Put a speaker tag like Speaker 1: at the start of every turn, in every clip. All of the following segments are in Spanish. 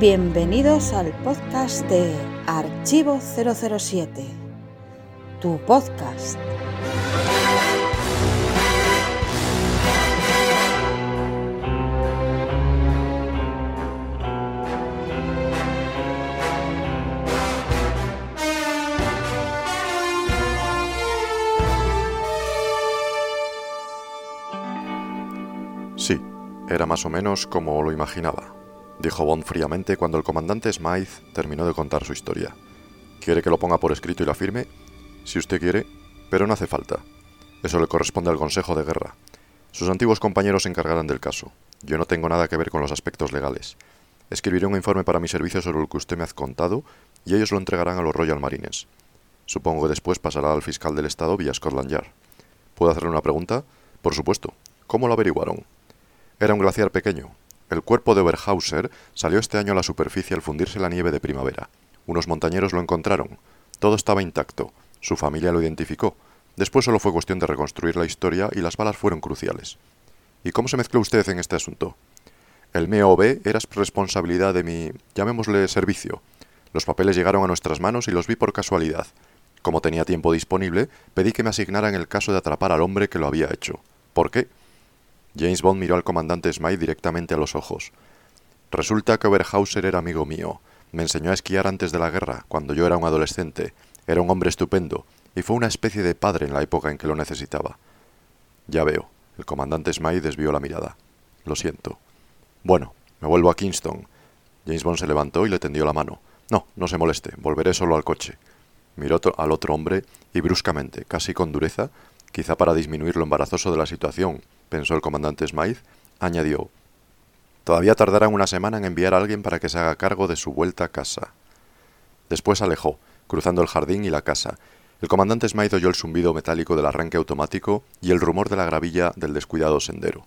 Speaker 1: Bienvenidos al podcast de Archivo 007, tu podcast.
Speaker 2: Sí, era más o menos como lo imaginaba, dijo Bond fríamente cuando el comandante Smythe terminó de contar su historia. ¿Quiere que lo ponga por escrito y la firme? Si usted quiere, pero no hace falta. Eso le corresponde al Consejo de Guerra. Sus antiguos compañeros se encargarán del caso. Yo no tengo nada que ver con los aspectos legales. Escribiré un informe para mi servicio sobre lo que usted me ha contado y ellos lo entregarán a los Royal Marines. Supongo que después pasará al fiscal del Estado vía Scotland Yard. ¿Puedo hacerle una pregunta? Por supuesto. ¿Cómo lo averiguaron? Era un glaciar pequeño. El cuerpo de Oberhauser salió este año a la superficie al fundirse la nieve de primavera. Unos montañeros lo encontraron. Todo estaba intacto. Su familia lo identificó. Después solo fue cuestión de reconstruir la historia y las balas fueron cruciales. ¿Y cómo se mezcló usted en este asunto? El MOB era responsabilidad de mi, llamémosle, servicio. Los papeles llegaron a nuestras manos y los vi por casualidad. Como tenía tiempo disponible, pedí que me asignaran el caso de atrapar al hombre que lo había hecho. ¿Por qué? James Bond miró al comandante Smythe directamente a los ojos. Resulta que Oberhauser era amigo mío. Me enseñó a esquiar antes de la guerra, cuando yo era un adolescente. Era un hombre estupendo, y fue una especie de padre en la época en que lo necesitaba. Ya veo. El comandante Smythe desvió la mirada. Lo siento. Bueno, me vuelvo a Kingston. James Bond se levantó y le tendió la mano. No, no se moleste, volveré solo al coche. Miró al otro hombre y bruscamente, casi con dureza, quizá para disminuir lo embarazoso de la situación, pensó el comandante Smythe, añadió Todavía tardarán una semana en enviar a alguien para que se haga cargo de su vuelta a casa. Después alejó, cruzando el jardín y la casa. El comandante Smythe oyó el zumbido metálico del arranque automático y el rumor de la gravilla del descuidado sendero.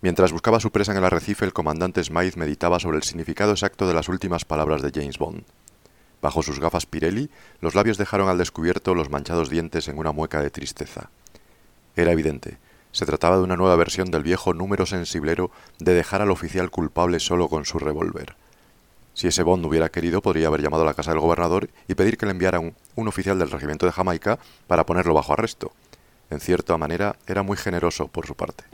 Speaker 2: Mientras buscaba su presa en el arrecife, el comandante Smythe meditaba sobre el significado exacto de las últimas palabras de James Bond. Bajo sus gafas Pirelli, los labios dejaron al descubierto los manchados dientes en una mueca de tristeza. Era evidente, se trataba de una nueva versión del viejo número sensiblero de dejar al oficial culpable solo con su revólver. Si ese Bond hubiera querido, podría haber llamado a la casa del gobernador y pedir que le enviaran un, oficial del regimiento de Jamaica para ponerlo bajo arresto. En cierta manera, era muy generoso por su parte.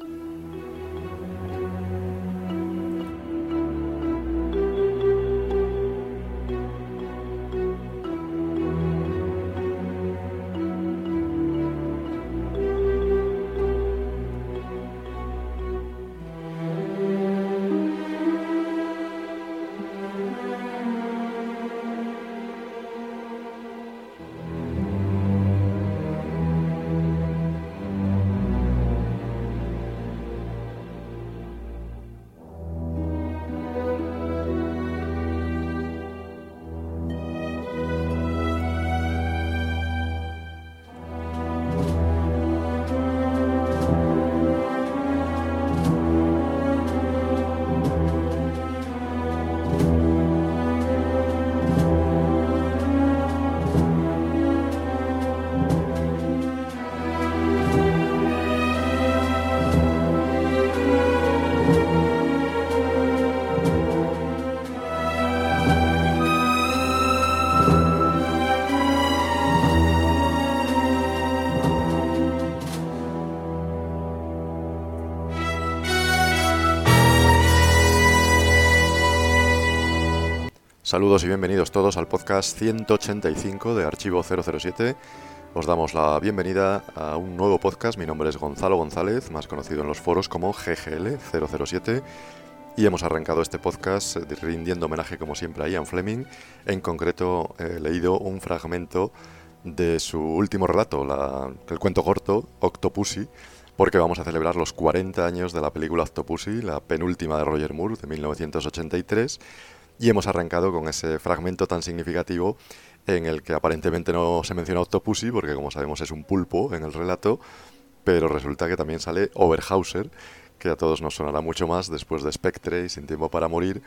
Speaker 2: Saludos y bienvenidos todos al podcast 185 de Archivo 007. Os damos la bienvenida a un nuevo podcast. Mi nombre es Gonzalo González, más conocido en los foros como GGL 007. Y hemos arrancado este podcast rindiendo homenaje, como siempre, a Ian Fleming. En concreto, he leído un fragmento de su último relato, el cuento corto, Octopussy, porque vamos a celebrar los 40 años de la película Octopussy, la penúltima de Roger Moore de 1983 y hemos arrancado con ese fragmento tan significativo en el que aparentemente no se menciona Octopussy, porque como sabemos es un pulpo en el relato, pero resulta que también sale Oberhauser, que a todos nos sonará mucho más después de Spectre y Sin Tiempo para Morir.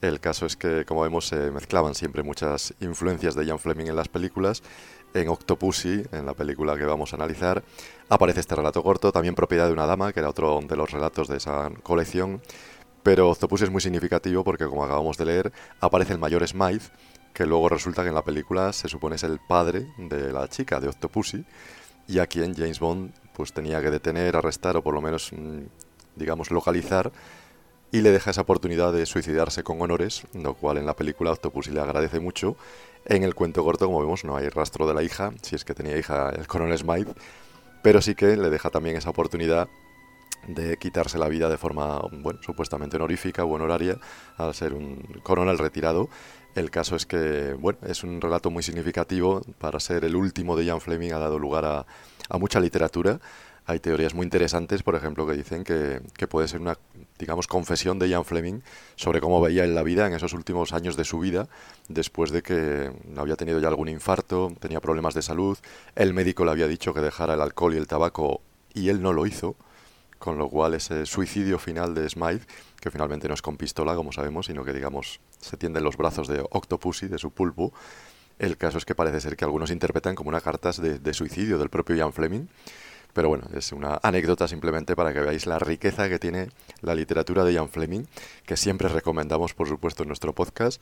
Speaker 2: El caso es que, como vemos, se mezclaban siempre muchas influencias de Ian Fleming en las películas. En Octopussy, en la película que vamos a analizar, aparece este relato corto, también propiedad de una dama, que era otro de los relatos de esa colección, Pero Octopussy es muy significativo porque, como acabamos de leer, aparece el mayor Smythe, que luego resulta que en la película se supone es el padre de la chica, de Octopussy, y a quien James Bond pues tenía que detener, arrestar o por lo menos, mm, digamos, localizar y le deja esa oportunidad de suicidarse con honores, lo cual en la película Octopussy le agradece mucho. En el cuento corto, como vemos, no hay rastro de la hija, si es que tenía hija el coronel Smythe, pero sí que le deja también esa oportunidad de quitarse la vida de forma, supuestamente honorífica o honoraria al ser un coronel retirado. El caso es que, bueno, es un relato muy significativo. Para ser el último de Ian Fleming, ha dado lugar a, mucha literatura. Hay teorías muy interesantes, por ejemplo, que dicen que, puede ser una, digamos, confesión de Ian Fleming sobre cómo veía en la vida en esos últimos años de su vida, después de que había tenido ya algún infarto, tenía problemas de salud, el médico le había dicho que dejara el alcohol y el tabaco y él no lo hizo, con lo cual ese suicidio final de Smythe, que finalmente no es con pistola, como sabemos, sino que, digamos, se tienden los brazos de Octopussy, de su pulpo, el caso es que parece ser que algunos interpretan como una carta de, de suicidio del propio Ian Fleming, pero bueno, es una anécdota simplemente para que veáis la riqueza que tiene la literatura de Ian Fleming, que siempre recomendamos, por supuesto, en nuestro podcast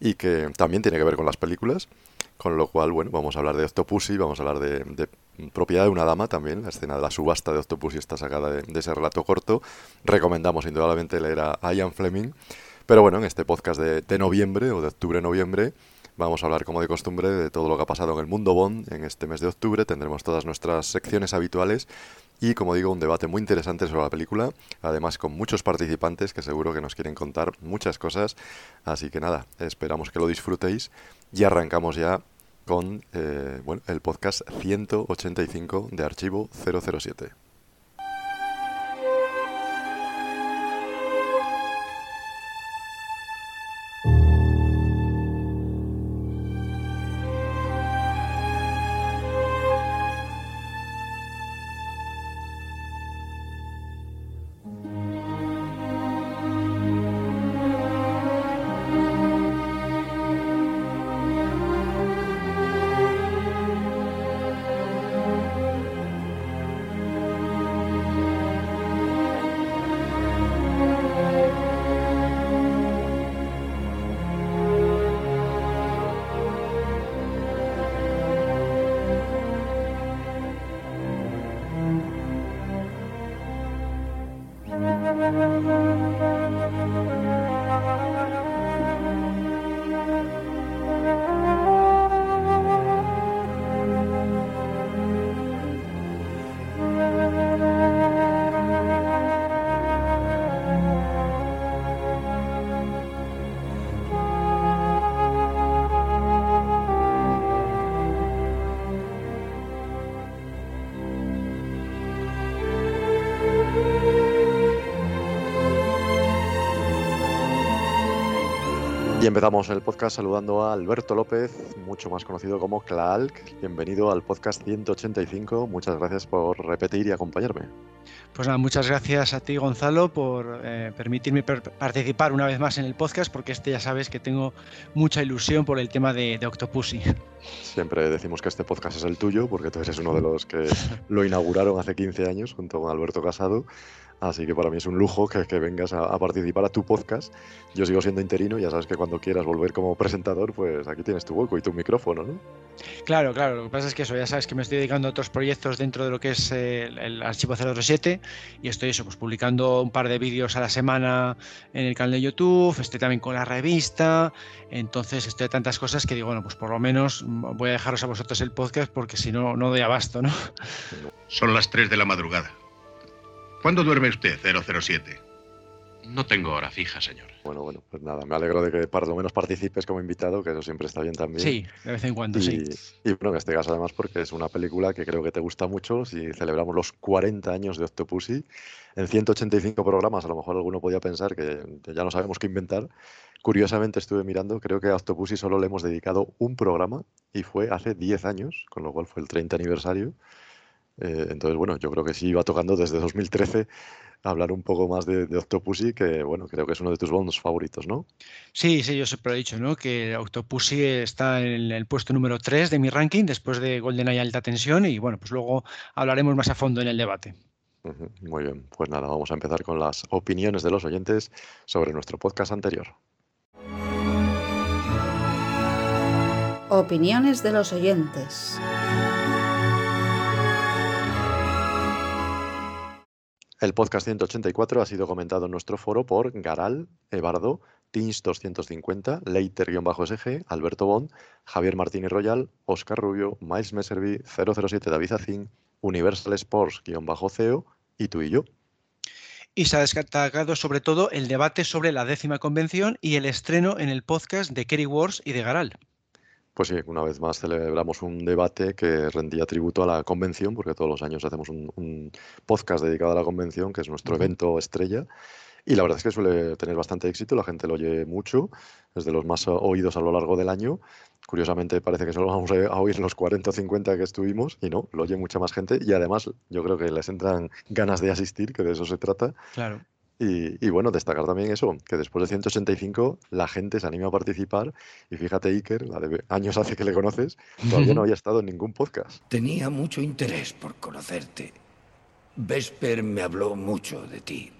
Speaker 2: y que también tiene que ver con las películas. Con lo cual, bueno, vamos a hablar de Octopussy, vamos a hablar de, Propiedad de una dama también. La escena de la subasta de Octopussy está sacada de, ese relato corto. Recomendamos indudablemente leer a Ian Fleming. Pero bueno, en este podcast de, de noviembre o de octubre-noviembre Vamos a hablar, como de costumbre, de todo lo que ha pasado en el mundo Bond en este mes de octubre. Tendremos todas nuestras secciones habituales y, como digo, un debate muy interesante sobre la película. Además, con muchos participantes que seguro que nos quieren contar muchas cosas. Así que nada, esperamos que lo disfrutéis y arrancamos ya con eh, bueno, el podcast 185 de Archivo 007. Empezamos el podcast saludando a Alberto López, mucho más conocido como Clark. Bienvenido al podcast 185. Muchas gracias por repetir y acompañarme.
Speaker 3: Pues nada, muchas gracias a ti, Gonzalo, por eh, permitirme participar una vez más en el podcast, porque este ya sabes que tengo mucha ilusión por el tema de, de Octopussy.
Speaker 2: Siempre decimos que este podcast es el tuyo, porque tú eres uno de los que lo inauguraron hace 15 años junto con Alberto Casado. Así que para mí es un lujo que, que vengas a, participar a tu podcast. Yo sigo siendo interino, ya sabes que cuando quieras volver como presentador, pues aquí tienes tu hueco y tu micrófono, ¿no?
Speaker 3: Claro, claro. Lo que pasa es que eso, ya sabes que me estoy dedicando a otros proyectos dentro de lo que es el, el archivo 007 y estoy eso, pues publicando un par de vídeos a la semana en el canal de YouTube, estoy también con la revista, entonces estoy a tantas cosas que digo, bueno, pues por lo menos voy a dejaros a vosotros el podcast porque si no, no doy abasto, ¿no?
Speaker 4: Son las 3 de la madrugada. ¿Cuándo duerme usted, 007?
Speaker 5: No tengo hora fija, señor.
Speaker 2: Bueno, bueno, pues nada, me alegro de que para lo menos participes como invitado, que eso siempre está bien también.
Speaker 3: Sí, de vez en cuando, sí.
Speaker 2: Y bueno, en este caso además porque es una película que creo que te gusta mucho, si celebramos los 40 años de Octopussy, en 185 programas a lo mejor alguno podía pensar que ya no sabemos qué inventar. Curiosamente estuve mirando, creo que a Octopussy solo le hemos dedicado un programa y fue hace 10 años, con lo cual fue el 30 aniversario. Eh, entonces, bueno, yo creo que sí iba tocando desde 2013 hablar un poco más de, Octopussy, que bueno, creo que es uno de tus bondos favoritos, ¿no?
Speaker 3: Sí, sí, yo siempre he dicho, ¿no? Que Octopussy está en el puesto número 3 de mi ranking, después de GoldenEye Alta Tensión, y bueno, pues luego hablaremos más a fondo en el debate.
Speaker 2: Muy bien, pues nada, vamos a empezar con las opiniones de los oyentes sobre nuestro podcast anterior.
Speaker 1: Opiniones de los oyentes.
Speaker 2: El podcast 184 ha sido comentado en nuestro foro por Garal, Ebardo, Teams250, Leiter-SG, Alberto Bond, Javier Martínez Royal, Oscar Rubio, Miles Messervy, 007 David Azín, Universal Sports-CEO y tú y yo.
Speaker 3: Y se ha destacado sobre todo el debate sobre la décima convención y el estreno en el podcast de Kerry Wars y de Garal.
Speaker 2: Pues sí, una vez más celebramos un debate que rendía tributo a la convención, porque todos los años hacemos un, un podcast dedicado a la convención, que es nuestro evento estrella. Y la verdad es que suele tener bastante éxito, la gente lo oye mucho, es de los más oídos a lo largo del año. Curiosamente parece que solo vamos a oír los 40 o 50 que estuvimos, y no, lo oye mucha más gente. Y además yo creo que les entran ganas de asistir, que de eso se trata.
Speaker 3: Claro.
Speaker 2: Y, y bueno, destacar también eso, que después de 185 la gente se anima a participar. Y fíjate, Iker, la de años hace que le conoces, todavía no había estado en ningún podcast.
Speaker 6: Tenía mucho interés por conocerte. Vesper me habló mucho de ti.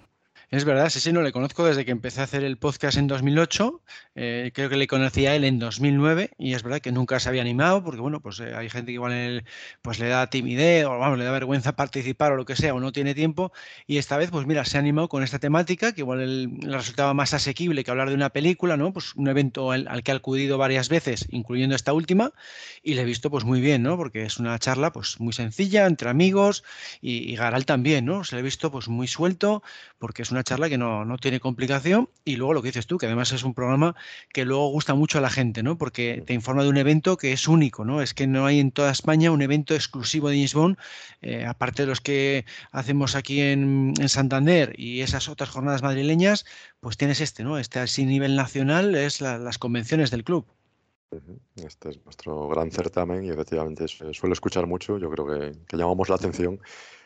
Speaker 3: Es verdad, sí, sí, no le conozco desde que empecé a hacer el podcast en 2008. eh, creo que le conocí a él en 2009 y es verdad que nunca se había animado porque, bueno, pues eh, hay gente que igual pues le da timidez o vamos, le da vergüenza participar o lo que sea o no tiene tiempo. Y esta vez, pues mira, se ha animado con esta temática que igual le resultaba más asequible que hablar de una película, ¿no? Pues un evento al, al que ha acudido varias veces, incluyendo esta última, y le he visto pues muy bien, ¿no? Porque es una charla pues muy sencilla entre amigos y, y Garal también, ¿no? Se le he visto pues muy suelto porque es una charla que no, no tiene complicación y luego lo que dices tú, que además es un programa que luego gusta mucho a la gente, ¿no? Porque te informa de un evento que es único, ¿no? Es que no hay en toda España un evento exclusivo de James Bond, eh, aparte de los que hacemos aquí en, en Santander y esas otras jornadas madrileñas, pues tienes este, ¿no? Este así nivel nacional es la- las convenciones del club.
Speaker 2: Este es nuestro gran certamen y efectivamente su- suelo escuchar mucho. Yo creo que, que llamamos la atención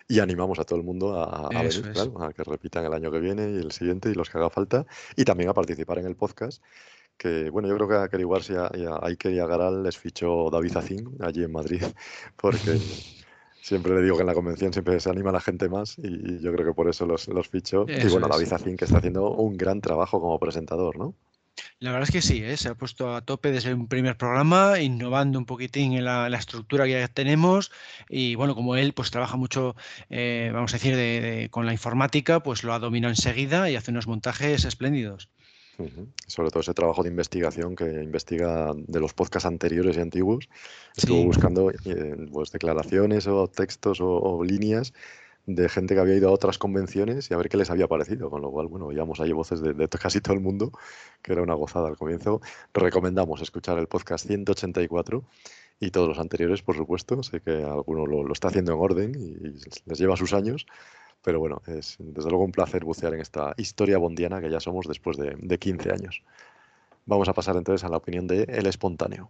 Speaker 2: y animamos a todo el mundo a, a venir, claro, a que repitan el año que viene y el siguiente y los que haga falta y también a participar en el podcast. Que bueno, yo creo que a Kerry Wars y a, y a Iker y a Garal les fichó David Zacín allí en Madrid, porque siempre le digo que en la convención siempre se anima la gente más y, y yo creo que por eso los, los fichó. y bueno. David Zacín que está haciendo un gran trabajo como presentador, ¿no?
Speaker 3: La verdad es que sí, ¿eh? se ha puesto a tope desde un primer programa, innovando un poquitín en la, la estructura que ya tenemos y bueno, como él pues trabaja mucho, eh, vamos a decir, de- de- con la informática, pues lo ha dominado enseguida y hace unos montajes espléndidos.
Speaker 2: Sobre todo ese trabajo de investigación que investiga de los podcasts anteriores y antiguos. Estuvo
Speaker 3: Sí.
Speaker 2: buscando eh, pues, declaraciones o textos o, o líneas de gente que había ido a otras convenciones y a ver qué les había parecido. Con lo cual, bueno, oíamos ahí voces de, casi todo el mundo, que era una gozada al comienzo. Recomendamos escuchar el podcast 184 y todos los anteriores, por supuesto. Sé que alguno lo, está haciendo en orden y, y les lleva sus años. Pero bueno, es desde luego un placer bucear en esta historia bondiana que ya somos después de, de 15 años. Vamos a pasar entonces a la opinión de El Espontáneo.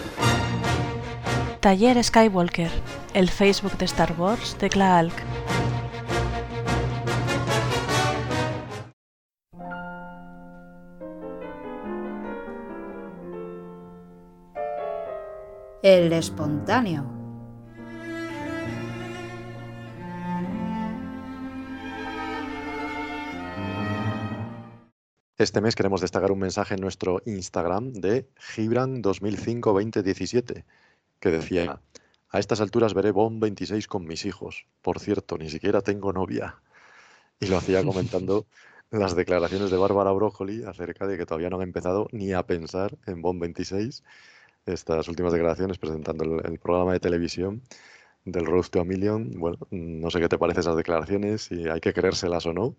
Speaker 7: Taller Skywalker, el Facebook de Star Wars de Klaalk.
Speaker 1: El espontáneo.
Speaker 2: Este mes queremos destacar un mensaje en nuestro Instagram de Gibran 2005-2017 que decía, a estas alturas veré Bond 26 con mis hijos. Por cierto, ni siquiera tengo novia. Y lo hacía comentando las declaraciones de Bárbara Broccoli acerca de que todavía no han empezado ni a pensar en Bond 26. Estas últimas declaraciones presentando el, el programa de televisión del Road to a Million. Bueno, no sé qué te parecen esas declaraciones, si hay que creérselas o no.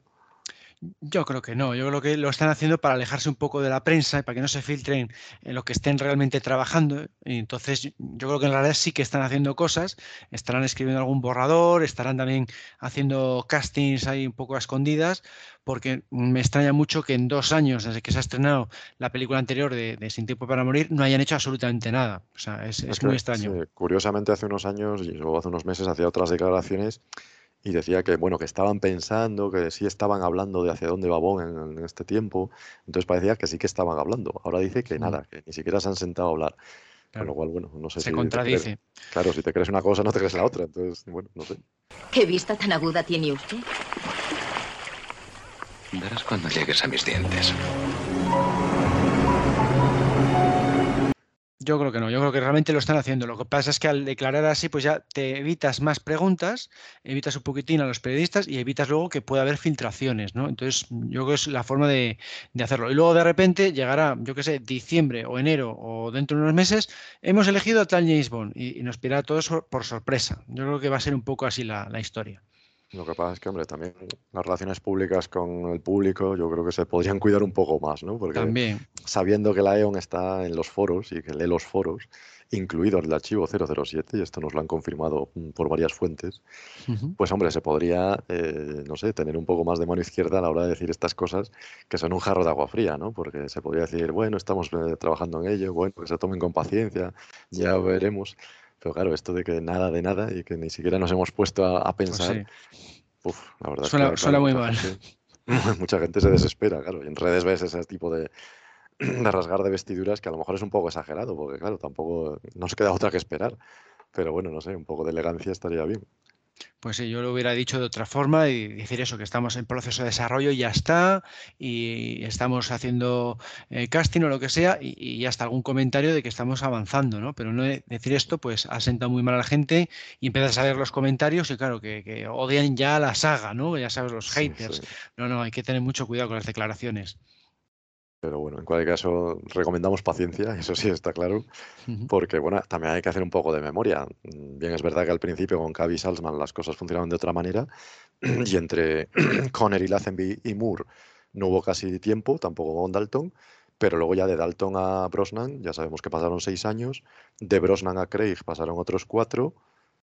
Speaker 3: Yo creo que no, yo creo que lo están haciendo para alejarse un poco de la prensa y para que no se filtren en lo que estén realmente trabajando. Y entonces yo creo que en realidad sí que están haciendo cosas, estarán escribiendo algún borrador, estarán también haciendo castings ahí un poco a escondidas, porque me extraña mucho que en dos años desde que se ha estrenado la película anterior de, Sin Tiempo para Morir no hayan hecho absolutamente nada. O sea, es, muy extraño.
Speaker 2: curiosamente hace unos años o hace unos meses hacía otras declaraciones y decía que bueno que estaban pensando que sí estaban hablando de hacia dónde va Bond en, este tiempo entonces parecía que sí que estaban hablando. Ahora dice que nada que ni siquiera se han sentado a hablar con lo cual bueno no sé
Speaker 3: se
Speaker 2: si
Speaker 3: contradice.
Speaker 2: claro si te crees una cosa no te crees la otra entonces bueno no sé.
Speaker 8: Qué vista tan aguda tiene usted
Speaker 6: verás cuando llegues a mis dientes
Speaker 3: Yo creo que no, yo creo que realmente lo están haciendo. Lo que pasa es que al declarar así, pues ya te evitas más preguntas, evitas un poquitín a los periodistas y evitas luego que pueda haber filtraciones, ¿no? Entonces, yo creo que es la forma de, hacerlo. Y luego de repente llegará, yo qué sé, diciembre o enero o dentro de unos meses, hemos elegido a tal James Bond y, nos pirá todo eso por sorpresa. Yo creo que va a ser un poco así la historia.
Speaker 2: Lo que pasa es que, hombre, también las relaciones públicas con el público yo creo que se podrían cuidar un poco más, ¿no?
Speaker 3: Porque también.
Speaker 2: sabiendo que la EON está en los foros y que lee los foros, incluido el archivo 007, y esto nos lo han confirmado mm, por varias fuentes, pues, hombre, se podría, eh, no sé, tener un poco más de mano izquierda a la hora de decir estas cosas que son un jarro de agua fría, ¿no? Porque se podría decir, bueno, estamos eh, trabajando en ello, bueno, que se tomen con paciencia, ya veremos. Pero claro, esto de que nada de nada y que ni siquiera nos hemos puesto a, pues pensar, la verdad
Speaker 3: suena,
Speaker 2: es
Speaker 3: que, muy mal.
Speaker 2: mucha gente se desespera, claro, y en redes ves ese tipo de, de rasgar de vestiduras que a lo mejor es un poco exagerado, porque claro, tampoco nos queda otra que esperar. Pero bueno, no sé, un poco de elegancia estaría bien.
Speaker 3: Pues sí, yo lo hubiera dicho de otra forma y decir eso, que estamos en proceso de desarrollo y ya está, y estamos haciendo eh, casting o lo que sea, y, hasta algún comentario de que estamos avanzando, ¿no? Pero no decir esto, pues asenta muy mal a la gente y empiezas a ver los comentarios y claro, que, odian ya la saga, ¿no? Ya sabes, los haters. No, no, hay que tener mucho cuidado con las declaraciones.
Speaker 2: Pero bueno, en cualquier caso, recomendamos paciencia, eso sí está claro, porque bueno, también hay que hacer un poco de memoria. Bien, es verdad que al principio con Cavi Salzman las cosas funcionaban de otra manera, y entre Connery, Lazenby y Moore no hubo casi tiempo, tampoco con Dalton, pero luego ya de Dalton a Brosnan, ya sabemos que pasaron seis años, de Brosnan a Craig pasaron otros cuatro,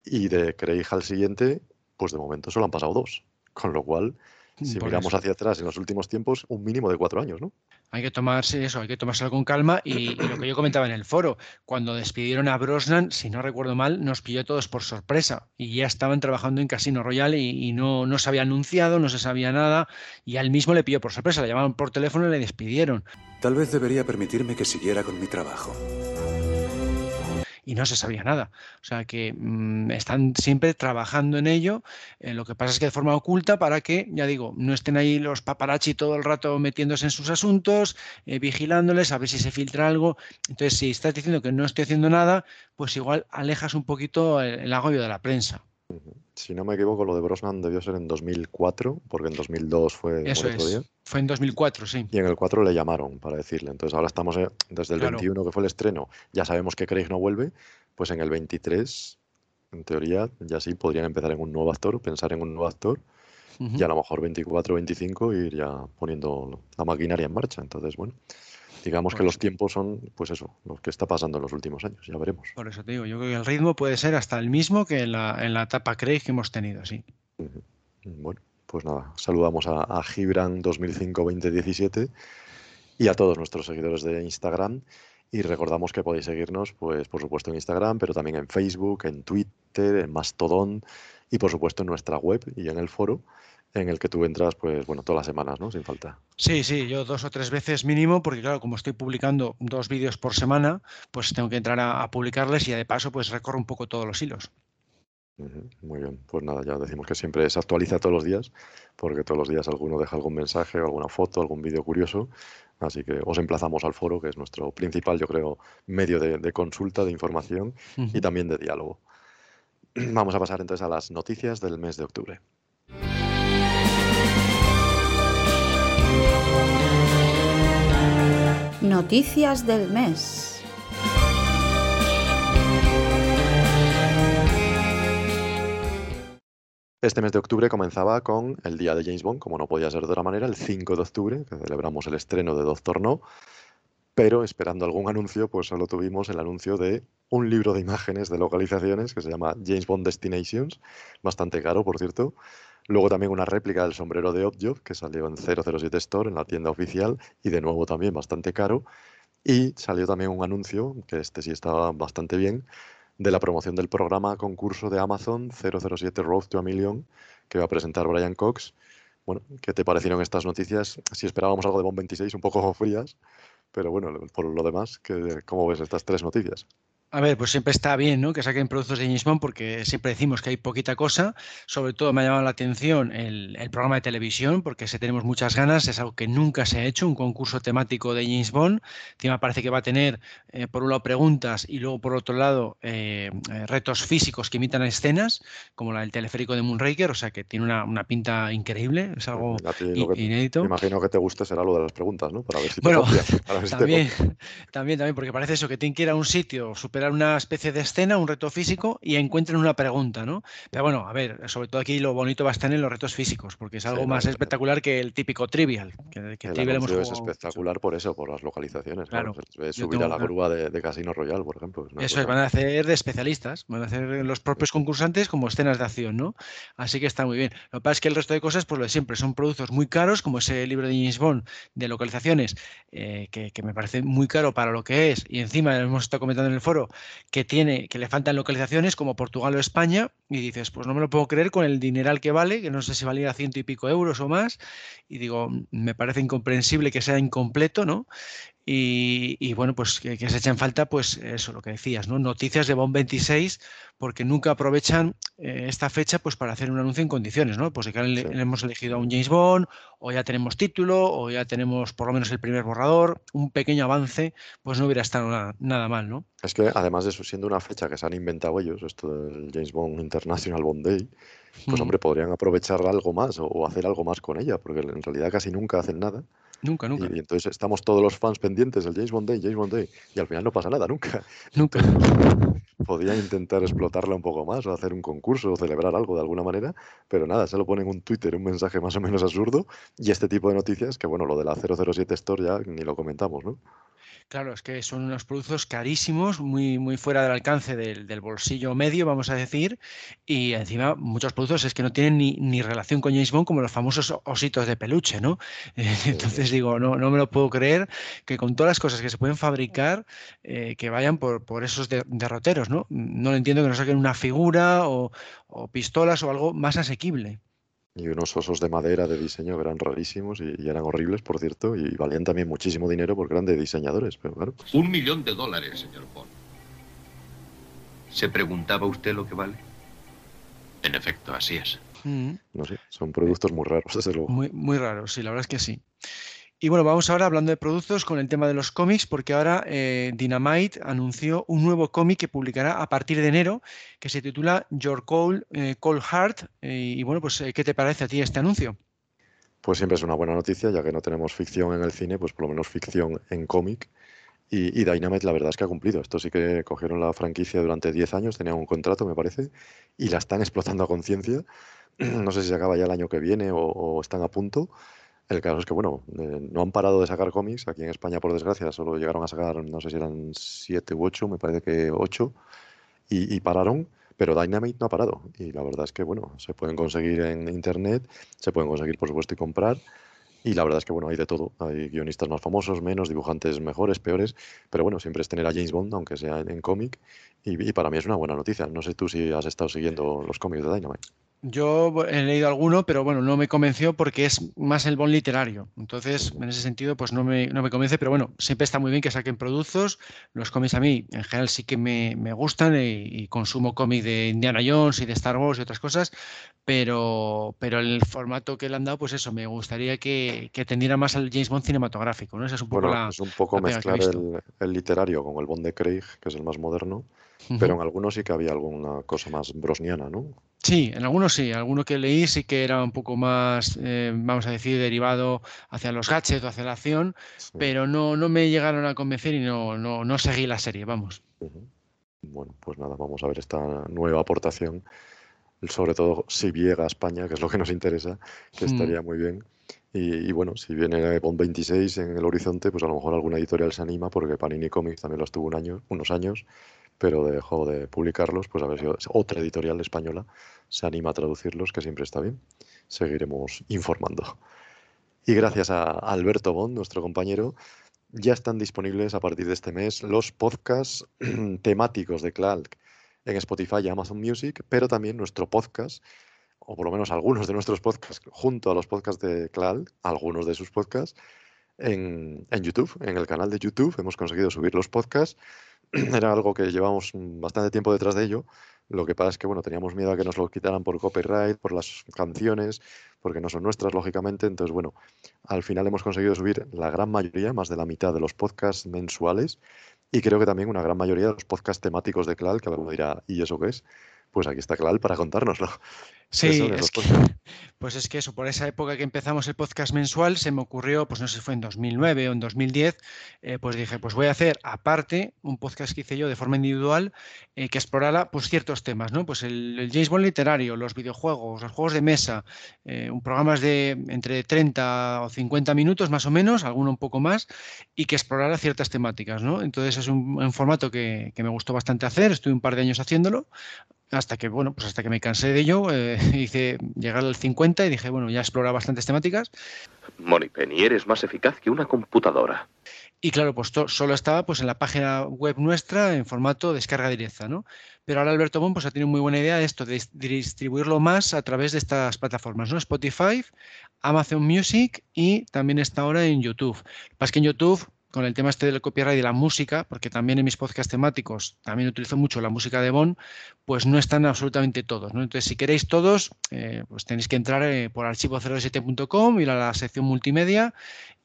Speaker 2: y de Craig al siguiente, pues de momento solo han pasado dos. Con lo cual, si miramos hacia atrás en los últimos tiempos, un mínimo de cuatro años, ¿no?
Speaker 3: Hay que tomarse eso, hay que tomárselo con calma. Y, lo que yo comentaba en el foro, cuando despidieron a Brosnan, si no recuerdo mal, nos pilló todos por sorpresa. Y ya estaban trabajando en Casino Royale y, no, no se había anunciado, no se sabía nada. Y al mismo le pilló por sorpresa, le llamaron por teléfono y le despidieron.
Speaker 9: Tal vez debería permitirme que siguiera con mi trabajo
Speaker 3: y no se sabía nada. O sea que mm, están siempre trabajando en ello. Eh, lo que pasa es que de forma oculta para que, ya digo, no estén ahí los paparazzi todo el rato metiéndose en sus asuntos, eh, vigilándoles, a ver si se filtra algo. Entonces, si estás diciendo que no estoy haciendo nada, pues igual alejas un poquito el agobio de la prensa.
Speaker 2: Si no me equivoco, lo de Brosnan debió ser en 2004, porque en 2002 fue
Speaker 3: Eso es. Fue en 2004, sí.
Speaker 2: Y en el 4 le llamaron para decirle. Entonces ahora estamos eh, desde el 21, que fue el estreno, ya sabemos que Craig no vuelve, pues en el 23, en teoría, ya sí podrían empezar en un nuevo actor, pensar en un nuevo actor, y a lo mejor 24, 25 ir ya poniendo la maquinaria en marcha. Entonces, bueno, digamos que los tiempos son, pues eso, lo que está pasando en los últimos años, ya veremos.
Speaker 3: Por eso te digo, yo creo que el ritmo puede ser hasta el mismo que en la, en la etapa Craig que hemos tenido, sí.
Speaker 2: Bueno, pues nada, saludamos a, a Gibran 2005-2017 y a todos nuestros seguidores de Instagram. Y recordamos que podéis seguirnos, pues por supuesto en Instagram, pero también en Facebook, en Twitter, en Mastodon y por supuesto en nuestra web y en el foro en el que tú entras, pues bueno, todas las semanas, ¿no? Sin falta.
Speaker 3: Sí, sí, yo dos o tres veces mínimo, porque claro, como estoy publicando dos vídeos por semana, pues tengo que entrar a, publicarles y de paso, pues recorro un poco todos los hilos.
Speaker 2: Muy bien, pues nada, ya decimos que siempre se actualiza todos los días, porque todos los días alguno deja algún mensaje, alguna foto, algún vídeo curioso, así que os emplazamos al foro, que es nuestro principal, yo creo, medio de, consulta, de información y también de diálogo. Vamos a pasar entonces a las noticias del mes de octubre.
Speaker 1: Noticias del mes.
Speaker 2: Este mes de octubre comenzaba con el día de James Bond, como no podía ser de otra manera, el 5 de octubre, que celebramos el estreno de Doctor No, pero esperando algún anuncio, pues solo tuvimos el anuncio de un libro de imágenes de localizaciones que se llama James Bond Destinations, bastante caro, por cierto. Luego también una réplica del sombrero de Oddjob, que salió en 007 Store, en la tienda oficial, y de nuevo también bastante caro. Y salió también un anuncio, que este sí estaba bastante bien, de la promoción del programa concurso de Amazon 007 Road to a Million, que va a presentar Brian Cox. Bueno, ¿qué te parecieron estas noticias? Si esperábamos algo de Bond 26, un poco frías, pero bueno, por lo demás, ¿cómo ves estas tres noticias?
Speaker 3: A ver, pues siempre está bien ¿no? que saquen productos de James Bond porque siempre decimos que hay poquita cosa. Sobre todo me ha llamado la atención el, programa de televisión porque si tenemos muchas ganas. Es algo que nunca se ha hecho, un concurso temático de James Bond. Encima parece que va a tener, eh, por un lado, preguntas y luego, por otro lado, eh, eh, retos físicos que imitan escenas, como la del teleférico de Moonraker. O sea que tiene una, pinta increíble. Es algo inédito.
Speaker 2: Me imagino que te guste será lo de las preguntas, ¿no?
Speaker 3: Para ver si bueno, también, también, también, porque parece eso, que tienen que ir a un sitio super una especie de escena, un reto físico y encuentren una pregunta, ¿no? Pero bueno, a ver, sobre todo aquí lo bonito va a estar en los retos físicos, porque es algo más espectacular que el típico trivial. Que,
Speaker 2: que trivial hemos es espectacular por eso, por las localizaciones. Claro. subir a la grúa de, Casino Royal, por ejemplo.
Speaker 3: eso es, van a hacer de especialistas, van a hacer los propios concursantes como escenas de acción, ¿no? Así que está muy bien. Lo que pasa es que el resto de cosas, pues lo de siempre, son productos muy caros, como ese libro de James Bond de localizaciones, eh, que, que me parece muy caro para lo que es, y encima hemos estado comentando en el foro que tiene, que le faltan localizaciones como Portugal o España, y dices, pues no me lo puedo creer con el dineral que vale, que no sé si valía ciento y pico euros o más, y digo, me parece incomprensible que sea incompleto, ¿no? Y, bueno, pues que, se echen falta, pues eso, lo que decías, ¿no? Noticias de Bond 26, porque nunca aprovechan eh, esta fecha pues para hacer un anuncio en condiciones, ¿no? Pues que le, hemos elegido a un James Bond, o ya tenemos título, o ya tenemos por lo menos el primer borrador, un pequeño avance, pues no hubiera estado nada, mal, ¿no?
Speaker 2: Es que además de eso, siendo una fecha que se han inventado ellos, esto del James Bond International Bond Day, pues hombre, podrían aprovechar algo más o hacer algo más con ella, porque en realidad casi nunca hacen nada.
Speaker 3: Nunca, nunca.
Speaker 2: Y, entonces estamos todos los fans pendientes del James Bond Day, James Bond Day, y al final no pasa nada, nunca.
Speaker 3: Nunca.
Speaker 2: podían intentar explotarla un poco más o hacer un concurso o celebrar algo de alguna manera, pero nada, se lo ponen un Twitter, un mensaje más o menos absurdo y este tipo de noticias, que bueno, lo de la 007 Store ya ni lo comentamos, ¿no?
Speaker 3: Claro, es que son unos productos carísimos, muy, muy fuera del alcance del, bolsillo medio, vamos a decir, y encima muchos productos es que no tienen ni, relación con James Bond como los famosos ositos de peluche, ¿no? Entonces digo, no, no me lo puedo creer que con todas las cosas que se pueden fabricar, eh, que vayan por, por esos derroteros, ¿no? No lo entiendo que no saquen una figura o, o pistolas o algo más asequible.
Speaker 2: Y unos osos de madera de diseño que eran rarísimos y, eran horribles, por cierto, y valían también muchísimo dinero porque eran de diseñadores, pero claro.
Speaker 4: Un millón de dólares, señor Bond. ¿Se preguntaba usted lo que vale?
Speaker 5: En efecto, así es.
Speaker 2: Mm. No sé, son productos muy raros, desde luego.
Speaker 3: Muy, muy raros, sí, la verdad es que sí. Y bueno, vamos ahora hablando de productos con el tema de los cómics, porque ahora eh, Dynamite anunció un nuevo cómic que publicará a partir de enero, que se titula Your Cold, eh, Cold Heart. Eh, y bueno, pues ¿qué te parece a ti este anuncio?
Speaker 2: Pues siempre es una buena noticia, ya que no tenemos ficción en el cine, pues por lo menos ficción en cómic. Y, y, Dynamite la verdad es que ha cumplido. Esto sí que cogieron la franquicia durante 10 años, tenían un contrato, me parece, y la están explotando a conciencia. No sé si se acaba ya el año que viene o están a punto. El caso es que, bueno, eh, no han parado de sacar cómics. Aquí en España, por desgracia, solo llegaron a sacar, no sé si eran siete u ocho, me parece que ocho, y, pararon. Pero Dynamite no ha parado. Y la verdad es que, bueno, se pueden conseguir en internet, se pueden conseguir, por supuesto, y comprar. Y la verdad es que, bueno, hay de todo. Hay guionistas más famosos, menos, dibujantes mejores, peores. Pero bueno, siempre es tener a James Bond, aunque sea en, cómic. Y, y, para mí es una buena noticia. No sé tú si has estado siguiendo los cómics de Dynamite.
Speaker 3: Yo he leído alguno, pero bueno, no me convenció porque es más el bon literario. Entonces, en ese sentido, pues no me, no me convence, pero bueno, siempre está muy bien que saquen productos. Los cómics a mí, en general, sí que me, me gustan y, consumo cómics de Indiana Jones y de Star Wars y otras cosas, pero, pero el formato que le han dado, pues eso, me gustaría que, que tendiera más al James Bond cinematográfico, ¿no?
Speaker 2: es un poco, es un poco mezclar el, el, literario con el Bond de Craig, que es el más moderno, pero en algunos sí que había alguna cosa más brosniana, ¿no?
Speaker 3: Sí, en algunos sí. Alguno que leí sí que era un poco más, eh, vamos a decir, derivado hacia los gadgets o hacia la acción, pero no, no me llegaron a convencer y no, no, no seguí la serie, vamos.
Speaker 2: Bueno, pues nada, vamos a ver esta nueva aportación sobre todo si llega a España, que es lo que nos interesa, que
Speaker 3: Mm.
Speaker 2: estaría muy bien. Y, y bueno, si viene Bond 26 en el horizonte, pues a lo mejor alguna editorial se anima, porque Panini Comics también los tuvo un año, unos años, pero dejó de publicarlos, pues a ver si otra editorial española se anima a traducirlos, que siempre está bien. Seguiremos informando. Y gracias a Alberto Bond, nuestro compañero, ya están disponibles a partir de este mes los podcasts temáticos de Clark en Spotify y Amazon Music, pero también nuestro podcast, o por lo menos algunos de nuestros podcasts, junto a los podcasts de Clark, algunos de sus podcasts, en, en YouTube, en el canal de YouTube. Hemos conseguido subir los podcasts. Era algo que llevamos bastante tiempo detrás de ello. Lo que pasa es que, bueno, teníamos miedo a que nos lo quitaran por copyright, por las canciones, porque no son nuestras, lógicamente. Entonces, bueno, al final hemos conseguido subir la gran mayoría, más de la mitad de los podcasts mensuales, y creo que también una gran mayoría de los podcasts temáticos de Clal, que alguno dirá, ¿y eso qué es? Pues aquí está Clal para contárnoslo.
Speaker 3: Sí, es que, pues es que eso, por esa época que empezamos el podcast mensual, se me ocurrió, pues no sé si fue en 2009 o en 2010, eh, pues dije, pues voy a hacer aparte un podcast que hice yo de forma individual eh, que explorara pues ciertos temas, ¿no? Pues el, el, James Bond literario, los videojuegos, los juegos de mesa, eh, un programas de entre 30 o 50 minutos más o menos, alguno un poco más, y que explorara ciertas temáticas, ¿no? Entonces es un, un formato que, que me gustó bastante hacer, estuve un par de años haciéndolo, hasta que, bueno, pues hasta que me cansé de ello, eh, hice llegar al 50 y dije, bueno, ya explora bastantes temáticas.
Speaker 10: Monipenny, eres más eficaz que una computadora.
Speaker 3: Y claro, pues solo estaba pues en la página web nuestra en formato descarga directa, ¿no? Pero ahora Alberto Bon pues, ha tenido muy buena idea de esto, de distribuirlo más a través de estas plataformas, ¿no? Spotify, Amazon Music y también está ahora en YouTube. Lo que pasa es que en YouTube con el tema este del copyright y la música, porque también en mis podcasts temáticos también utilizo mucho la música de Bon, pues no están absolutamente todos. ¿no? Entonces, si queréis todos, eh, pues tenéis que entrar eh, por archivo07.com, ir a la sección multimedia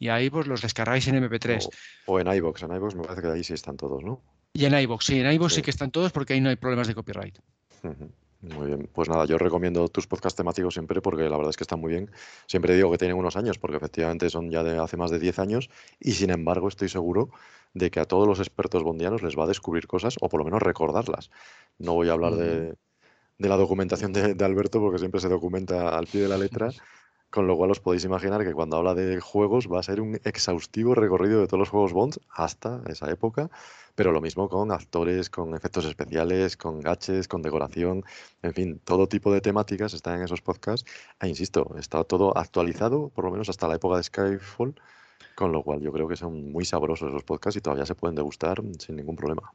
Speaker 3: y ahí pues los descargáis en MP3.
Speaker 2: O, o en iVoox, en iVoox me parece que ahí sí están todos, ¿no?
Speaker 3: Y en iVoox, sí, en iVoox sí. sí que están todos porque ahí no hay problemas de copyright.
Speaker 2: Uh -huh. Muy bien, pues nada, yo recomiendo tus podcasts temáticos siempre porque la verdad es que están muy bien. Siempre digo que tienen unos años porque efectivamente son ya de hace más de 10 años y sin embargo estoy seguro de que a todos los expertos bondianos les va a descubrir cosas o por lo menos recordarlas. No voy a hablar de, de la documentación de, de, Alberto porque siempre se documenta al pie de la letra, con lo cual os podéis imaginar que cuando habla de juegos va a ser un exhaustivo recorrido de todos los juegos Bond hasta esa época, pero lo mismo con actores, con efectos especiales, con gaches, con decoración, en fin, todo tipo de temáticas están en esos podcasts. E insisto, está todo actualizado, por lo menos hasta la época de Skyfall, con lo cual yo creo que son muy sabrosos esos podcasts y todavía se pueden degustar sin ningún problema.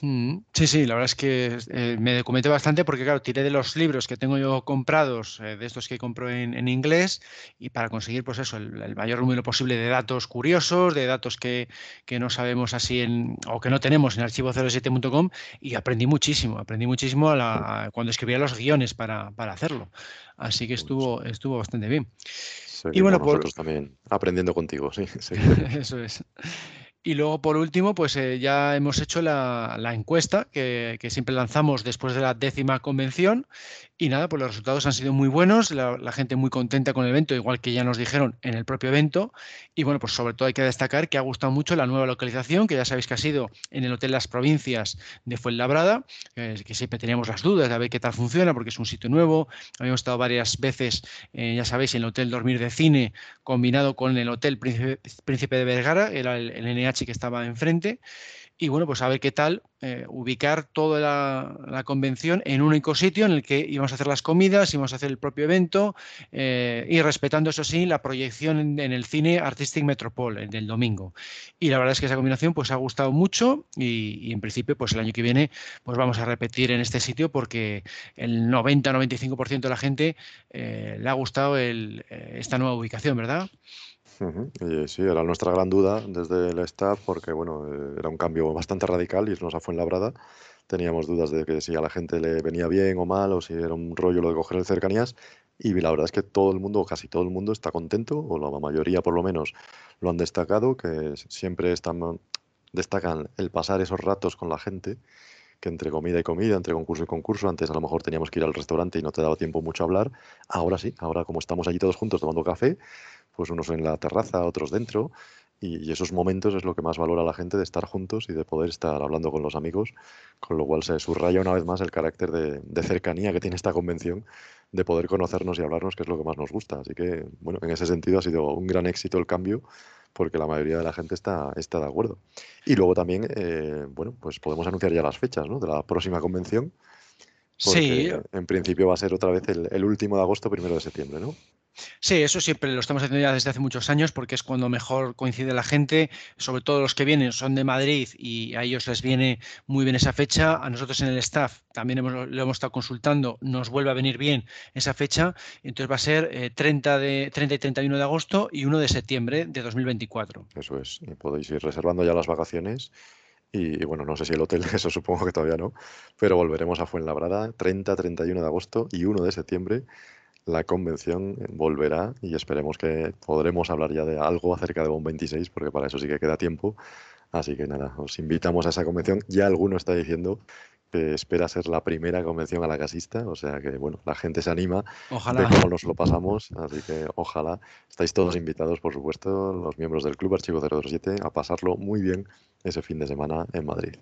Speaker 3: Mm, sí, sí, la verdad es que eh, me documenté bastante porque, claro, tiré de los libros que tengo yo comprados, eh, de estos que compro en, en, inglés, y para conseguir, pues eso, el, el, mayor número posible de datos curiosos, de datos que, que, no sabemos así en, o que no tenemos en archivo07.com, y aprendí muchísimo, aprendí muchísimo a la, a, cuando escribía los guiones para, para, hacerlo. Así que estuvo, estuvo bastante bien.
Speaker 2: Seguimos y bueno, nosotros por... también aprendiendo contigo, sí.
Speaker 3: eso es. Y luego, por último, pues eh, ya hemos hecho la, la encuesta que, que, siempre lanzamos después de la décima convención. Y nada, pues los resultados han sido muy buenos, la, gente muy contenta con el evento, igual que ya nos dijeron en el propio evento. Y bueno, pues sobre todo hay que destacar que ha gustado mucho la nueva localización, que ya sabéis que ha sido en el Hotel Las Provincias de Fuenlabrada, eh, que siempre teníamos las dudas de ver qué tal funciona, porque es un sitio nuevo. Habíamos estado varias veces, eh, ya sabéis, en el Hotel Dormir de Cine, combinado con el Hotel Príncipe, Príncipe de Vergara, era el NH que estaba enfrente. Y bueno, pues a ver qué tal eh, ubicar toda la, convención en un único sitio en el que íbamos a hacer las comidas, íbamos a hacer el propio evento eh, y respetando, eso sí, la proyección en, el cine Artistic Metropole el del domingo. Y la verdad es que esa combinación pues ha gustado mucho y, en principio pues el año que viene pues vamos a repetir en este sitio porque el 90-95% de la gente eh, le ha gustado esta nueva ubicación, ¿verdad?
Speaker 2: Uh -huh. Y sí, era nuestra gran duda desde el staff porque bueno, era un cambio bastante radical irnos a Fuenlabrada. Teníamos dudas de que si a la gente le venía bien o mal o si era un rollo lo de coger el cercanías y la verdad es que todo el mundo, casi todo el mundo está contento o la mayoría por lo menos lo han destacado, que siempre están, destacan el pasar esos ratos con la gente que entre comida y comida, entre concurso y concurso, antes a lo mejor teníamos que ir al restaurante y no te daba tiempo mucho a hablar, ahora sí, ahora como estamos allí todos juntos tomando café, pues unos en la terraza, otros dentro, y, esos momentos es lo que más valora la gente de estar juntos y de poder estar hablando con los amigos, con lo cual se subraya una vez más el carácter de, cercanía que tiene esta convención, de poder conocernos y hablarnos, que es lo que más nos gusta. Así que, bueno, en ese sentido ha sido un gran éxito el cambio porque la mayoría de la gente está, está de acuerdo. Y luego también, eh, bueno, pues podemos anunciar ya las fechas ¿no? de la próxima convención.
Speaker 3: Sí.
Speaker 2: En principio va a ser otra vez el, el último de agosto, primero de septiembre, ¿no?
Speaker 3: Sí, eso siempre lo estamos haciendo ya desde hace muchos años porque es cuando mejor coincide la gente, sobre todo los que vienen son de Madrid y a ellos les viene muy bien esa fecha. A nosotros en el staff también hemos, lo hemos estado consultando, nos vuelve a venir bien esa fecha. Entonces va a ser 30, eh, de, 30 y 31 de agosto y 1 de septiembre de 2024.
Speaker 2: Eso es, y podéis ir reservando ya las vacaciones. Y, bueno, no sé si el hotel, eso supongo que todavía no, pero volveremos a Fuenlabrada 30, 31 de agosto y 1 de septiembre la convención volverá y esperemos que podremos hablar ya de algo acerca de BOM 26, porque para eso sí que queda tiempo. Así que nada, os invitamos a esa convención. Ya alguno está diciendo que espera ser la primera convención a la casista, o sea que bueno, la gente se anima
Speaker 3: ojalá.
Speaker 2: de cómo nos lo pasamos, así que ojalá estáis todos invitados, por supuesto, los miembros del Club Archivo 027, a pasarlo muy bien ese fin de semana en Madrid.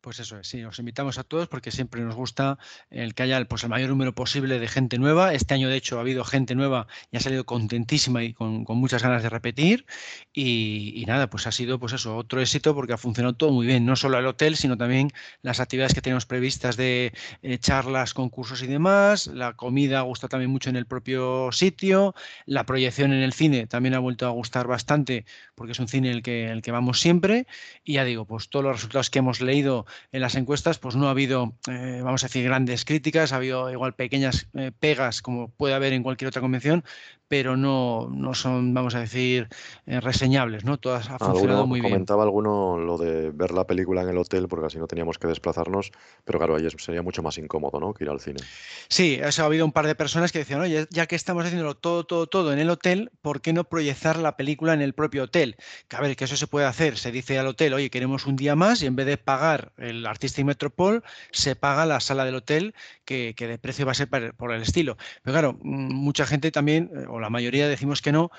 Speaker 3: Pues eso es, sí, os invitamos a todos porque siempre nos gusta el que haya pues, el mayor número posible de gente nueva. Este año, de hecho, ha habido gente nueva y ha salido contentísima y con, muchas ganas de repetir. Y, nada, pues ha sido pues eso, otro éxito porque ha funcionado todo muy bien, no solo el hotel, sino también las actividades que tenemos previstas de eh, charlas, concursos y demás. La comida gusta también mucho en el propio sitio. La proyección en el cine también ha vuelto a gustar bastante porque es un cine el que, el que vamos siempre. Y ya digo, pues todos los resultados que hemos leído en las encuestas pues no ha habido, eh, vamos a decir, grandes críticas, ha habido igual pequeñas eh, pegas como puede haber en cualquier otra convención, pero no, no son, vamos a decir, eh, reseñables, ¿no? Todas ha funcionado muy
Speaker 2: bien. Comentaba alguno lo de ver la película en el hotel, porque así no teníamos que desplazarnos, pero claro, ahí sería mucho más incómodo, ¿no? Que ir al cine.
Speaker 3: Sí, eso ha habido un par de personas que decían, oye, ya que estamos haciéndolo todo, todo, todo en el hotel, ¿por qué no proyectar la película en el propio hotel? Que a ver, que eso se puede hacer. Se dice al hotel, oye, queremos un día más y en vez de pagar el Artistic Metropol, se paga la sala del hotel, que, que de precio va a ser por el estilo. Pero claro, mm, mucha gente también, la mayoría decimos que no,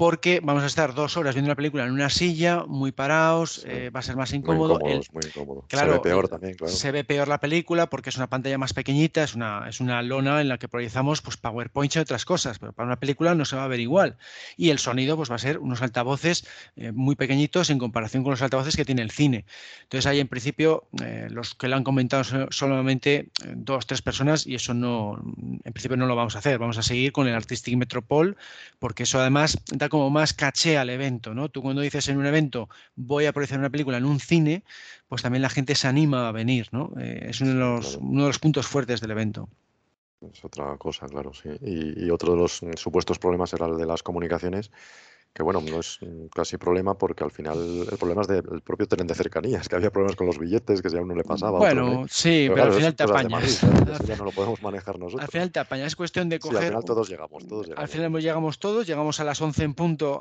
Speaker 3: porque vamos a estar dos horas viendo la película en una silla, muy parados, eh, va a ser más incómodo.
Speaker 2: Muy incómodo,
Speaker 3: Claro,
Speaker 2: se ve peor también, claro.
Speaker 3: Se ve peor la película porque es una pantalla más pequeñita, es una, es una lona en la que proyectamos pues, PowerPoint y otras cosas, pero para una película no se va a ver igual. Y el sonido pues, va a ser unos altavoces eh, muy pequeñitos en comparación con los altavoces que tiene el cine. Entonces ahí en principio eh, los que lo han comentado son solamente dos, tres personas y eso no, en principio no lo vamos a hacer. Vamos a seguir con el Artistic Metropol porque eso además da como más caché al evento, ¿no? Tú cuando dices en un evento voy a proyectar una película en un cine, pues también la gente se anima a venir, ¿no? Eh, es uno de, los, uno de los puntos fuertes del evento.
Speaker 2: Es otra cosa, claro, sí. Y, y, otro de los supuestos problemas era el de las comunicaciones, que bueno, no es casi problema porque al final el problema es del propio tren de cercanías, que había problemas con los billetes, que si a uno le pasaba.
Speaker 3: Bueno, sí, pero, al final te apañas.
Speaker 2: ya no lo podemos manejar nosotros.
Speaker 3: Al final te apañas, es cuestión de coger.
Speaker 2: al final todos llegamos, todos llegamos.
Speaker 3: Al final llegamos todos, llegamos a las 11 en punto,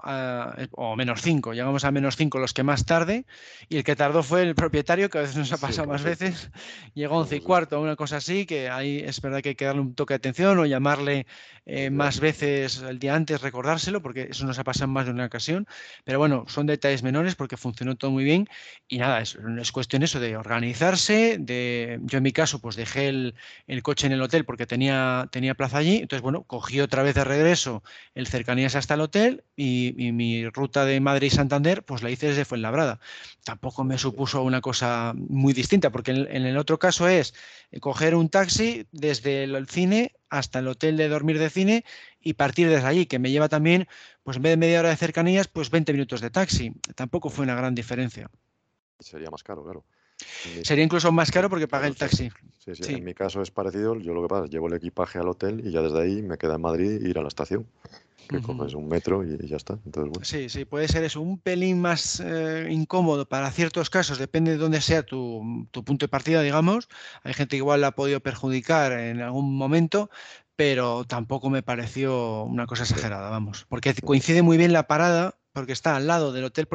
Speaker 3: o menos 5, llegamos a menos 5 los que más tarde, y el que tardó fue el propietario, que a veces nos ha pasado más veces, llegó a 11 y cuarto, una cosa así, que ahí es verdad que hay que darle un toque de atención o llamarle eh, más veces el día antes, recordárselo, porque eso nos ha pasado más de una ocasión. Pero bueno, son detalles menores porque funcionó todo muy bien. Y nada, es, es cuestión eso de organizarse. De, yo en mi caso, pues dejé el, el, coche en el hotel porque tenía, tenía plaza allí. Entonces, bueno, cogí otra vez de regreso el cercanías hasta el hotel y, y mi ruta de Madrid-Santander, pues la hice desde Fuenlabrada. Tampoco me supuso una cosa muy distinta, porque en, en el otro caso es coger un taxi desde el cine hasta el hotel de dormir de cine y partir desde allí, que me lleva también, pues en vez de media hora de cercanías, pues 20 minutos de taxi. Tampoco fue una gran diferencia.
Speaker 2: Sería más caro, claro.
Speaker 3: Sería incluso más caro porque pagué el taxi.
Speaker 2: Sí, sí, en mi caso es parecido. Yo lo que pasa es llevo el equipaje al hotel y ya desde ahí me queda en Madrid ir a la estación. Que coges un metro y, ya está. Entonces, bueno.
Speaker 3: Sí, sí, puede ser eso, un pelín más eh, incómodo para ciertos casos, depende de dónde sea tu, tu, punto de partida, digamos. Hay gente que igual la ha podido perjudicar en algún momento, pero tampoco me pareció una cosa exagerada, vamos, porque coincide muy bien la parada, porque está al lado del Hotel,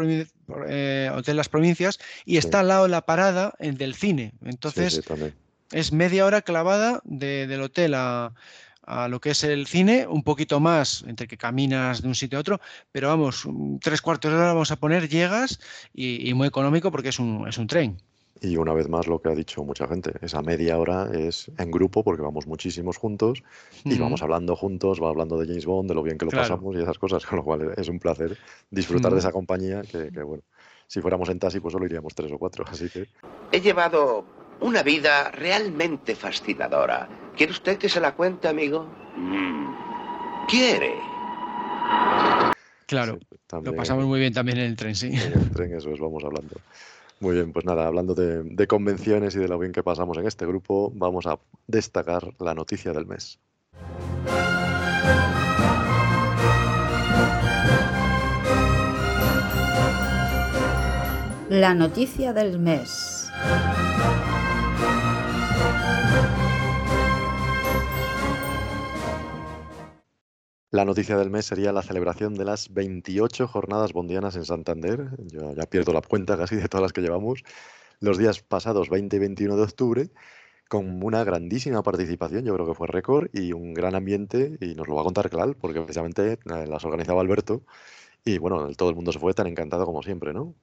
Speaker 3: eh, hotel Las Provincias y está al lado de la parada del cine. Entonces, es media hora clavada de, del hotel a, a lo que es el cine, un poquito más entre que caminas de un sitio a otro, pero vamos, tres cuartos de hora vamos a poner, llegas y, muy económico porque es un, es un tren.
Speaker 2: Y una vez más lo que ha dicho mucha gente, esa media hora es en grupo porque vamos muchísimos juntos y vamos hablando juntos, va hablando de James Bond, de lo bien que lo pasamos y esas cosas, con lo cual es un placer disfrutar de esa compañía que, que, bueno, si fuéramos en taxi pues solo iríamos tres o cuatro, así que...
Speaker 11: He llevado una vida realmente fascinadora. ¿Quiere usted que se la cuente, amigo? Mm. ¿Quiere?
Speaker 3: Claro, lo pasamos muy bien también en el tren, sí.
Speaker 2: En el tren, eso es, vamos hablando. Muy bien, pues nada, hablando de, convenciones y de lo bien que pasamos en este grupo, vamos a destacar la noticia del mes.
Speaker 1: La noticia del mes.
Speaker 2: La noticia del mes sería la celebración de las 28 jornadas bondianas en Santander. Yo ya pierdo la cuenta casi de todas las que llevamos. Los días pasados, 20 y 21 de octubre, con una grandísima participación, yo creo que fue récord y un gran ambiente, y nos lo va a contar Clal, porque precisamente eh, las organizaba Alberto, y bueno, todo el mundo se fue tan encantado como siempre, ¿no?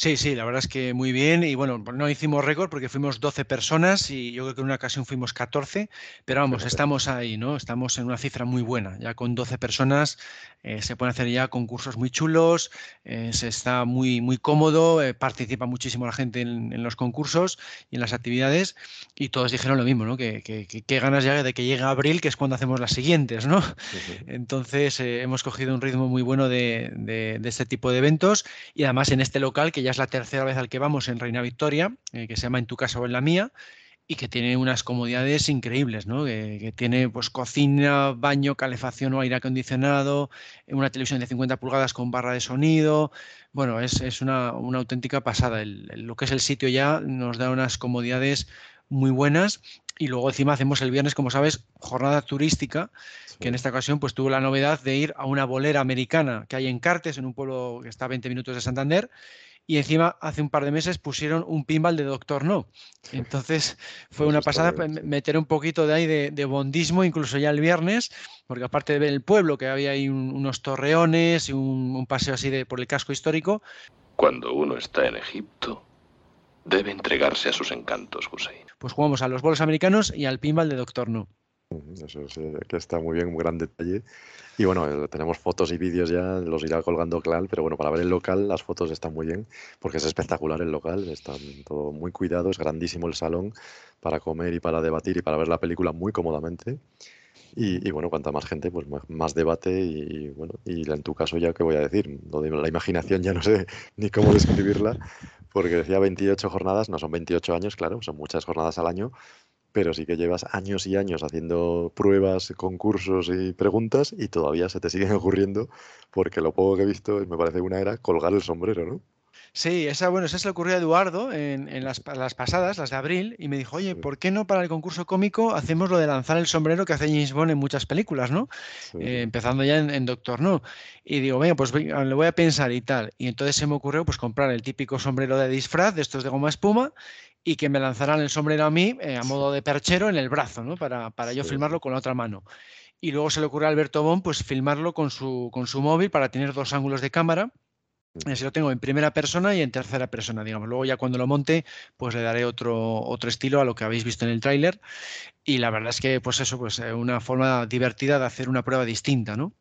Speaker 3: Sí, sí, la verdad es que muy bien. Y bueno, no hicimos récord porque fuimos 12 personas y yo creo que en una ocasión fuimos 14, pero vamos, estamos ahí, ¿no? Estamos en una cifra muy buena. Ya con 12 personas eh, se pueden hacer ya concursos muy chulos, eh, se está muy, muy cómodo, eh, participa muchísimo la gente en, los concursos y en las actividades y todos dijeron lo mismo, ¿no? Que, que, ganas ya de que llegue abril, que es cuando hacemos las siguientes, ¿no? Entonces hemos cogido un ritmo muy bueno de, de, de este tipo de eventos y además en este local que ya es la tercera vez al que vamos en Reina Victoria, eh, que se llama En tu casa o en la mía, y que tiene unas comodidades increíbles, ¿no? Que, tiene pues cocina, baño, calefacción o aire acondicionado, una televisión de 50 pulgadas con barra de sonido. Bueno, es, una, auténtica pasada. lo que es el sitio ya nos da unas comodidades muy buenas y luego encima hacemos el viernes, como sabes, jornada turística, que en esta ocasión pues tuvo la novedad de ir a una bolera americana que hay en Cartes, en un pueblo que está a 20 minutos de Santander, y encima hace un par de meses pusieron un pinball de Doctor No. Entonces fue una pasada meter un poquito de ahí de, bondismo, incluso ya el viernes, porque aparte de ver el pueblo, que había ahí unos torreones y un, paseo así de, por el casco histórico.
Speaker 10: Cuando uno está en Egipto, debe entregarse a sus encantos, Hussein.
Speaker 3: Pues jugamos a los bolos americanos y al pinball de Doctor No.
Speaker 2: Eso es, eh, que está muy bien, un gran detalle. Y bueno, eh, tenemos fotos y vídeos ya, los irá colgando Clal, pero bueno, para ver el local las fotos están muy bien, porque es espectacular el local, está todo muy cuidado, es grandísimo el salón para comer y para debatir y para ver la película muy cómodamente. Y, bueno, cuanta más gente, pues más, debate y, bueno, y en tu caso ya, ¿qué voy a decir? la imaginación ya no sé ni cómo describirla, porque decía 28 jornadas, no son 28 años, claro, son muchas jornadas al año, pero sí que llevas años y años haciendo pruebas, concursos y preguntas y todavía se te siguen ocurriendo, porque lo poco que he visto me parece una era colgar el sombrero, ¿no?
Speaker 3: Sí, esa, bueno, esa se le ocurrió a Eduardo en, las, pasadas, las de abril, y me dijo, oye, ¿por qué no para el concurso cómico hacemos lo de lanzar el sombrero que hace James Bond en muchas películas, ¿no? Eh, empezando ya en, Doctor No. Y digo, venga, pues le voy a pensar y tal. Y entonces se me ocurrió pues comprar el típico sombrero de disfraz de estos de goma espuma y que me lanzaran el sombrero a mí eh, a modo de perchero en el brazo, ¿no? Para, para yo filmarlo con la otra mano. Y luego se le ocurrió a Alberto Bon pues filmarlo con su, con su móvil para tener dos ángulos de cámara Así lo tengo en primera persona y en tercera persona, digamos. Luego ya cuando lo monte, pues le daré otro, otro estilo a lo que habéis visto en el tráiler. Y la verdad es que, pues eso, pues eh, una forma divertida de hacer una prueba distinta, ¿no?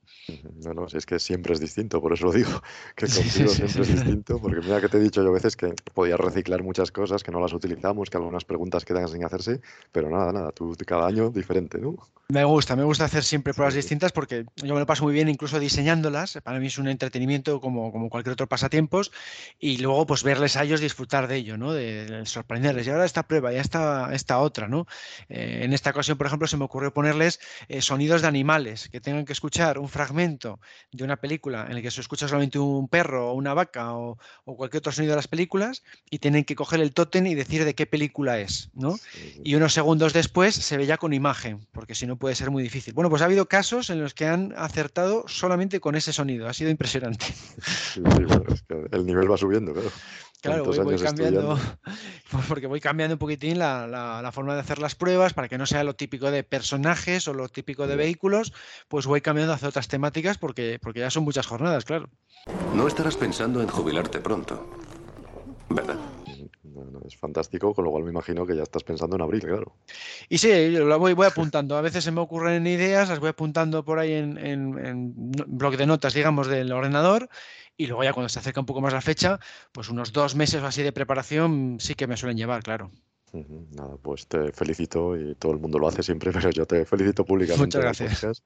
Speaker 2: No, no, si es que siempre es distinto, por eso lo digo, que contigo siempre es distinto, porque mira que te he dicho yo a veces que podías reciclar muchas cosas, que no las utilizamos, que algunas preguntas quedan sin hacerse, pero nada, nada, tú cada año diferente, ¿no?
Speaker 3: Me gusta, me gusta hacer siempre pruebas distintas porque yo me lo paso muy bien incluso diseñándolas, para mí es un entretenimiento como, como cualquier otro pasatiempos, y luego pues verles a ellos disfrutar de ello, ¿no? De, sorprenderles, y ahora esta prueba, y esta, esta otra, ¿no? Eh, en esta ocasión, por ejemplo, se me ocurrió ponerles eh, sonidos de animales, que tengan que escuchar un fragmento de una película en el que se escucha solamente un perro o una vaca o, cualquier otro sonido de las películas y tienen que coger el tótem y decir de qué película es, ¿no? Y unos segundos después se ve ya con imagen, porque si no puede ser muy difícil. Bueno, pues ha habido casos en los que han acertado solamente con ese sonido, ha sido impresionante.
Speaker 2: el nivel va subiendo, claro.
Speaker 3: Claro,
Speaker 2: tantos
Speaker 3: voy, cambiando,
Speaker 2: estudiando.
Speaker 3: pues porque voy cambiando un poquitín la, la- la forma de hacer las pruebas para que no sea lo típico de personajes o lo típico de vehículos, pues voy cambiando hacia otras temáticas porque, porque ya son muchas jornadas, claro.
Speaker 9: No estarás pensando en jubilarte pronto, ¿verdad?
Speaker 2: Bueno, es fantástico, con lo cual me imagino que ya estás pensando en abril, claro.
Speaker 3: Y sí, yo lo voy, voy apuntando. A veces se me ocurren ideas, las voy apuntando por ahí en, en, en bloc de notas, digamos, del ordenador. Y luego ya cuando se acerca un poco más la fecha, pues unos dos meses o así de preparación sí que me suelen llevar, claro.
Speaker 2: Nada, pues te felicito y todo el mundo lo hace siempre, pero yo te felicito públicamente
Speaker 3: Muchas gracias.
Speaker 2: podcast,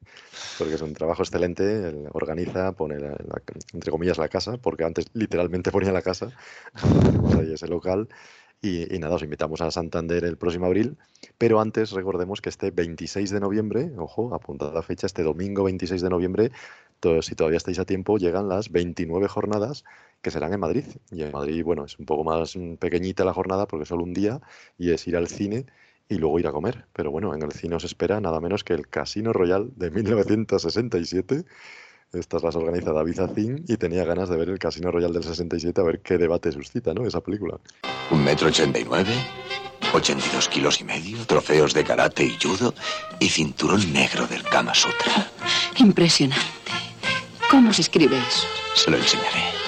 Speaker 2: porque es un trabajo excelente, él organiza, pone la- la- entre comillas la casa, porque antes literalmente ponía la casa, ahí ese local, y, y nada, os invitamos a Santander el próximo abril, pero antes recordemos que este 26 de noviembre, ojo, apuntad la fecha, este domingo 26 de noviembre, to- si todavía estáis a tiempo, llegan las 29 jornadas que serán en Madrid. Y en Madrid, bueno, es un poco más mm, pequeñita la jornada porque es solo un día y es ir al cine y luego ir a comer. Pero bueno, en el cine os espera nada menos que el Casino Royal de 1967. Estas las organiza David Zacín y tenía ganas de ver el Casino Royal del 67 a ver qué debate suscita, ¿no? Esa película.
Speaker 12: Un metro ochenta y nueve, 82 kilos y medio, trofeos de karate y judo y cinturón negro del Kama Sutra.
Speaker 8: Impresionante. ¿Cómo se escribe eso?
Speaker 12: Se lo enseñaré.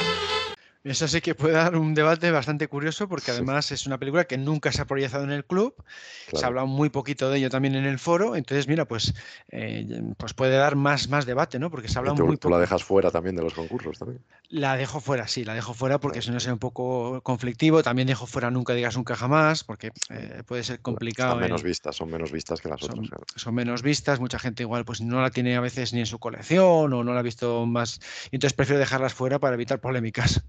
Speaker 3: Eso sí que puede dar un debate bastante curioso porque además es una película que nunca se ha proyectado en el club, se ha
Speaker 2: Claro.
Speaker 3: hablado muy poquito de ello también en el foro, entonces mira, pues, eh, pues puede dar más, más debate, ¿no? Porque se ha
Speaker 2: Y
Speaker 3: hablado
Speaker 2: tú,
Speaker 3: muy
Speaker 2: tú
Speaker 3: poco.
Speaker 2: la dejas fuera también de los concursos también.
Speaker 3: La dejo fuera, sí, la dejo fuera porque si no sea un poco conflictivo. También dejo fuera Nunca digas nunca jamás porque eh, puede ser complicado.
Speaker 2: Están menos vistas, son menos vistas que las
Speaker 3: son,
Speaker 2: otras. claro.
Speaker 3: son menos vistas, mucha gente igual pues no la tiene a veces ni en su colección o no la ha visto más. y Entonces prefiero dejarlas fuera para evitar polémicas.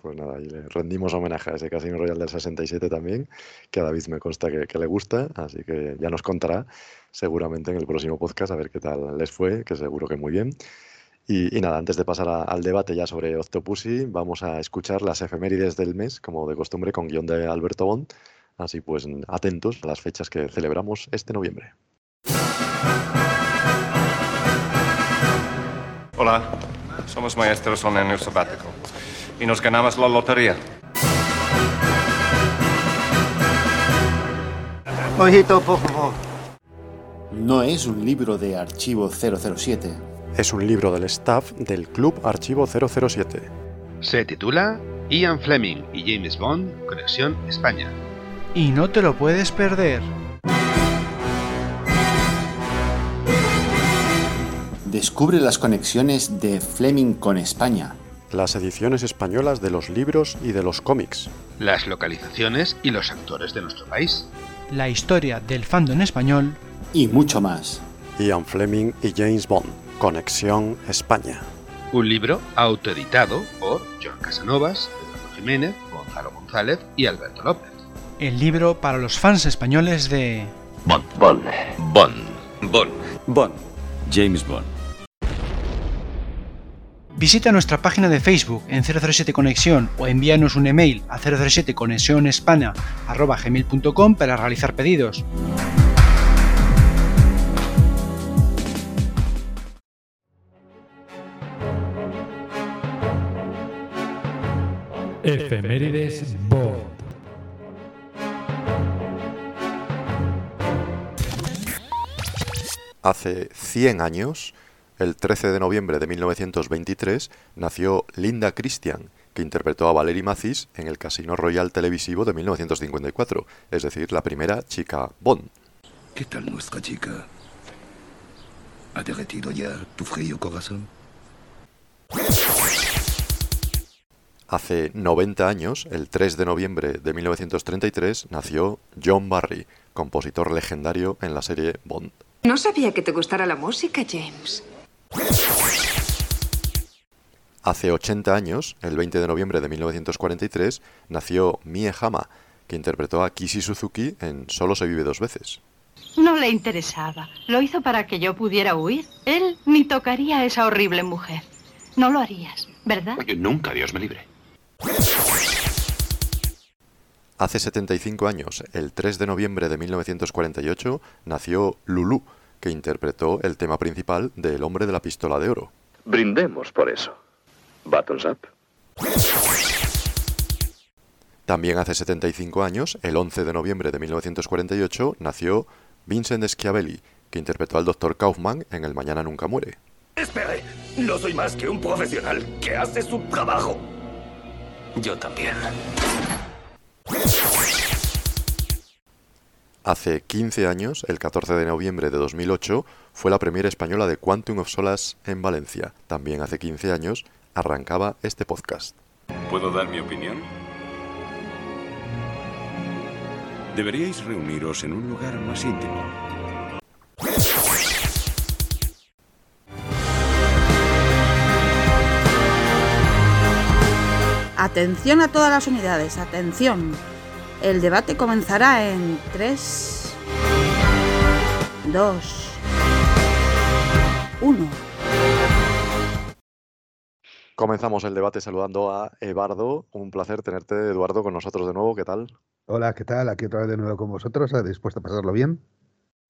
Speaker 2: Pues nada, y le rendimos homenaje a ese Casino Royal del 67 también, que a David me consta que, le gusta, así que ya nos contará seguramente en el próximo podcast a ver qué tal les fue, que seguro que muy bien. Y, nada, antes de pasar a- al debate ya sobre Octopussy, vamos a escuchar las efemérides del mes, como de costumbre, con guion de Alberto Bond. Así pues, atentos a las fechas que celebramos este noviembre.
Speaker 13: Hola, somos maestros en año sabático y nos ganamos la lotería.
Speaker 14: Mojito, por favor.
Speaker 15: No es un libro de archivo 007.
Speaker 2: Es un libro del staff del Club Archivo 007.
Speaker 16: Se titula Ian Fleming y James Bond, Conexión España.
Speaker 3: Y no te lo puedes perder.
Speaker 15: Descubre las conexiones de Fleming con España.
Speaker 2: Las ediciones españolas de los libros y de los cómics.
Speaker 16: Las localizaciones y los actores de nuestro país.
Speaker 3: La historia del fandom español.
Speaker 15: Y mucho más.
Speaker 2: Ian Fleming y James Bond. Conexión España.
Speaker 16: Un libro autoeditado por John Casanovas, Eduardo Jiménez, Gonzalo González y Alberto López.
Speaker 3: El libro para los fans españoles de.
Speaker 10: Bond. Bond. Bond.
Speaker 9: Bond. Bond.
Speaker 17: James Bond.
Speaker 3: Visita nuestra página de Facebook en 007 Conexión o envíanos un email a 007 conexionespana@gmail.com para realizar pedidos.
Speaker 18: Efemérides Bond.
Speaker 2: Hace 100 años, el 13 de noviembre de 1923, nació Linda Christian, que interpretó a Valerie Mathis en el Casino Royal televisivo de 1954, es decir, la primera chica Bond.
Speaker 6: ¿Qué tal nuestra chica? ¿Ha derretido ya tu frío corazón?
Speaker 2: Hace 90 años, el 3 de noviembre de 1933, nació John Barry, compositor legendario en la serie Bond.
Speaker 19: No sabía que te gustara la música, James.
Speaker 2: Hace 80 años, el 20 de noviembre de 1943, nació Mie Hama, que interpretó a Kishi Suzuki en Solo se vive dos veces.
Speaker 20: No le interesaba. Lo hizo para que yo pudiera huir. Él ni tocaría a esa horrible mujer. No lo harías, ¿verdad?
Speaker 10: Nunca, Dios me libre.
Speaker 2: Hace 75 años, el 3 de noviembre de 1948, nació Lulu, que interpretó el tema principal de El hombre de la pistola de oro.
Speaker 10: Brindemos por eso. Buttons up.
Speaker 2: También hace 75 años, el 11 de noviembre de 1948, nació Vincent Schiavelli, que interpretó al Dr. Kaufman en El Mañana Nunca Muere.
Speaker 17: Espere, no soy más que un profesional que hace su trabajo.
Speaker 9: Yo también.
Speaker 2: Hace 15 años, el 14 de noviembre de 2008, fue la premiere española de Quantum of Solace en Valencia. También hace 15 años arrancaba este podcast.
Speaker 21: ¿Puedo dar mi opinión? Deberíais reuniros en un lugar más íntimo.
Speaker 1: Atención a todas las unidades, atención. El debate comenzará en 3, 2, 1.
Speaker 2: Comenzamos el debate saludando a Eduardo. Un placer tenerte, Eduardo, con nosotros de nuevo. ¿Qué tal?
Speaker 22: Hola, ¿qué tal? Aquí otra vez de nuevo con vosotros, dispuesto a pasarlo bien.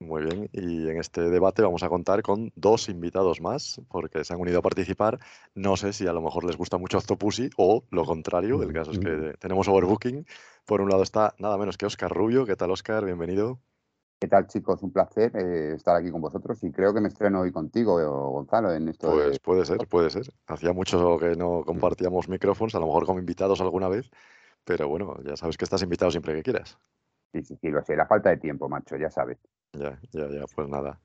Speaker 2: Muy bien, y en este debate vamos a contar con dos invitados más, porque se han unido a participar. No sé si a lo mejor les gusta mucho Octopussy o lo contrario, el caso es que tenemos overbooking. Por un lado está nada menos que Oscar Rubio. ¿Qué tal, Oscar? Bienvenido.
Speaker 23: ¿Qué tal, chicos? Un placer eh, estar aquí con vosotros y creo que me estreno hoy contigo, eh, Gonzalo, en esto.
Speaker 2: Pues puede ser, puede ser. Hacía mucho que no compartíamos micrófonos, a lo mejor como invitados alguna vez, pero bueno, ya sabes que estás invitado siempre que quieras.
Speaker 23: Sí, sí, sí, lo sé. La falta de tiempo, macho, ya sabes.
Speaker 2: Ya, ya, ya, pues nada.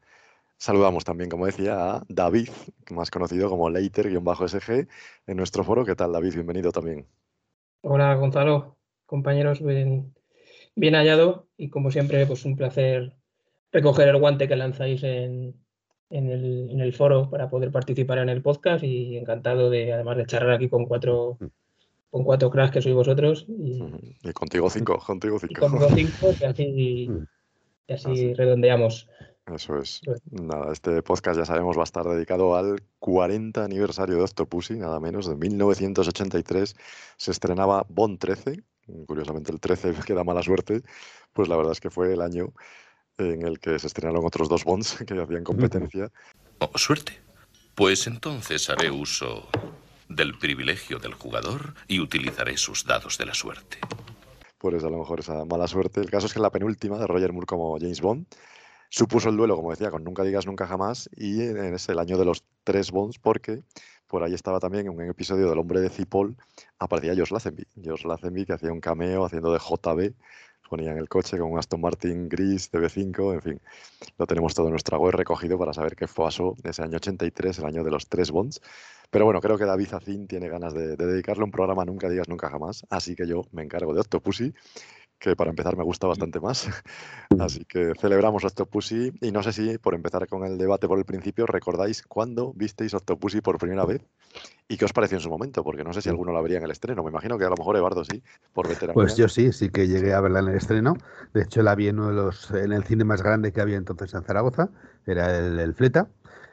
Speaker 2: Saludamos también, como decía, a David, más conocido como Leiter-SG, en nuestro foro. ¿Qué tal, David? Bienvenido también.
Speaker 24: Hola, Gonzalo. Compañeros, bien, bien hallado y como siempre, pues un placer recoger el guante que lanzáis en, en, el, en el foro para poder participar en el podcast y encantado de, además de charlar aquí con cuatro con cuatro cracks que sois vosotros. Y,
Speaker 2: y contigo cinco, contigo cinco.
Speaker 24: Y contigo cinco, y así y así, redondeamos.
Speaker 2: Eso es. Nada, este podcast ya sabemos va a estar dedicado al 40 aniversario de Octopussy, nada menos, de 1983. Se estrenaba Bond 13, curiosamente el 13 que da mala suerte, pues la verdad es que fue el año en el que se estrenaron otros dos Bonds que hacían competencia.
Speaker 10: Oh, suerte. Pues entonces haré uso del privilegio del jugador y utilizaré sus dados de la suerte
Speaker 2: pues a lo mejor esa mala suerte. El caso es que en la penúltima de Roger Moore como James Bond supuso el duelo, como decía, con Nunca digas nunca jamás y es el año de los tres Bonds porque por ahí estaba también en un episodio del Hombre de Cipoll aparecía Josh Lazenby. Josh Lazenby que hacía un cameo haciendo de JB en el coche con un Aston Martin gris de B5, en fin, lo tenemos todo en nuestra web recogido para saber qué pasó ese año 83, el año de los tres bonds. Pero bueno, creo que David Zacín tiene ganas de, de dedicarle un programa Nunca digas nunca jamás, así que yo me encargo de Octopussy que para empezar me gusta bastante más. Así que celebramos Octopussy y no sé si por empezar con el debate por el principio recordáis cuándo visteis Octopussy por primera vez y qué os pareció en su momento, porque no sé si alguno la vería en el estreno. Me imagino que a lo mejor Eduardo sí, por veteranía.
Speaker 22: Pues yo sí, sí que llegué a verla en el estreno. De hecho la vi en uno de los en el cine más grande que había entonces en Zaragoza, era el, el Fleta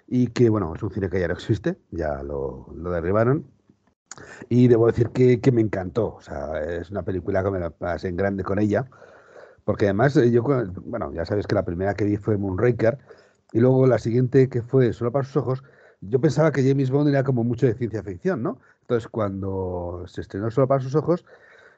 Speaker 22: y que bueno, es un cine que ya no existe, ya lo, derribaron y debo decir que, que, me encantó. O sea, es una película que me la pasé en grande con ella. Porque además, eh, yo, bueno, ya sabes que la primera que vi fue Moonraker. Y luego la siguiente que fue Solo para sus ojos. Yo pensaba que James Bond era como mucho de ciencia ficción, ¿no? Entonces, cuando se estrenó Solo para sus ojos,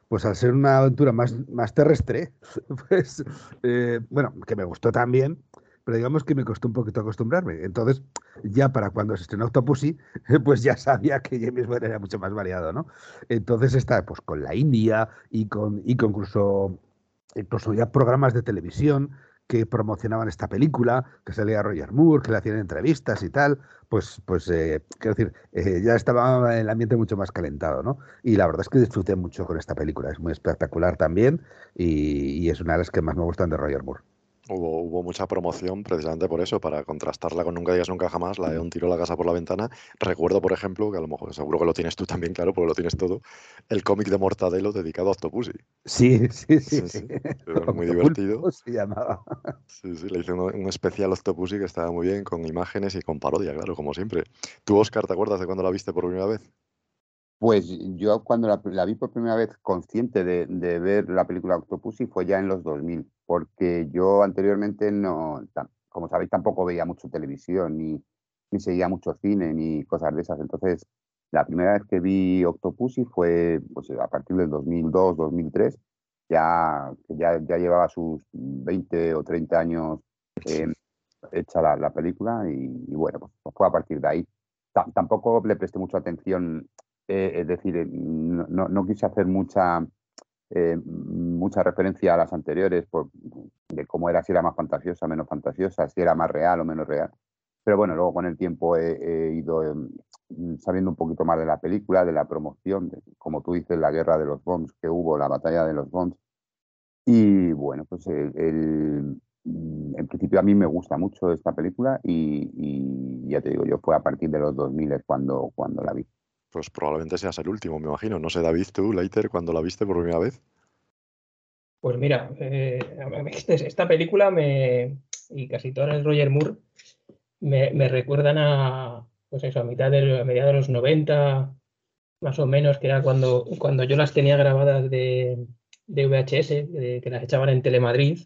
Speaker 22: pues al ser una aventura más, más terrestre, pues, eh, bueno, que me gustó también, pero digamos que me costó un poquito acostumbrarme. Entonces, ya para cuando se estrenó Octopussy, pues ya sabía que James Bond era mucho más variado, ¿no? Entonces está pues con la India y con, y con incluso, incluso ya programas de televisión que promocionaban esta película, que salía Roger Moore, que le hacían entrevistas y tal, pues, pues eh, quiero decir, eh, ya estaba el ambiente mucho más calentado, ¿no? Y la verdad es que disfruté mucho con esta película, es muy espectacular también y, y es una de las que más me gustan de Roger Moore.
Speaker 2: Hubo, hubo, mucha promoción precisamente por eso, para contrastarla con Nunca digas nunca jamás, la de un tiro a la casa por la ventana. Recuerdo, por ejemplo, que a lo mejor seguro que lo tienes tú también, claro, porque lo tienes todo, el cómic de Mortadelo dedicado a Octopussy.
Speaker 22: Sí, sí, sí. sí, sí.
Speaker 2: muy divertido.
Speaker 22: Se llamaba.
Speaker 2: Sí, sí, le hice un, un especial Octopussy que estaba muy bien, con imágenes y con parodia, claro, como siempre. ¿Tú, Oscar, te acuerdas de cuando la viste por primera vez?
Speaker 23: Pues yo cuando la, la, vi por primera vez consciente de, de, ver la película Octopussy fue ya en los 2000, porque yo anteriormente no, como sabéis, tampoco veía mucho televisión, ni, ni seguía mucho cine, ni cosas de esas. Entonces, La primera vez que vi Octopussy fue pues, a partir del 2002, 2003, ya, ya, ya llevaba sus 20 o 30 años eh, hecha la, la película y, bueno, pues, pues, fue a partir de ahí. tampoco le presté mucha atención, eh, es decir, eh, no, no, quise hacer mucha, mucha referencia a las anteriores de cómo era, si era más fantasiosa, menos fantasiosa, si era más real o menos real. Pero bueno, luego con el tiempo he, ido em, sabiendo un poquito más de la película, de la promoción, como tú dices, la guerra de los Bonds que hubo, la batalla de los Bonds. Y bueno, pues el, en principio a mí me gusta mucho esta película y, ya te digo, yo fue a partir de los 2000 cuando, cuando la vi.
Speaker 2: Pues probablemente seas el último, me imagino. No sé, David, tú, Leiter, cuando la viste por primera vez.
Speaker 24: Pues mira, eh, esta película me, y casi todas las Roger Moore me, recuerdan a, pues eso, a mitad de, a mediados de los 90, más o menos, que era cuando, cuando yo las tenía grabadas de, VHS, que las echaban en Telemadrid.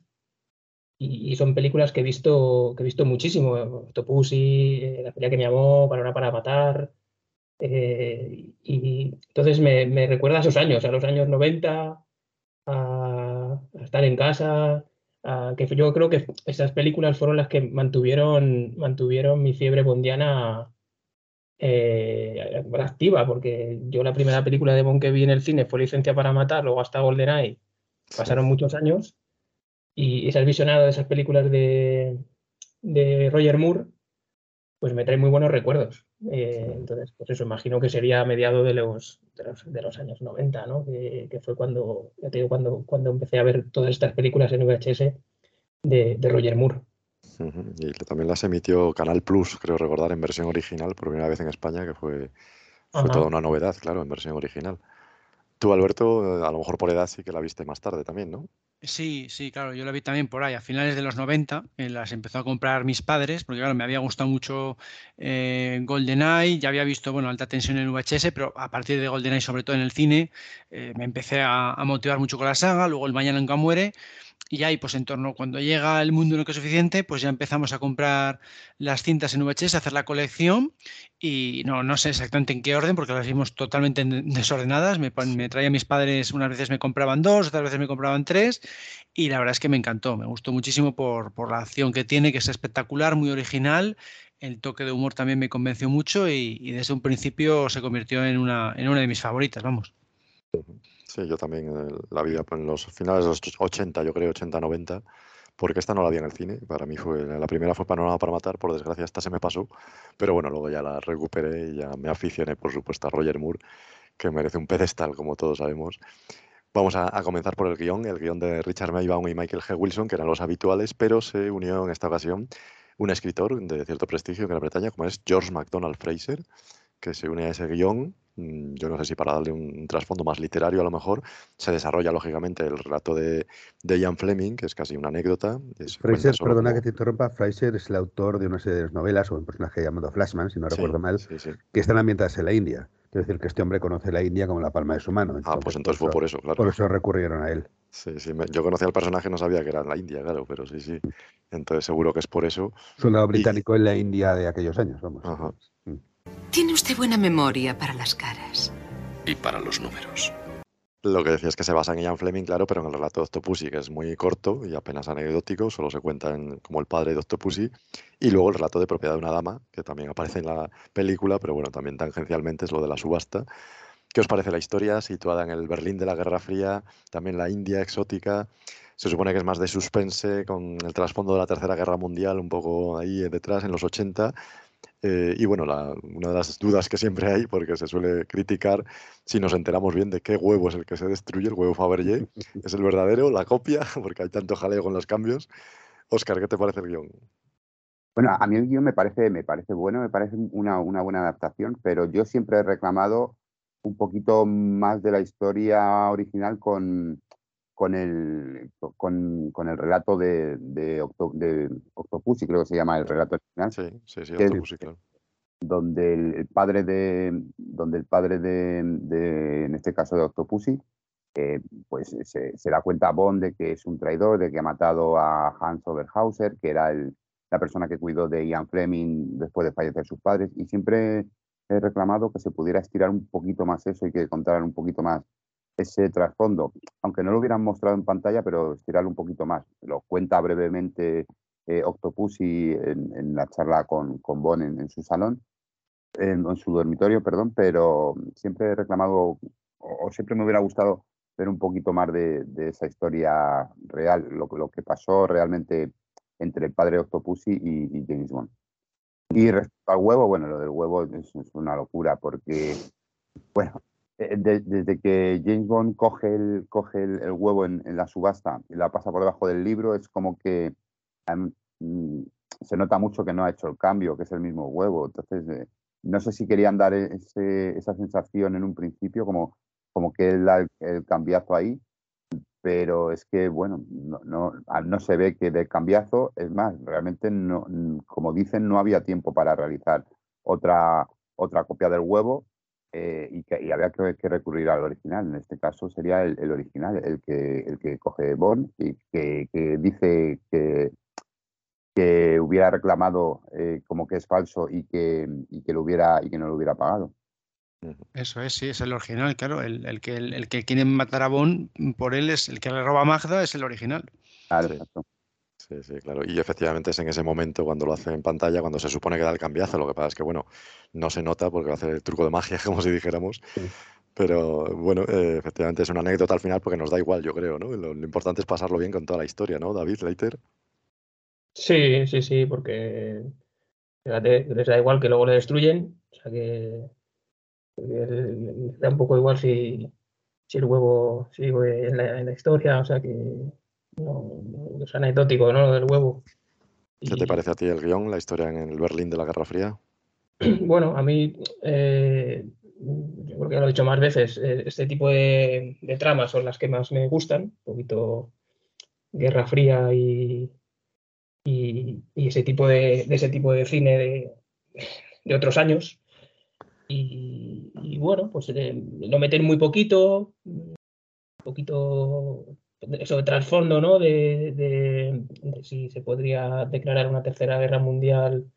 Speaker 24: Y, son películas que he visto, que he visto muchísimo. Octopussy, eh, La pelea que me llamó, Para para matar. Eh, y entonces me, me, recuerda a esos años, a los años 90, a estar en casa, Ah, que yo creo que esas películas fueron las que mantuvieron, mantuvieron mi fiebre bondiana eh, activa, porque yo la primera película de Bond que vi en el cine fue Licencia para Matar, luego hasta GoldenEye, pasaron muchos años, y ese visionado de esas películas de, de Roger Moore, pues me trae muy buenos recuerdos. Eh, entonces, pues eso, imagino que sería a mediados de los, de los, años 90, ¿no? Que, fue cuando, ya te digo, cuando, cuando empecé a ver todas estas películas en VHS de, Roger Moore.
Speaker 2: Y también las emitió Canal Plus, creo recordar, en versión original, por primera vez en España, que fue, fue toda una novedad, claro, en versión original. Tú, Alberto, a lo mejor por edad sí que la viste más tarde también, ¿no?
Speaker 3: Sí, sí, claro, yo la vi también por ahí, a finales de los 90, eh, las empezó a comprar mis padres, porque claro, me había gustado mucho eh, GoldenEye, ya había visto, bueno, alta tensión en VHS, pero a partir de GoldenEye, sobre todo en el cine, eh, me empecé a, a, motivar mucho con la saga, luego el Mañana nunca muere, y ahí, pues en torno, cuando llega el mundo no que es suficiente, pues ya empezamos a comprar las cintas en VHS, a hacer la colección y no, no sé exactamente en qué orden, porque las vimos totalmente desordenadas. Me, me traía mis padres, unas veces me compraban dos, otras veces me compraban tres y la verdad es que me encantó, me gustó muchísimo por, por la acción que tiene, que es espectacular, muy original. El toque de humor también me convenció mucho y, y desde un principio se convirtió en una, en una de mis favoritas, vamos.
Speaker 2: Sí, yo también eh, la vi en los finales de los 80, yo creo, 80, 90, porque esta no la vi en el cine. Para mí fue, la primera fue Panorama para Matar, por desgracia esta se me pasó, pero bueno, luego ya la recuperé y ya me aficioné, por supuesto, a Roger Moore, que merece un pedestal, como todos sabemos. Vamos a, comenzar por el guion, el guion de Richard Maybaum y Michael G. Wilson, que eran los habituales, pero se unió en esta ocasión un escritor de cierto prestigio en Gran Bretaña, como es George MacDonald Fraser, que se une a ese guion yo no sé si para darle un, trasfondo más literario a lo mejor, se desarrolla lógicamente el relato de, de Ian Fleming, que es casi una anécdota.
Speaker 22: Fraser, perdona que te interrumpa, Fraser es el autor de una serie de novelas o un personaje llamado Flashman, si no recuerdo mal, que están ambientadas en la India. Es decir, que este hombre conoce la India como la palma de su mano.
Speaker 2: ah, pues entonces fue por eso, claro.
Speaker 22: Por eso recurrieron a él.
Speaker 2: Sí, sí. yo conocía al personaje, no sabía que era en la India, claro, pero sí, sí. Entonces seguro que es por eso.
Speaker 22: Soldado británico en la India de aquellos años, vamos. Ajá.
Speaker 8: Tiene usted buena memoria para las caras.
Speaker 10: Y para los números.
Speaker 2: Lo que decía es que se basa en Ian Fleming, claro, pero en el relato de Octopussy, que es muy corto y apenas anecdótico, solo se cuenta como el padre de Octopussy. Y luego el relato de propiedad de una dama, que también aparece en la película, pero bueno, también tangencialmente es lo de la subasta. ¿Qué os parece la historia situada en el Berlín de la Guerra Fría, también la India exótica? Se supone que es más de suspense, con el trasfondo de la Tercera Guerra Mundial un poco ahí detrás, en los 80, eh, y bueno, una de las dudas que siempre hay, porque se suele criticar si nos enteramos bien de qué huevo es el que se destruye, el huevo Fabergé, ¿es el verdadero, la copia? Porque hay tanto jaleo con los cambios. Oscar, ¿qué te parece el guion?
Speaker 23: Bueno, a mí el guion me parece, me parece bueno, me parece una, una buena adaptación, pero yo siempre he reclamado un poquito más de la historia original con, con el, con, con el relato de, de, Octopussy, creo que se llama el relato original.
Speaker 2: Sí, sí, sí, Octopussy, claro.
Speaker 23: Donde el, padre de, donde el padre de, de en este caso de Octopussy, eh, pues se, se, da cuenta a Bond de que es un traidor, de que ha matado a Hans Oberhauser, que era el, la persona que cuidó de Ian Fleming después de fallecer sus padres, y siempre he reclamado que se pudiera estirar un poquito más eso y que contaran un poquito más ese trasfondo, aunque no lo hubieran mostrado en pantalla, pero estirarlo un poquito más. Lo cuenta brevemente eh, Octopussy en, en, la charla con, con Bon en, su salón, en, su dormitorio, perdón, pero siempre he reclamado, o, siempre me hubiera gustado ver un poquito más de, de esa historia real, lo, que pasó realmente entre el padre Octopussy y, y James Bond. Y respecto al huevo, bueno, lo del huevo es, es una locura porque, bueno, de, desde que James Bond coge el, coge el, huevo en, la subasta y la pasa por debajo del libro, es como que um, se nota mucho que no ha hecho el cambio, que es el mismo huevo. Entonces, eh, no sé si querían dar ese, esa sensación en un principio, como, como que el, el cambiazo ahí, pero es que, bueno, no, no, no, se ve que de cambiazo, es más, realmente, no, como dicen, no había tiempo para realizar otra, otra copia del huevo eh, y, que, y había que, que, recurrir al original. En este caso sería el, el original, el que, el que coge Bond y que, que dice que, que hubiera reclamado eh, como que es falso y que, y que, lo hubiera, y que no lo hubiera pagado.
Speaker 3: Eso es, sí, es el original, claro. El, el que, el, el, que quiere matar a Bond por él es el que le roba a Magda, es el original.
Speaker 23: Claro, exacto.
Speaker 2: Sí, sí, claro. Y efectivamente es en ese momento cuando lo hace en pantalla, cuando se supone que da el cambiazo. Lo que pasa es que, bueno, no se nota porque hace el truco de magia, como si dijéramos. Sí. Pero bueno, eh, efectivamente es una anécdota al final porque nos da igual, yo creo, ¿no? Lo, lo, importante es pasarlo bien con toda la historia, ¿no, David Leiter?
Speaker 24: Sí, sí, sí, porque fíjate, les da igual que luego le destruyen. O sea que les da un poco igual si, si el huevo sigue en la, en la historia, o sea que no, es anecdótico, ¿no? Lo del huevo.
Speaker 2: ¿Qué te parece a ti el guion, la historia en el Berlín de la Guerra Fría?
Speaker 24: Bueno, a mí, eh, yo creo que ya lo he dicho más veces, eh, este tipo de, de, tramas son las que más me gustan, un poquito Guerra Fría y, y, y ese tipo de, de, ese tipo de cine de, de otros años. Y, y, bueno, pues eh, lo meten muy poquito, un poquito de trasfondo, ¿no? De, si se podría declarar una tercera guerra mundial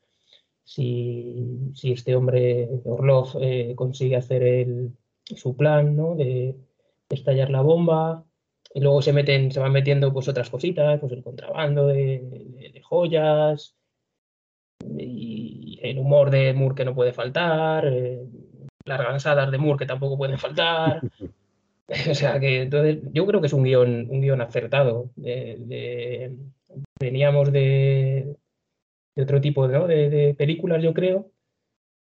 Speaker 24: si, si este hombre, Orlov, eh, consigue hacer su plan, ¿no? De, estallar la bomba. Y luego se meten, se van metiendo pues otras cositas, pues el contrabando de, de joyas, y el humor de Moore que no puede faltar, eh, las gansadas de Moore que tampoco pueden faltar. o sea que entonces yo creo que es un guion, un guion acertado. De, de, veníamos de, de, otro tipo ¿no? de, películas, yo creo,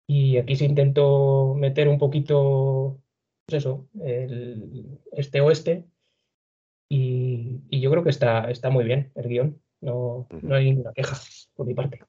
Speaker 24: y aquí se intentó meter un poquito, pues eso, el este oeste, y, y yo creo que está, está muy bien el guion. No, no hay ninguna queja por mi parte.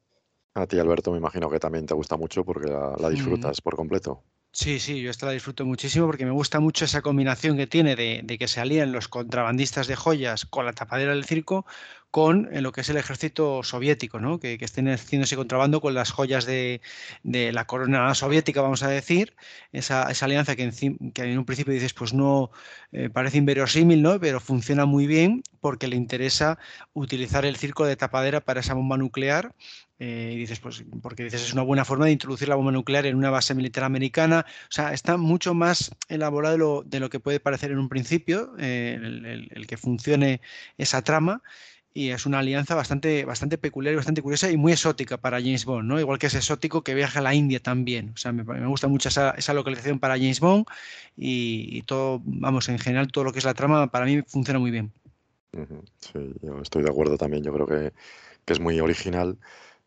Speaker 2: A ti, Alberto, me imagino que también te gusta mucho porque la, la disfrutas mm. por completo.
Speaker 3: Sí, sí, yo esta la disfruto muchísimo porque me gusta mucho esa combinación que tiene de, de, que se alían los contrabandistas de joyas con la tapadera del circo con lo que es el ejército soviético, ¿no? que, que estén haciendo ese contrabando con las joyas de, de, la corona soviética, vamos a decir, esa, esa alianza que en, que en, un principio dices, pues no eh, parece inverosímil, ¿no? pero funciona muy bien porque le interesa utilizar el circo de tapadera para esa bomba nuclear eh, y dices, pues, porque dices, es una buena forma de introducir la bomba nuclear en una base militar americana. O sea, está mucho más elaborado de lo, de lo que puede parecer en un principio, eh, el, el, el, que funcione esa trama y es una alianza bastante, bastante peculiar y bastante curiosa y muy exótica para James Bond, ¿no? Igual que es exótico que viaja a la India también. O sea, me, me gusta mucho esa, esa, localización para James Bond y, todo, vamos, en general todo lo que es la trama para mí funciona muy bien.
Speaker 2: Sí, yo estoy de acuerdo también. Yo creo que, que es muy original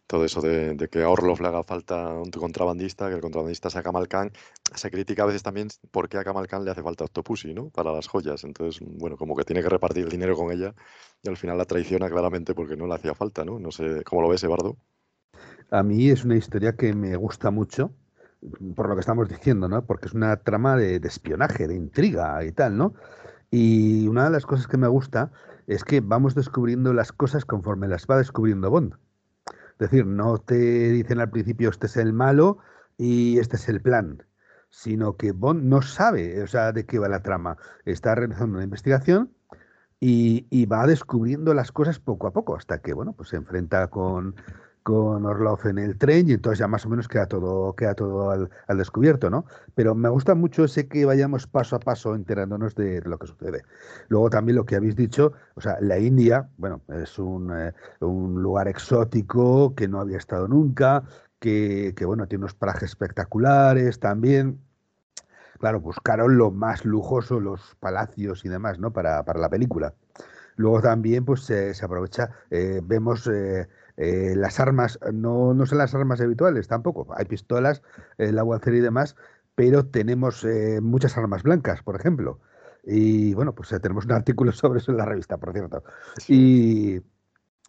Speaker 2: todo eso de, que a Orlov le haga falta un contrabandista, que el contrabandista sea Kamal Khan, se critica a veces también por qué a Kamal Khan le hace falta Octopussy, ¿no? Para las joyas. Entonces, bueno, como que tiene que repartir el dinero con ella y al final la traiciona claramente porque no le hacía falta, ¿no? No sé, ¿cómo lo ves, Eduardo?
Speaker 22: A mí es una historia que me gusta mucho, por lo que estamos diciendo, ¿no? Porque es una trama de espionaje, de intriga y tal, ¿no? Y una de las cosas que me gusta es que vamos descubriendo las cosas conforme las va descubriendo Bond. Es decir, no te dicen al principio este es el malo y este es el plan, sino que Bond no sabe o sea, de qué va la trama. Está realizando una investigación y, y, va descubriendo las cosas poco a poco hasta que bueno, pues se enfrenta con, con Orlov en el tren y entonces ya más o menos queda todo, queda todo al, descubierto, ¿no? Pero me gusta mucho ese que vayamos paso a paso enterándonos de, de lo que sucede. Luego también lo que habéis dicho, o sea, la India, bueno, es un, eh, un lugar exótico que no había estado nunca, que, que, bueno, tiene unos parajes espectaculares también. Claro, buscaron lo más lujoso, los palacios y demás, ¿no? Para, para la película. Luego también, pues se aprovecha, eh, vemos eh, eh, las armas, no, no son las armas habituales tampoco, hay pistolas, el aguacero y demás, pero tenemos eh, muchas armas blancas, por ejemplo. Y bueno, pues eh, tenemos un artículo sobre eso en la revista, por cierto. Y,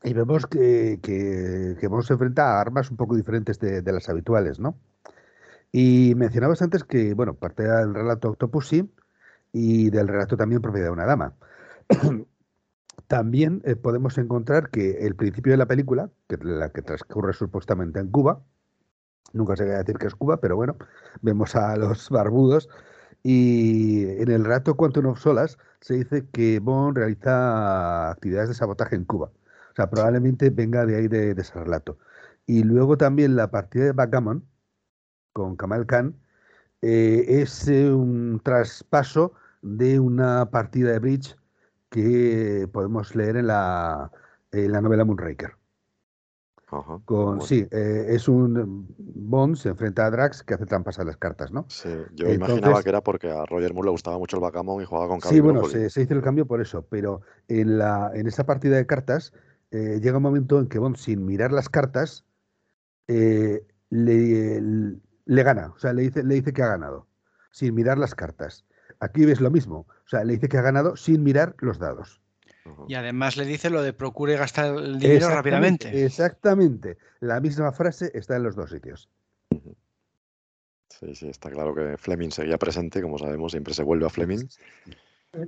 Speaker 22: y vemos que, que, que se enfrenta a armas un poco diferentes de, de, las habituales, ¿no? Y mencionabas antes que, bueno, parte del relato Octopussy y del relato también propiedad de una dama. También eh, podemos encontrar que el principio de la película, que la que transcurre supuestamente en Cuba, nunca se va a decir que es Cuba, pero bueno, vemos a los barbudos y en el relato Quantum Solas se dice que Bond realiza actividades de sabotaje en Cuba. O sea, probablemente venga de ahí de, de ese relato. Y luego también la partida de Backgammon con Kamal Khan eh, es eh, un traspaso de una partida de bridge que podemos leer en la, en la novela Moonraker.
Speaker 2: Ajá,
Speaker 22: Con,
Speaker 2: bueno.
Speaker 22: sí, eh, es un Bond se enfrenta a Drax que hace trampas a las cartas, ¿no?
Speaker 2: Sí, yo imaginaba
Speaker 22: Entonces-
Speaker 2: que era porque a Roger Moore le gustaba mucho el backgammon y jugaba con
Speaker 22: Sí, bueno, se hizo el cambio por eso, pero en, la, en esa partida de cartas eh, llega un momento en que Bond, sin mirar las cartas, eh, le, le gana, o sea, le dice, le dice que ha ganado, sin mirar las cartas. Aquí ves lo mismo, o sea, le dice que ha ganado sin mirar los dados.
Speaker 3: Y además le dice lo de procure gastar el dinero
Speaker 22: Exactamente,
Speaker 3: rápidamente.
Speaker 22: Exactamente, la misma frase está en los dos sitios.
Speaker 2: Sí, sí, está claro que Fleming seguía presente, como sabemos, siempre se vuelve a Fleming.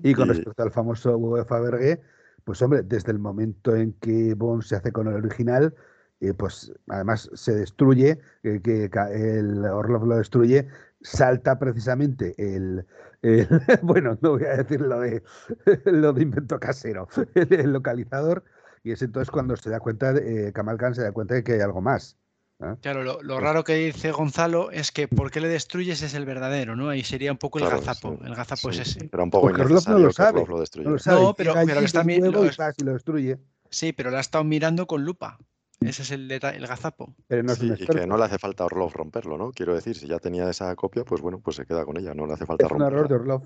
Speaker 22: Y con
Speaker 2: Y-
Speaker 22: respecto al famoso UEFA Berger, pues hombre, desde el momento en que Bond se hace con el original, eh, pues además se destruye, eh, que el Orlov lo destruye, salta precisamente el, el- bueno, no voy a decir lo de, lo de invento casero, el, el localizador, y es entonces cuando se da cuenta, de, eh, Kamal Khan se da cuenta de que hay algo más. ¿eh?
Speaker 3: Claro, lo, lo raro que dice Gonzalo es que por qué le destruyes es el verdadero, ¿no? Ahí sería un poco el
Speaker 2: Claro,
Speaker 3: gazapo.
Speaker 2: sí,
Speaker 3: El gazapo
Speaker 2: sí.
Speaker 3: es ese.
Speaker 2: Era un poco
Speaker 22: Porque Orlov no lo sabe,
Speaker 2: lo
Speaker 22: no lo sabe,
Speaker 3: No, pero- pero está lo
Speaker 22: y lo destruye,
Speaker 3: Sí, pero la ha estado mirando con lupa. Ese es el detalle, el gazapo.
Speaker 22: pero no es
Speaker 2: Sí,
Speaker 22: un
Speaker 2: y que no le hace falta a Orlov romperlo, ¿no? Quiero decir, si ya tenía esa copia, pues bueno, pues se queda con ella, no le hace falta
Speaker 22: Es un
Speaker 2: romperla.
Speaker 22: error de Orlov.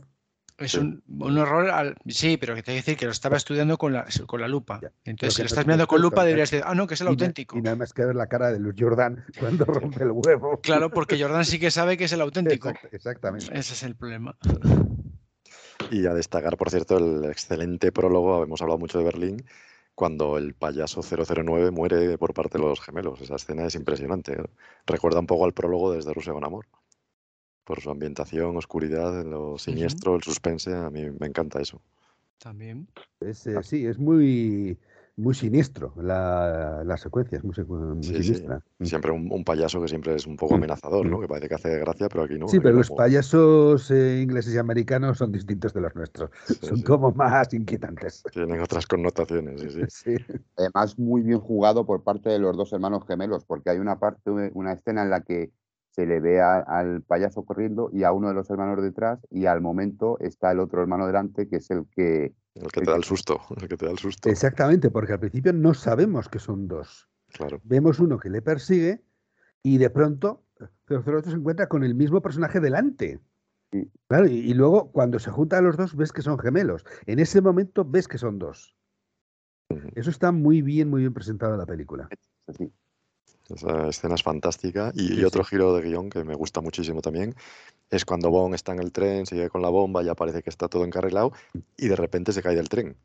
Speaker 3: Es
Speaker 2: Sí.
Speaker 3: un, un error, al- sí, pero que te decir que lo estaba estudiando con la, con la lupa. Entonces, si lo
Speaker 22: no
Speaker 3: estás
Speaker 22: es un
Speaker 3: mirando con lupa,
Speaker 22: ¿eh?
Speaker 3: deberías decir, ah, no, que es el
Speaker 22: Y
Speaker 3: auténtico.
Speaker 22: Y nada más que ver la cara de Luz Jordan cuando rompe el huevo.
Speaker 3: Claro, porque Jordan sí que sabe que es el auténtico.
Speaker 22: Exact- exactamente.
Speaker 3: Ese es el problema.
Speaker 2: Y a destacar, por cierto, el excelente prólogo, hemos hablado mucho de Berlín, cuando el payaso 009 muere por parte de los gemelos. Esa escena es impresionante. ¿eh? Recuerda un poco al prólogo desde Rusia con Amor. Por su ambientación, oscuridad, lo siniestro, el suspense, a mí me encanta eso.
Speaker 3: También.
Speaker 22: Es, eh, sí, es muy, muy siniestro la, la secuencia, es muy,
Speaker 2: Sí,
Speaker 22: siniestra. Mm.
Speaker 2: Siempre un, un payaso que siempre es un poco amenazador, ¿no? Que parece que hace gracia, pero aquí no.
Speaker 22: Sí, pero los
Speaker 2: como-
Speaker 22: payasos eh, ingleses y americanos son distintos de los nuestros. son
Speaker 2: sí.
Speaker 22: como más inquietantes.
Speaker 2: Tienen otras connotaciones, sí, sí.
Speaker 22: Sí.
Speaker 23: Además, muy bien jugado por parte de los dos hermanos gemelos, porque hay una parte, una escena en la que se le ve a- al payaso corriendo y a uno de los hermanos detrás, y al momento está el otro hermano delante, que es el que.
Speaker 2: El que te da el susto, el que te da el susto.
Speaker 22: Exactamente, porque al principio no sabemos que son dos.
Speaker 2: Claro.
Speaker 22: Vemos uno que le persigue y de pronto 008 se encuentra con el mismo personaje delante. Claro, y, y luego cuando se juntan los dos ves que son gemelos. En ese momento ves que son dos. Eso está muy bien, muy bien presentado en la película.
Speaker 2: Esa escena es fantástica. Y,
Speaker 22: Sí,
Speaker 2: y otro giro de guion que me gusta muchísimo también es cuando Bond está en el tren, sigue con la bomba, ya parece que está todo encarrilado y de repente se cae del tren.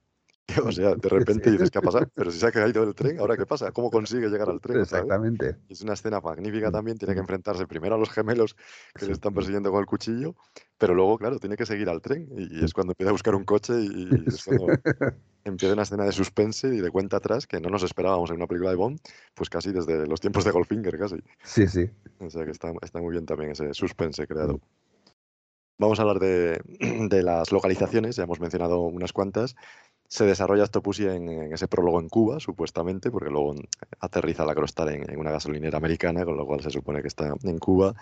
Speaker 2: O sea, de repente dices, ¿qué ha pasado? Pero si se ha caído del tren, ¿ahora qué pasa? ¿Cómo consigue llegar al tren?
Speaker 22: Exactamente.
Speaker 2: Es una escena magnífica también. Tiene que enfrentarse primero a los gemelos que le están persiguiendo con el cuchillo, pero luego, claro, tiene que seguir al tren. Y, es cuando empieza a buscar un coche y, y es cuando empieza una escena de suspense y de cuenta atrás que no nos esperábamos en una película de Bond, pues casi desde los tiempos de Goldfinger, casi.
Speaker 22: Sí, sí.
Speaker 2: O sea que está, está muy bien también ese suspense creado. Vamos a hablar de, de las localizaciones, ya hemos mencionado unas cuantas. se desarrolla Octopussy en, en ese prólogo en Cuba, supuestamente, porque luego aterriza la Crostal en, en una gasolinera americana, con lo cual se supone que está en Cuba.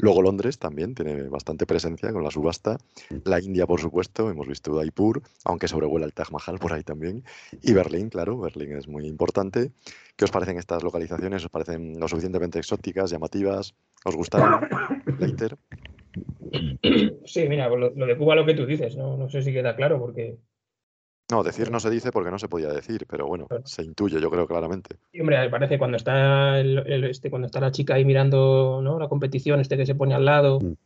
Speaker 2: Luego Londres también tiene bastante presencia con la subasta. La India, por supuesto, hemos visto Udaipur, aunque sobrevuela el Taj Mahal por ahí también. Y Berlín, claro, Berlín es muy importante. ¿Qué os parecen estas localizaciones? ¿Os parecen lo suficientemente exóticas, llamativas? ¿Os gustaron, Leiter?
Speaker 24: Sí, mira, lo, lo de Cuba lo que tú dices, no, no sé si queda claro porque
Speaker 2: No, decir no se dice porque no se podía decir, pero bueno, se intuye, yo creo claramente.
Speaker 24: Sí, hombre, me parece cuando está el, el- este, cuando está la chica ahí mirando ¿no? la competición, este que se pone al lado, no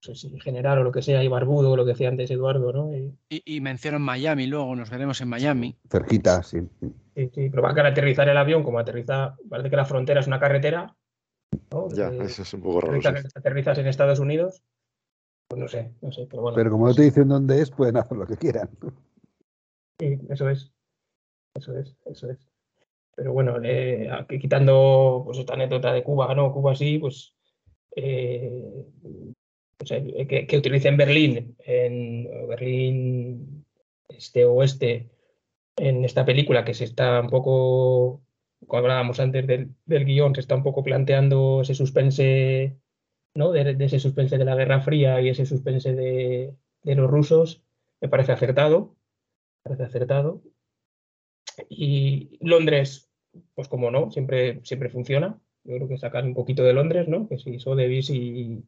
Speaker 24: sé si general o lo que sea, y barbudo, lo que decía antes Eduardo, ¿no? Y,
Speaker 3: Y, y mencionan Miami luego, nos veremos en Miami.
Speaker 22: Cerquita, sí.
Speaker 24: sí, sí, pero va a aterrizar el avión, como aterriza, parece que la frontera es una carretera, ¿no?
Speaker 2: Ya,
Speaker 24: Eh,
Speaker 2: eso es un poco raro.
Speaker 24: aterriza-
Speaker 2: sí.
Speaker 24: aterrizas en Estados Unidos, pues no sé, no sé, pero bueno.
Speaker 22: Pero como no te dicen dónde es, pueden hacer lo que quieran.
Speaker 24: Sí, eso es. Eso es, eso es. Pero bueno, eh, aquí quitando pues esta anécdota de Cuba, ¿no? Cuba sí, pues eh, o sea, que, que utilicen Berlín, en Berlín este oeste, en esta película que se está un poco, como hablábamos antes del, del guion, se está un poco planteando ese suspense, ¿no? De, ese suspense de la Guerra Fría y ese suspense de, los rusos, me parece acertado parece acertado. Y Londres, pues como no, siempre, siempre funciona. Yo creo que sacar un poquito de Londres, ¿no? Que si Sotheby's y,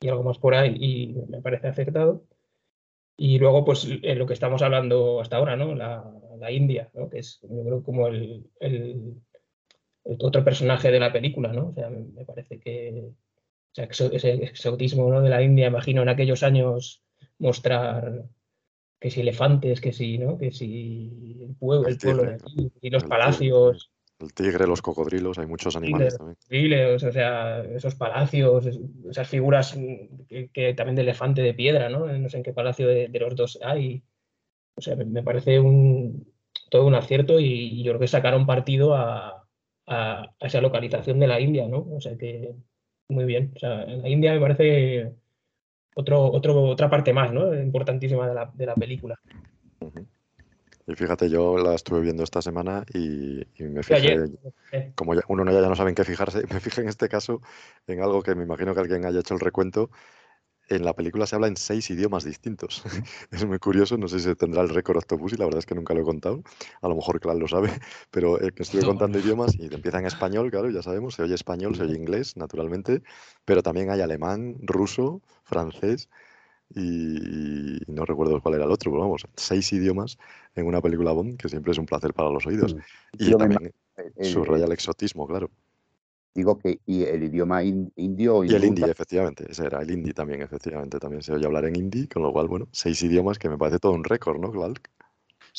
Speaker 24: y algo más por ahí, y me parece acertado. Y luego, pues lo que estamos hablando hasta ahora, ¿no? La, la India, ¿no? Que es, yo creo, como el, el, el otro personaje de la película, ¿no? O sea, me, me parece que o sea, ese exotismo ¿no? de la India, imagino en aquellos años mostrar que si elefantes, que si, ¿no? Que si el pueblo, el pueblo de aquí, y los palacios,
Speaker 2: El tigre, los cocodrilos, hay muchos animales
Speaker 24: tigres,
Speaker 2: también.
Speaker 24: tigres, o sea, esos palacios, es- esas figuras que, que también de elefante de piedra, ¿no? No sé en qué palacio de, de los dos hay. O sea, me, parece un, todo un acierto y, y yo creo que sacaron partido a, a- a esa localización de la India, ¿no? O sea que muy bien. O sea, en la India me parece otro, otro, otra parte más, ¿no? Importantísima de la, de la película.
Speaker 2: Y fíjate, yo la estuve viendo esta semana y, y me fijé,
Speaker 24: ayer.
Speaker 2: Como ya- uno no- ya no sabe en qué fijarse, me fijé en este caso en algo que me imagino que alguien haya hecho el recuento. En la película se habla en seis idiomas distintos. Es muy curioso, no sé si tendrá el récord Octopus y la verdad es que nunca lo he contado. A lo mejor Clan lo sabe, pero eh, que estuve contando idiomas y empieza en español, claro, ya sabemos, se oye español, se oye inglés, naturalmente, pero también hay alemán, ruso, francés y, y no recuerdo cuál era el otro, pero vamos, seis idiomas en una película Bond, que siempre es un placer para los oídos. Y
Speaker 23: Yo me
Speaker 2: también
Speaker 23: eh,
Speaker 2: subraya el
Speaker 23: eh,
Speaker 2: exotismo, claro.
Speaker 23: Digo que y el idioma in- indio
Speaker 2: Y el hindi, efectivamente, ese era, el hindi también, efectivamente, también se oye hablar en hindi, con lo cual, bueno, seis idiomas que me parece todo un récord, ¿no, Clark?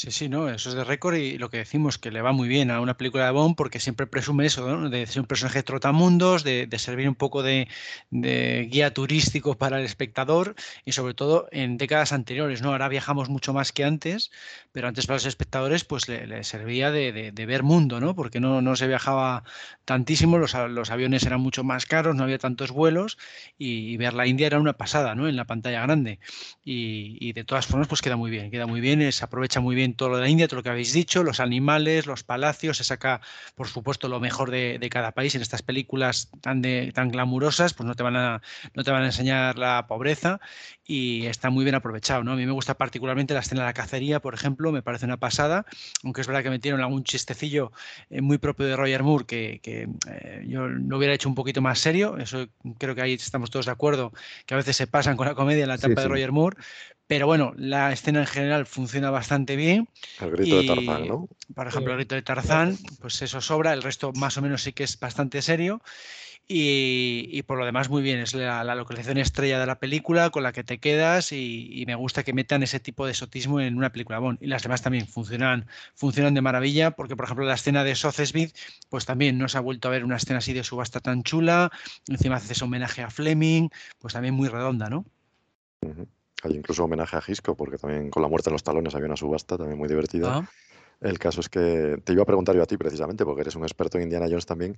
Speaker 3: Sí, sí, no, eso es de récord y lo que decimos que le va muy bien a una película de Bond porque siempre presume eso, ¿no? De ser un personaje trotamundos, de, de servir un poco de, guía turístico para el espectador y sobre todo en décadas anteriores, ¿no? Ahora viajamos mucho más que antes, pero antes para los espectadores pues le, servía de, ver mundo, ¿no? Porque no, no se viajaba tantísimo, los, aviones eran mucho más caros, no había tantos vuelos y, ver la India era una pasada, ¿no? En la pantalla grande. Y, y de todas formas, pues queda muy bien, queda muy bien, se aprovecha muy bien todo lo de la India, todo lo que habéis dicho, los animales, los palacios, se saca, por supuesto, lo mejor de, de cada país en estas películas tan, de, tan glamurosas, pues no te, van a, no te van a enseñar la pobreza y está muy bien aprovechado, ¿no? A mí me gusta particularmente la escena de la cacería, por ejemplo, me parece una pasada, aunque es verdad que metieron algún chistecillo eh, muy propio de Roger Moore que, que, eh, yo lo hubiera hecho un poquito más serio, eso creo que ahí estamos todos de acuerdo, que a veces se pasan con la comedia en la
Speaker 2: Sí,
Speaker 3: etapa de. Roger Moore, pero bueno, la escena en general funciona bastante bien.
Speaker 2: El grito de Tarzán, ¿no?
Speaker 3: Por ejemplo, el grito de Tarzán, pues eso sobra, el resto más o menos sí que es bastante serio. Y, y por lo demás, muy bien, es la, la localización estrella de la película con la que te quedas y, y me gusta que metan ese tipo de exotismo en una película Bond. Y las demás también funcionan, funcionan de maravilla, porque por ejemplo la escena de Sotheby's, pues también no se ha vuelto a ver una escena así de subasta tan chula, encima hace ese homenaje a Fleming, pues también muy redonda, ¿no?
Speaker 2: Hay incluso homenaje a Gisco, porque también con la muerte en los talones había una subasta también muy divertida.
Speaker 3: Ah.
Speaker 2: El caso es que te iba a preguntar yo a ti precisamente, porque eres un experto en Indiana Jones también,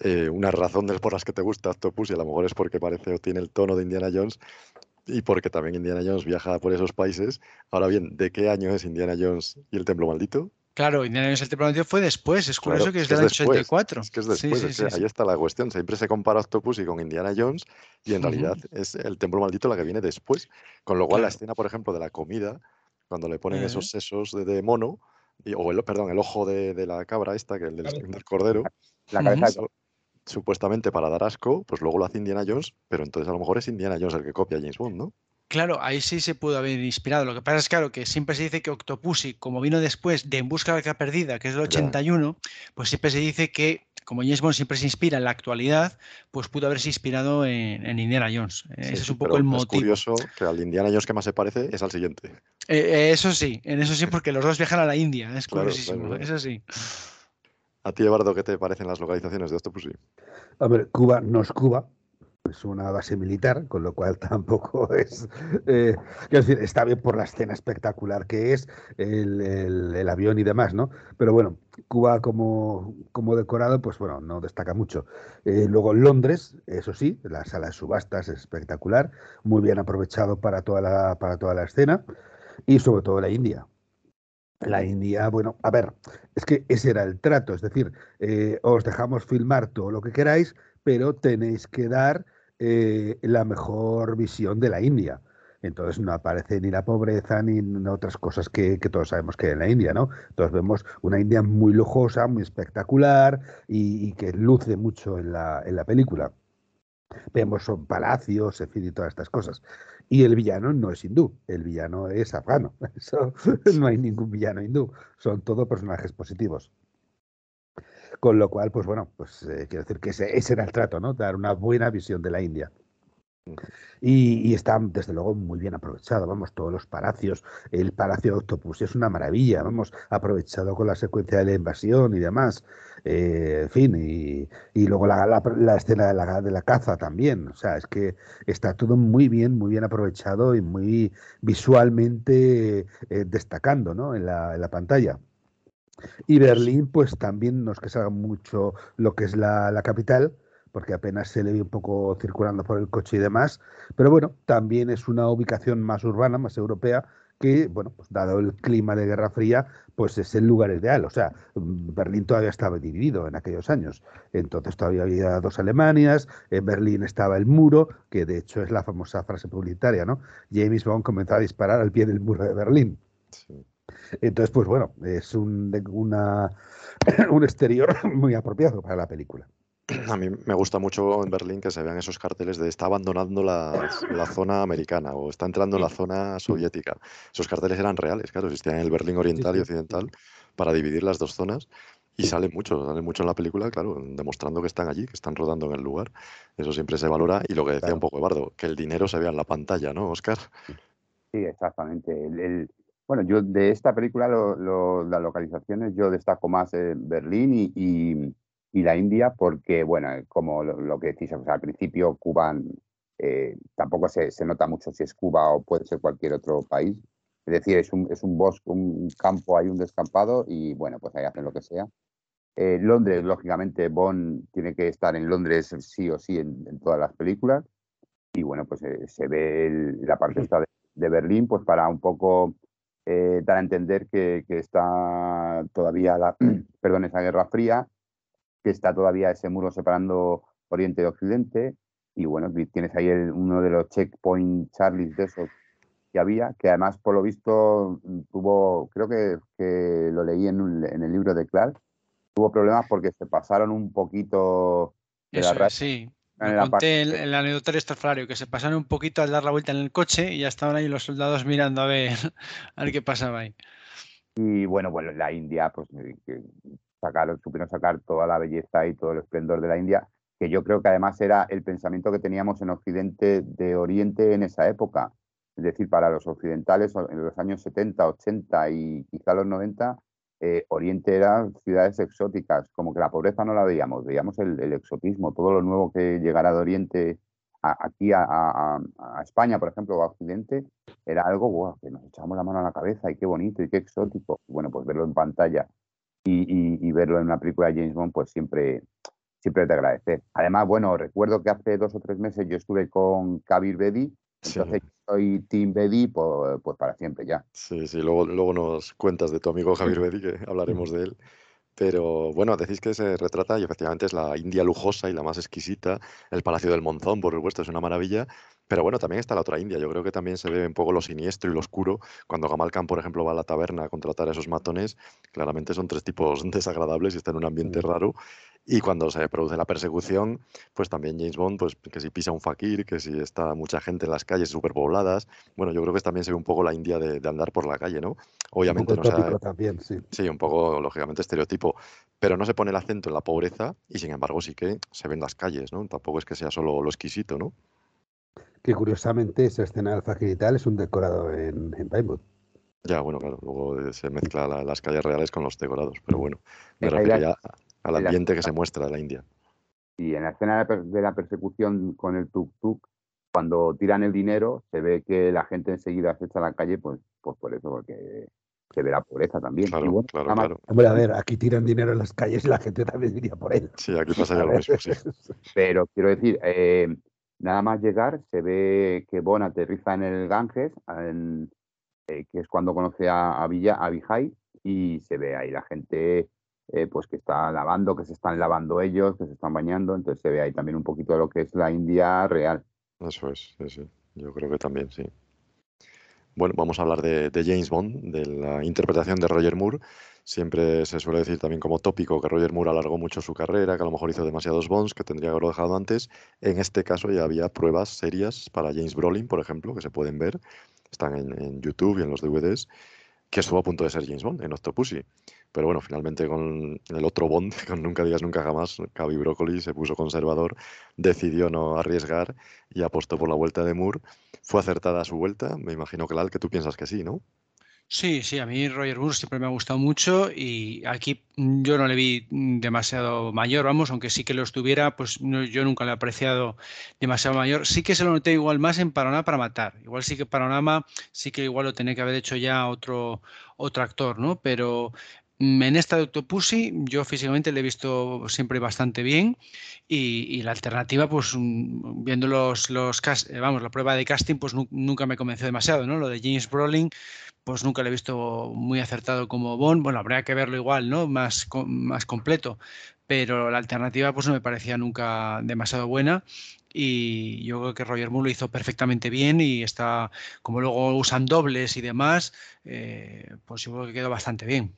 Speaker 2: eh, una razón de por las que te gusta Octopus, y a lo mejor es porque parece o tiene el tono de Indiana Jones. y porque también Indiana Jones viaja por esos países. Ahora bien, ¿de qué año es Indiana Jones y el Templo Maldito?
Speaker 3: Claro, Indiana Jones y el Templo Maldito fue después, es curioso
Speaker 2: Claro,
Speaker 3: que es del
Speaker 2: es después,
Speaker 3: 84.
Speaker 2: Es que es después,
Speaker 3: Sí,
Speaker 2: es
Speaker 3: sí,
Speaker 2: que
Speaker 3: sí,
Speaker 2: ahí
Speaker 3: sí.
Speaker 2: está la cuestión. Siempre se compara Octopussy con Indiana Jones y en realidad es el Templo Maldito la que viene después. Con lo cual la escena, por ejemplo, de la comida, cuando le ponen esos sesos de, de mono, y- o el, perdón, el ojo de, de la cabra esta, que el del, cordero,
Speaker 23: La cabeza
Speaker 2: supuestamente para dar asco, pues luego lo hace Indiana Jones, pero entonces a lo mejor es Indiana Jones el que copia a James Bond, ¿no?
Speaker 3: Claro, ahí sí se pudo haber inspirado. Lo que pasa es claro que siempre se dice que Octopussy, como vino después de En busca de la arca perdida, que es del
Speaker 2: Ya.
Speaker 3: 81, pues siempre se dice que como James Bond siempre se inspira en la actualidad, pues pudo haberse inspirado en, en Indiana Jones.
Speaker 2: Sí,
Speaker 3: Ese es
Speaker 2: sí,
Speaker 3: un poco
Speaker 2: pero
Speaker 3: el
Speaker 2: Es
Speaker 3: motivo.
Speaker 2: curioso que al Indiana Jones que más se parece es al siguiente.
Speaker 3: Eh, eh, eso sí, en eso sí, porque los dos viajan a la India. Es
Speaker 2: Claro,
Speaker 3: curiosísimo,
Speaker 2: claro, claro.
Speaker 3: eso sí.
Speaker 2: A ti, Eduardo, ¿qué te parecen las localizaciones de Octopussy?
Speaker 22: A ver, Cuba no es Cuba, es una base militar, con lo cual tampoco es. eh, decir, está bien por la escena espectacular que es, el, el- el avión y demás, ¿no? Pero bueno, Cuba como, como decorado, pues bueno, no destaca mucho. Eh, luego Londres, eso sí, la sala de subastas es espectacular, muy bien aprovechado para toda la, para toda la escena, y sobre todo la India. La India, bueno, a ver, es que ese era el trato, es decir, eh, os dejamos filmar todo lo que queráis, pero tenéis que dar eh, la mejor visión de la India. Entonces no aparece ni la pobreza ni otras cosas que, todos sabemos que hay en la India, ¿no? Entonces vemos una India muy lujosa, muy espectacular y, que luce mucho en la, película. Vemos son palacios, en fin, y todas estas cosas. Y el villano no es hindú, el villano es afgano. No hay ningún villano hindú, son todos personajes positivos. Con lo cual, pues bueno, pues eh, quiero decir que ese, ese era el trato, ¿no? Dar una buena visión de la India. Y, y está, desde luego, muy bien aprovechado. Vamos, todos los palacios, el Palacio de Octopus es una maravilla. Vamos, aprovechado con la secuencia de la invasión y demás. Eh, en fin, y, y luego la, la- la escena de la, de la caza también. O sea, es que está todo muy bien, muy bien aprovechado y muy visualmente eh, destacando, ¿no? En la, en la pantalla. Y Berlín, pues también nos que salga mucho lo que es la, la capital, porque apenas se le ve un poco circulando por el coche y demás. Pero bueno, también es una ubicación más urbana, más europea, que, bueno, pues dado el clima de Guerra Fría, pues es el lugar ideal. O sea, mm, Berlín todavía estaba dividido en aquellos años. Entonces todavía había dos Alemanias, en Berlín estaba el muro, que de hecho es la famosa frase publicitaria, ¿no? James Bond comenzó a disparar al pie del muro de Berlín. Entonces, pues bueno, es un, una, un exterior muy apropiado para la película.
Speaker 2: A mí me gusta mucho en Berlín que se vean esos carteles de está abandonando la, la zona americana o está entrando en la zona soviética. Esos carteles eran reales, claro, existían en el Berlín oriental y occidental para dividir las dos zonas y salen mucho, salen mucho en la película, claro, demostrando que están allí, que están rodando en el lugar. Eso siempre se valora y lo que decía un poco Eduardo, que el dinero se vea en la pantalla, ¿no, Oscar?
Speaker 23: Sí, exactamente. El- el- bueno, yo de esta película, lo- lo- las localizaciones, yo destaco más eh, Berlín y, y- y la India porque, bueno, eh, como lo, lo que decís, o sea, al principio Cuba eh, tampoco se, se nota mucho si es Cuba o puede ser cualquier otro país. Es decir, es un, es un bosque, un campo, hay un descampado y, bueno, pues ahí hacen lo que sea. Eh, Londres, lógicamente, Bond tiene que estar en Londres sí o sí en, en todas las películas. Y bueno, pues eh, se ve el- la parte esta de, de Berlín, pues para un poco eh, dar a entender que, que está todavía la, perdón, esa guerra fría, que está todavía ese muro separando Oriente de Occidente. Y bueno, tienes ahí el- uno de los checkpoint Charlies de esos que había, que además, por lo visto, tuvo, creo que, que lo leí en, un- en el libro de Clark, tuvo problemas porque se pasaron un poquito de la
Speaker 3: Eso
Speaker 23: raya
Speaker 3: es, sí.
Speaker 23: En
Speaker 3: Lo
Speaker 23: la
Speaker 3: conté en el anecdotario estrafalario, que se pasaron un poquito al dar la vuelta en el coche y ya estaban ahí los soldados mirando a ver, a ver qué pasaba ahí.
Speaker 23: Y bueno, bueno, la India, pues eh, que sacaron, supieron sacar toda la belleza y todo el esplendor de la India, que yo creo que además era el pensamiento que teníamos en Occidente de Oriente en esa época. Es decir, para los occidentales en los años 70, 80 y quizá los 90, eh, Oriente eran ciudades exóticas, como que la pobreza no la veíamos, veíamos el, exotismo, todo lo nuevo que llegara de Oriente aquí a, España, por ejemplo, o a Occidente, era algo guau, que nos echábamos la mano a la cabeza y qué bonito y qué exótico. Bueno, pues verlo en pantalla y, verlo en una película de James Bond, pues siempre, siempre de agradecer. Además, bueno, recuerdo que hace dos o tres meses yo estuve con Kabir Bedi Entonces soy Team Bedi pues, pues, para siempre ya.
Speaker 2: Sí, sí, luego, luego nos cuentas de tu amigo Javier Bedi, que hablaremos de él. Pero bueno, decís que se retrata y efectivamente es la India lujosa y la más exquisita. El Palacio del Monzón, por supuesto, es una maravilla. Pero bueno, también está la otra India. Yo creo que también se ve un poco lo siniestro y lo oscuro. Cuando Gamal Khan, por ejemplo, va a la taberna a contratar a esos matones, claramente son tres tipos desagradables y está en un ambiente raro. Y cuando se produce la persecución, pues también James Bond, pues que si pisa un fakir, que si está mucha gente en las calles superpobladas. Bueno, yo creo que también se ve un poco la India de, andar por la calle, ¿no? Obviamente
Speaker 22: un poco no también, sí.
Speaker 2: Sí, un poco, lógicamente, estereotipo. Pero no se pone el acento en la pobreza y, sin embargo, sí que se ven las calles, ¿no? Tampoco es que sea solo lo exquisito, ¿no?
Speaker 22: Que curiosamente esa escena del fakir y tal es un decorado en, en
Speaker 2: Ya, bueno, claro, luego se mezcla las calles reales con los decorados, pero bueno, me refiero al ambiente que se muestra de la India.
Speaker 23: Y en la escena de la persecución con el tuk-tuk, cuando tiran el dinero, se ve que la gente enseguida se echa a la calle, pues, pues por eso, porque se ve la pobreza también.
Speaker 2: Claro, claro, claro.
Speaker 22: Hombre, a ver, aquí tiran dinero en las calles y la gente también iría por él.
Speaker 2: Sí, aquí pasa ya lo mismo, sí.
Speaker 23: Pero quiero decir, eh, nada más llegar, se ve que Bon aterriza en el Ganges, eh, que es cuando conoce a, a Villa, a Vijay, y se ve ahí la gente eh, pues que está lavando, que se están lavando ellos, que se están bañando, entonces se ve ahí también un poquito de lo que es la India real.
Speaker 2: Eso es, sí, sí. yo creo que también, sí. Bueno, vamos a hablar de, James Bond, de la interpretación de Roger Moore. Siempre se suele decir también como tópico que Roger Moore alargó mucho su carrera, que a lo mejor hizo demasiados Bonds, que tendría que haberlo dejado antes. En este caso ya había pruebas serias para James Brolin, por ejemplo, que se pueden ver. Están en, en YouTube y en los DVDs que estuvo a punto de ser James Bond en Octopussy. Pero bueno, finalmente con el otro Bond, con Nunca digas nunca jamás, Cavi Broccoli se puso conservador, decidió no arriesgar y apostó por la vuelta de Moore. ¿Fue acertada su vuelta? Me imagino, que Lal, que tú piensas que sí, ¿no?
Speaker 3: Sí, sí, a mí Roger Moore siempre me ha gustado mucho y aquí yo no le vi demasiado mayor, vamos, aunque sí que lo estuviera, pues yo nunca le he apreciado demasiado mayor. Sí que se lo noté igual más en Panorama para matar. Igual sí que Panorama sí que igual lo tenía que haber hecho ya otro, otro actor, ¿no? Pero en esta de Octopussy yo físicamente le he visto siempre bastante bien y, la alternativa, pues mm, viendo los eh, vamos, la prueba de casting, pues nunca me convenció demasiado, ¿no? Lo de James Brolin pues nunca le he visto muy acertado como Bond. Bueno, habría que verlo igual, ¿no? Más, más completo. Pero la alternativa pues no me parecía nunca demasiado buena y yo creo que Roger Moore lo hizo perfectamente bien y está, como luego usan dobles y demás, eh, pues yo creo que quedó bastante bien.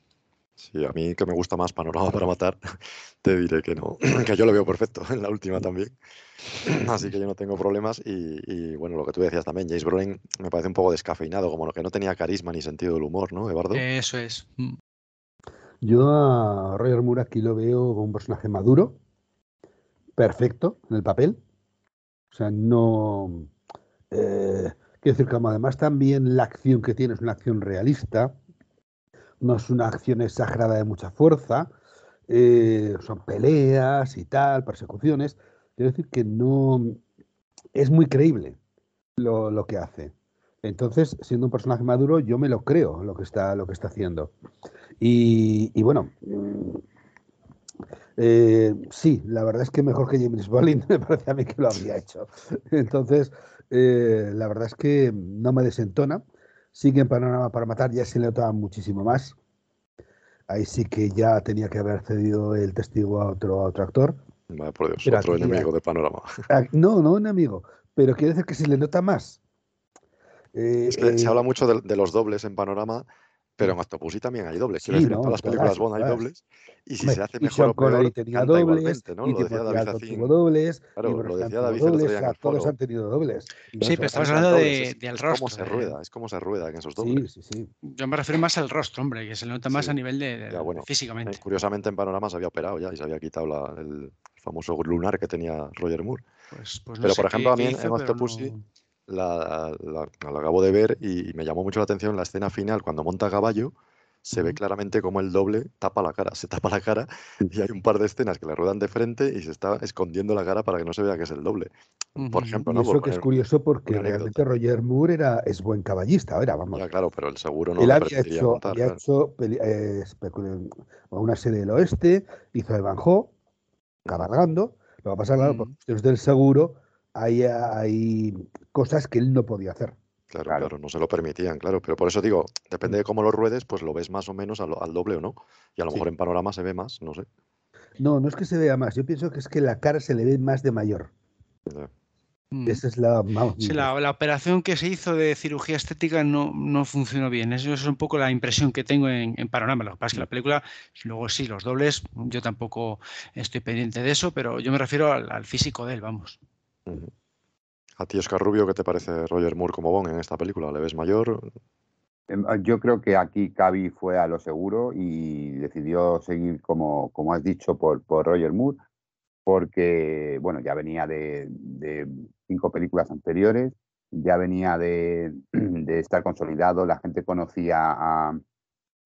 Speaker 2: Sí, a mí que me gusta más Panorama para Matar, te diré que no, que yo lo veo perfecto en la última también. Así que yo no tengo problemas. Y, bueno, lo que tú decías también, James Brolin me parece un poco descafeinado, como lo que no tenía carisma ni sentido del humor, ¿no, Eduardo?
Speaker 3: Eso es. Mm.
Speaker 22: Yo a Roger Moore aquí lo veo como un personaje maduro, perfecto en el papel. O sea, no. Eh, quiero decir, como además también la acción que tiene es una acción realista, no es una acción exagerada de mucha fuerza, eh, son peleas y tal, persecuciones. Quiero decir que no es muy creíble lo, que hace. Entonces, siendo un personaje maduro, yo me lo creo lo que está, lo que está haciendo. Y, bueno, eh, sí, la verdad es que mejor que James Bond me parece a mí que lo habría hecho. Entonces, eh, la verdad es que no me desentona. Sí que en Panorama para Matar ya se le notaba muchísimo más. Ahí sí que ya tenía que haber cedido el testigo a otro, a otro actor.
Speaker 2: por Dios, otro enemigo de panorama.
Speaker 3: Ah,
Speaker 22: no, no enemigo, pero quiere decir que se le nota más.
Speaker 2: es que se eh, habla mucho de, los dobles en panorama, pero en Octopussy también hay dobles. Quiero decir, en todas las películas Bond hay dobles. Y si se hace mejor o peor,
Speaker 22: tenía dobles, ¿no?
Speaker 2: Lo
Speaker 22: decía David Tuvo dobles,
Speaker 2: claro, lo decía David
Speaker 22: dobles, todos han tenido dobles.
Speaker 3: Sí, pero estamos hablando de, del rostro.
Speaker 2: Cómo se rueda, es como se rueda en esos dobles.
Speaker 22: Sí, sí, sí.
Speaker 3: Yo me refiero más al rostro, hombre, que se le nota más a nivel de, físicamente.
Speaker 2: Eh, curiosamente en Panorama se había operado ya y se había quitado el famoso lunar que tenía Roger Moore. Pues, pues pero por ejemplo, a mí en Octopussy la, la, acabo de ver y me llamó mucho la atención la escena final cuando monta a caballo se ve claramente como el doble tapa la cara, se tapa la cara y hay un par de escenas que le ruedan de frente y se está escondiendo la cara para que no se vea que es el doble. Por ejemplo, ¿no?
Speaker 22: eso que es curioso porque realmente Roger Moore era, es buen caballista, ahora vamos.
Speaker 2: claro, pero el seguro no
Speaker 22: Él había hecho, había hecho eh, una serie del oeste, hizo Evanjo, cabalgando. Lo que pasa, claro, por cuestiones del seguro, hay, hay cosas que él no podía hacer.
Speaker 2: Claro, claro, no se lo permitían, claro. Pero por eso digo, depende de cómo lo ruedes, pues lo ves más o menos al, al doble o no. Y a lo
Speaker 22: Sí.
Speaker 2: mejor en panorama se ve más, no sé.
Speaker 22: No, no es que se vea más. Yo pienso que es que la cara se le ve más de mayor.
Speaker 3: Mm.
Speaker 22: Esa es la. vamos,
Speaker 3: Sí, la, la operación que se hizo de cirugía estética no, no funcionó bien. Eso es un poco la impresión que tengo en, en panorama. Lo que pasa es que la película, luego sí, los dobles, yo tampoco estoy pendiente de eso, pero yo me refiero al, al físico de él, vamos.
Speaker 2: A ti, Oscar Rubio, ¿qué te parece Roger Moore como Bond en esta película? ¿Le ves mayor?
Speaker 23: Em, ah, Yo creo que aquí Cavi fue a lo seguro y decidió seguir, como, como has dicho, por, por Roger Moore, porque bueno, ya venía de, de cinco películas anteriores, ya venía de, de estar consolidado, la gente conocía a,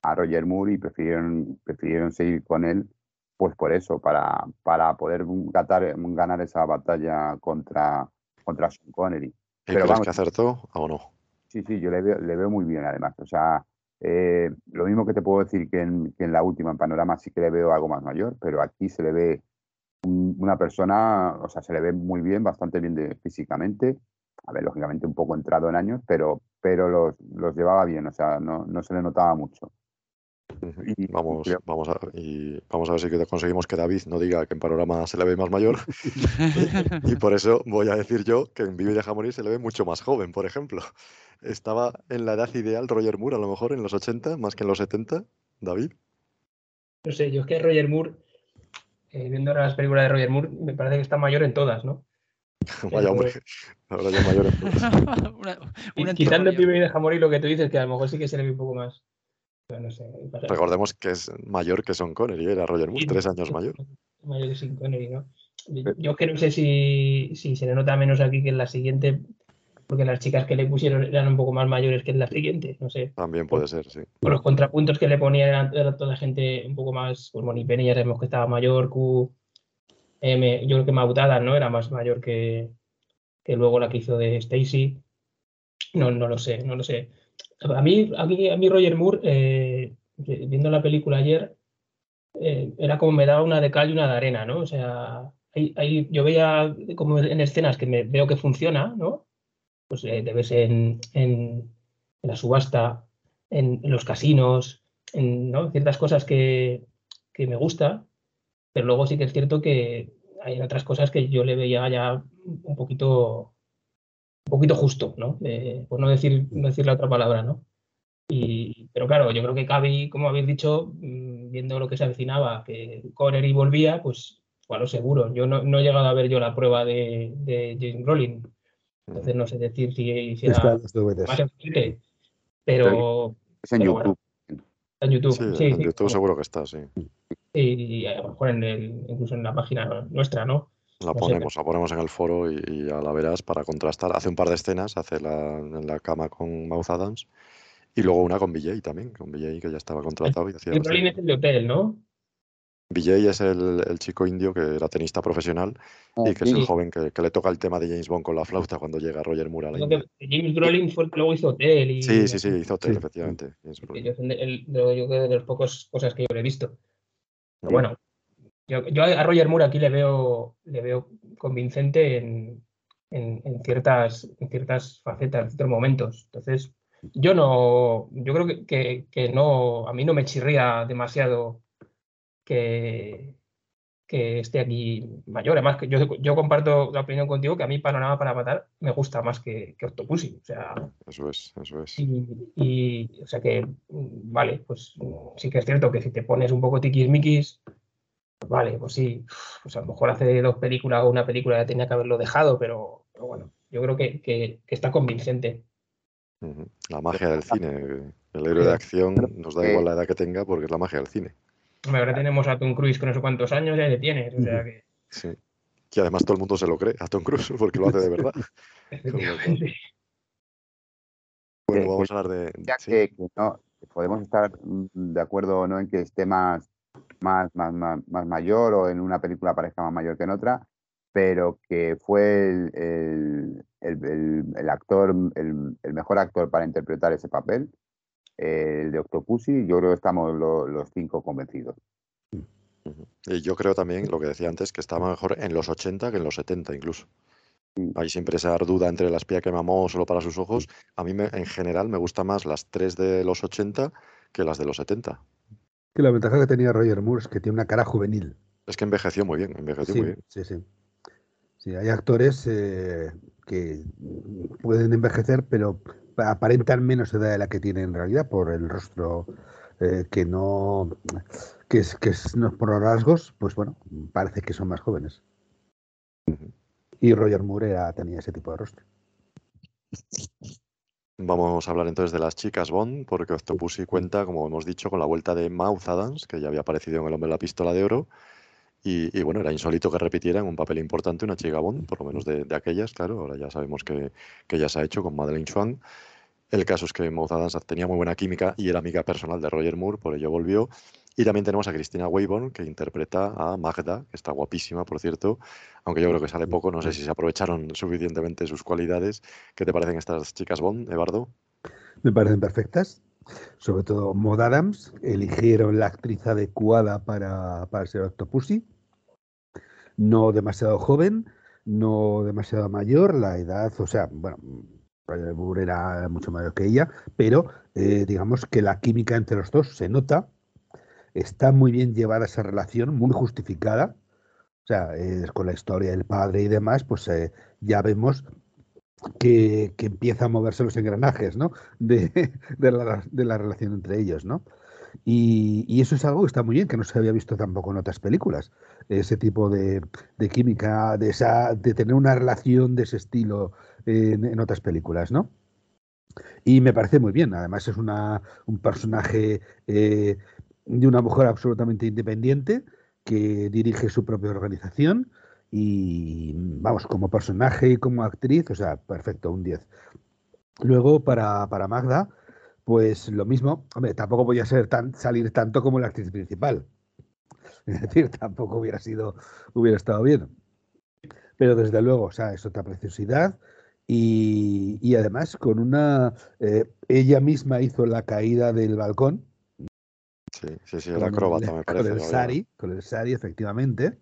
Speaker 23: a Roger Moore y prefirieron, prefirieron seguir con él, pues por eso, para, para poder ganar, ganar esa batalla contra, contra Sean Connery.
Speaker 2: ¿Y
Speaker 23: Pero vamos,
Speaker 2: que acertó o no?
Speaker 23: Sí, sí, yo le veo, le veo muy bien además. O sea, eh, lo mismo que te puedo decir que en, que en la última, en Panorama, sí que le veo algo más mayor, pero aquí se le ve un- una persona, o sea, se le ve muy bien, bastante bien de, físicamente. A ver, lógicamente un poco entrado en años, pero, pero los, los llevaba bien, o sea, no, no se le notaba mucho. Y-
Speaker 2: Vamos, vamos, a, y vamos a ver si conseguimos que David no diga que en panorama se le ve más mayor. y por eso voy a decir yo que en Vive y deja morir se le ve mucho más joven, por ejemplo. Estaba en la edad ideal Roger Moore, a lo mejor en los 80, más que en los 70, David.
Speaker 24: No sé, yo es que Roger Moore, eh, viendo ahora las películas de Roger Moore, me parece que está mayor en todas, ¿no?
Speaker 2: Vaya hombre, ahora ya mayor. entonces.
Speaker 24: Y quitando el primer y deja morir lo que tú dices, que a lo mejor sí que se le ve un poco más. No sé,
Speaker 2: Recordemos que es mayor que Son Connery, era Roger Moore, tres años mayor.
Speaker 24: mayor que Sean Connery, ¿no? Yo yo es que no sé si, si se le nota menos aquí que en la siguiente, porque las chicas que le pusieron eran un poco más mayores que en la siguiente, no sé.
Speaker 2: También puede ser, sí.
Speaker 24: Por los contrapuntos que le ponían eran, era toda gente un poco más, pues Penny ya sabemos que estaba mayor, Q, M, yo creo que Mautada, ¿no? Era más mayor que, que luego la que hizo de Stacy. No, no lo sé, no lo sé. A mí, a mí, a mí Roger Moore, eh, viendo la película ayer, eh, era como me daba una de cal y una de arena, ¿no? O sea, ahí, yo veía como en escenas que veo que funciona, ¿no? Pues eh, te ves en, en- la subasta, en, los casinos, en ciertas cosas que, que me gusta, pero luego sí que es cierto que hay otras cosas que yo le veía ya un poquito, un poquito justo, ¿no? Eh, por no decir, no decir la otra palabra, ¿no? Y, pero claro, yo creo que Cavi, como habéis dicho, mm, viendo lo que se avecinaba, que Connery volvía, pues fue a lo seguro. Yo no, no he llegado a ver yo la prueba de, de James Brolin. Entonces no sé decir si hiciera más pero...
Speaker 23: Es en
Speaker 24: pero
Speaker 23: YouTube.
Speaker 24: bueno, está en YouTube.
Speaker 2: Sí,
Speaker 24: sí,
Speaker 2: en
Speaker 24: sí.
Speaker 2: YouTube seguro que está, sí.
Speaker 24: Y a lo mejor en el, incluso en la página nuestra, ¿no?
Speaker 2: La ponemos, la ponemos en el foro y, y ya la verás para contrastar. Hace un par de escenas, hace la, en la cama con Mouth Adams y luego una con BJ también, con BJ que ya estaba contratado y hacía
Speaker 24: James Brolin es el de hotel, ¿no?
Speaker 2: BJ es el, el chico indio que era tenista profesional y que es el joven que, que le toca el tema de James Bond con la flauta cuando llega Roger Moore a la India.
Speaker 24: James Brolin fue el que luego hizo hotel. Y,
Speaker 2: Sí, sí, sí, hizo hotel, efectivamente.
Speaker 24: Yo, el- el- yo creo que de las pocas cosas que yo le he visto. Pero bueno, yo, yo a Roger Moore aquí le veo, le veo convincente en, en- en ciertas, en ciertas facetas, en ciertos momentos. Entonces, yo no, yo creo que, que- que no, a mí no me chirría demasiado que, que esté aquí mayor. Además, que yo, yo comparto la opinión contigo que a mí Panorama para Matar me gusta más que, que Octopussy. O sea,
Speaker 2: Eso es, eso es.
Speaker 24: y, y, o sea que, vale, pues sí que es cierto que si te pones un poco tiquismiquis, vale, pues sí, pues a lo mejor hace dos películas o una película ya tenía que haberlo dejado, pero, pero bueno, yo creo que, que- que está convincente.
Speaker 2: La magia del cine. El héroe de acción nos da igual la edad que tenga porque es la magia del cine.
Speaker 24: Hombre, Ahora tenemos a Tom Cruise con no sé cuántos años, ya le tienes, o sea que...
Speaker 2: Sí. Que además todo el mundo se lo cree a Tom Cruise porque lo hace de verdad.
Speaker 24: efectivamente.
Speaker 2: Bueno,
Speaker 23: Que-
Speaker 2: vamos a hablar de.
Speaker 23: ya
Speaker 2: sí.
Speaker 23: que, que no, podemos estar mm, de acuerdo o no en que esté más, más, más, más, mayor o en una película parezca más mayor que en otra, pero que fue el, el- el- el- actor, el, el mejor actor para interpretar ese papel, eh, el de Octopussy, yo creo que estamos lo- los cinco convencidos.
Speaker 2: Y yo creo también, lo que decía antes, que estaba mejor en los 80 que en los 70 incluso. Hay siempre esa duda entre la espía que mamó solo para sus ojos. A mí, me- en general, me gustan más las tres de los 80 que las de los 70.
Speaker 22: Que la ventaja que tenía Roger Moore es que tiene una cara juvenil.
Speaker 2: Es que envejeció muy bien, envejeció
Speaker 22: Sí,
Speaker 2: muy bien.
Speaker 22: sí, sí. Sí, hay actores eh, que pueden envejecer, pero aparentan menos edad de la que tienen en realidad por el rostro eh, que no que es que es no, por los rasgos, pues bueno, parece que son más jóvenes. Y Roger Moore era- tenía ese tipo de rostro.
Speaker 2: Vamos a hablar entonces de las chicas Bond, porque Octopussy cuenta, como hemos dicho, con la vuelta de Mouth Adams, que ya había aparecido en El hombre de la pistola de oro. Y, y bueno, era insólito que repitiera en un papel importante una chica Bond, por lo menos de, de aquellas, claro. Ahora ya sabemos que, que ya se ha hecho con Madeleine Swan. El caso es que Mouth Adams tenía muy buena química y era amiga personal de Roger Moore, por ello volvió. Y también tenemos a Cristina Wayborn, que interpreta a Magda, que está guapísima, por cierto, aunque yo creo que sale poco. No sé si se aprovecharon suficientemente sus cualidades. ¿Qué te parecen estas chicas Bond, Eduardo?
Speaker 22: Me parecen perfectas. Sobre todo Maud Adams. Eligieron la actriz adecuada para, para ser Octopussy. No demasiado joven, no demasiado mayor. La edad, o sea, bueno, Roger Moore era mucho mayor que ella, pero eh, digamos que la química entre los dos se nota. Está muy bien llevada esa relación, muy justificada. O sea, es con la historia del padre y demás, pues eh, ya vemos que, que empieza a moverse los engranajes, ¿no? De, de la, de la relación entre ellos, ¿no? Y, y eso es algo que está muy bien, que no se había visto tampoco en otras películas. Ese tipo de, de química, de, esa, de tener una relación de ese estilo en, otras películas, ¿no? Y me parece muy bien. Además, es una, un personaje eh, de una mujer absolutamente independiente que dirige su propia organización y, vamos, como personaje y como actriz, o sea, perfecto, un 10. Luego, para, para Magda, pues lo mismo, hombre, tampoco voy a ser tan, salir tanto como la actriz principal. Es decir, tampoco hubiera sido, hubiera estado bien. Pero desde luego, o sea, es otra preciosidad. Y, y además, con una. eh, ella misma hizo la caída del balcón.
Speaker 2: Sí, sí, sí,
Speaker 22: con
Speaker 2: era acróbata,
Speaker 22: el,
Speaker 2: me
Speaker 22: con
Speaker 2: parece.
Speaker 22: el
Speaker 2: la verdad.
Speaker 22: sari, con el sari, efectivamente.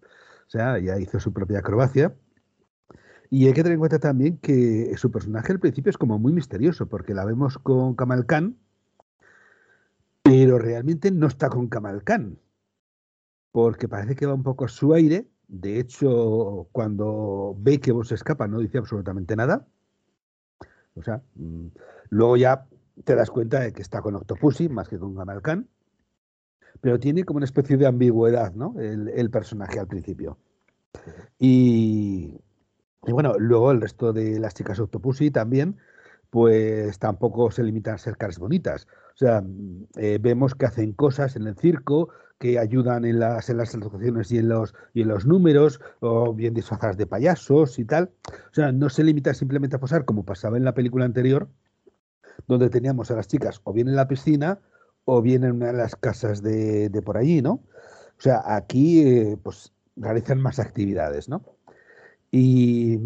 Speaker 22: O sea, ella hizo su propia acrobacia. Y hay que tener en cuenta también que su personaje al principio es como muy misterioso, porque la vemos con Kamal Khan, pero realmente no está con Kamal Khan, porque parece que va un poco a su aire. De hecho, cuando ve que vos escapa, no dice absolutamente nada. O sea, mm, luego ya te das cuenta de que está con Octopussy más que con Kamal Khan, pero tiene como una especie de ambigüedad, ¿no? El, el personaje al principio. Y, y bueno, luego el resto de las chicas Octopussy también, pues tampoco se limitan a ser caras bonitas. O sea, mm, eh, vemos que hacen cosas en el circo, que ayudan en las, en las actuaciones y en, los, y en los números, o bien disfrazadas de payasos y tal. O sea, no se limita simplemente a posar como pasaba en la película anterior, donde teníamos a las chicas o bien en la piscina o bien en una de las casas de, de por allí, ¿no? O sea, aquí eh, pues realizan más actividades, ¿no? Y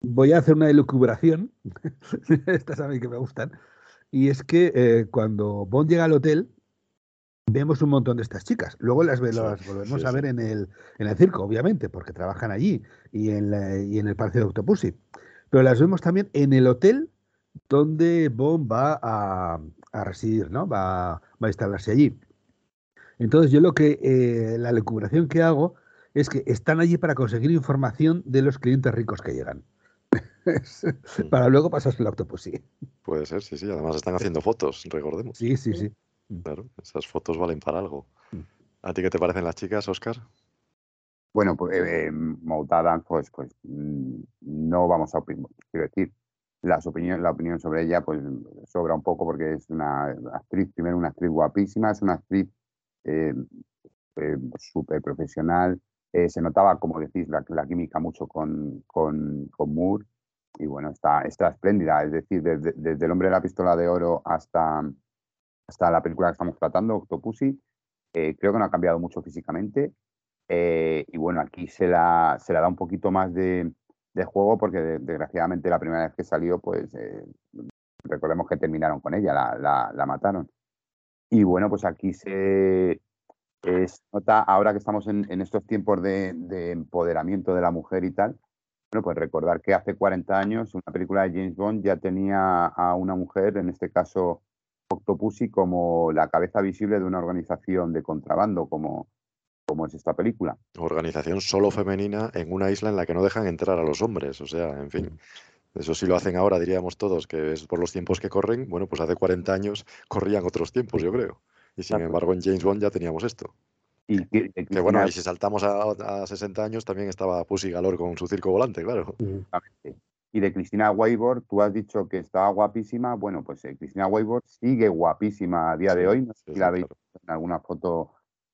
Speaker 22: voy a hacer una elucubración, estas a mí que me gustan, y es que eh, cuando Bond llega al hotel, vemos un montón de estas chicas. Luego las, las volvemos
Speaker 2: sí,
Speaker 22: a
Speaker 2: sí.
Speaker 22: ver en el, en el circo, obviamente, porque trabajan allí y en, la- y en el Palacio de Octopussy. Pero las vemos también en el hotel donde Bond va a, a residir, ¿no? Va, va a instalarse allí. Entonces yo lo que, eh, la lucubración que hago es que están allí para conseguir información de los clientes ricos que llegan. Es- para luego pasárselo a Octopussy.
Speaker 2: Puede ser, sí, sí. Además están haciendo fotos, recordemos.
Speaker 22: Sí, sí, sí.
Speaker 2: Claro, esas fotos valen para algo. ¿A ti qué te parecen las chicas, Oscar?
Speaker 23: Bueno, pues eh, Adams, pues, pues mm, no vamos a opinar, quiero decir, las opinión, la opinión sobre ella pues sobra un poco porque es una actriz, primero una actriz guapísima, es una actriz eh, eh, súper profesional, eh, se notaba, como decís, la, la química mucho con, con, con Moore y bueno, está, está espléndida, es decir, desde, desde El hombre de la pistola de oro hasta, hasta la película que estamos tratando, Octopussy, eh, creo que no ha cambiado mucho físicamente. Eh, y bueno, aquí se la, se la da un poquito más de, de juego porque de- desgraciadamente la primera vez que salió, pues eh, recordemos que terminaron con ella, la, la- la mataron. Y bueno, pues aquí se es, nota, ahora que estamos en, estos tiempos de, de empoderamiento de la mujer y tal, Bueno, pues recordar que hace 40 años una película de James Bond ya tenía a una mujer, en este caso Octopussy, como la cabeza visible de una organización de contrabando, como, como es esta película.
Speaker 2: Organización solo femenina en una isla en la que no dejan entrar a los hombres. O sea, en fin. Eso sí lo hacen ahora, diríamos todos, que es por los tiempos que corren. Bueno, pues hace 40 años corrían otros tiempos, yo creo. Y sin embargo, en James Bond ya teníamos esto.
Speaker 23: Y que,
Speaker 2: Que bueno, y si saltamos a, a 60 años, también estaba Pussy Galore con su circo volante, claro.
Speaker 23: Y de Cristina Weibord, tú has dicho que estaba guapísima. Bueno, pues eh, Cristina Weibord sigue guapísima a día de hoy. No sé si la visto en alguna foto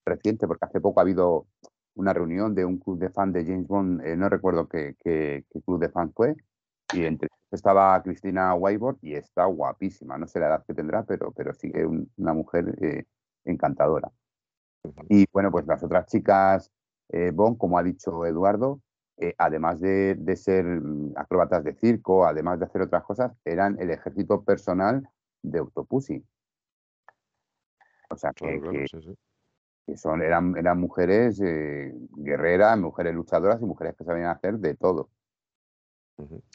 Speaker 23: reciente, porque hace poco ha habido una reunión de un club de fan de James Bond, eh, no recuerdo qué, qué- qué club de fan fue, y entre estaba Cristina Weibord y está guapísima. No sé la edad que tendrá, pero, pero sigue un- una mujer eh, encantadora. Y bueno, pues las otras chicas eh, Bond, como ha dicho Eduardo, eh, además de, de ser mm, acróbatas de circo, además de hacer otras cosas, eran el ejército personal de Octopussy. O sea, que,
Speaker 2: Claro, claro,
Speaker 23: que-
Speaker 2: sí, sí.
Speaker 23: Que son, eran, eran mujeres eh, guerreras, mujeres luchadoras y mujeres que sabían hacer de todo.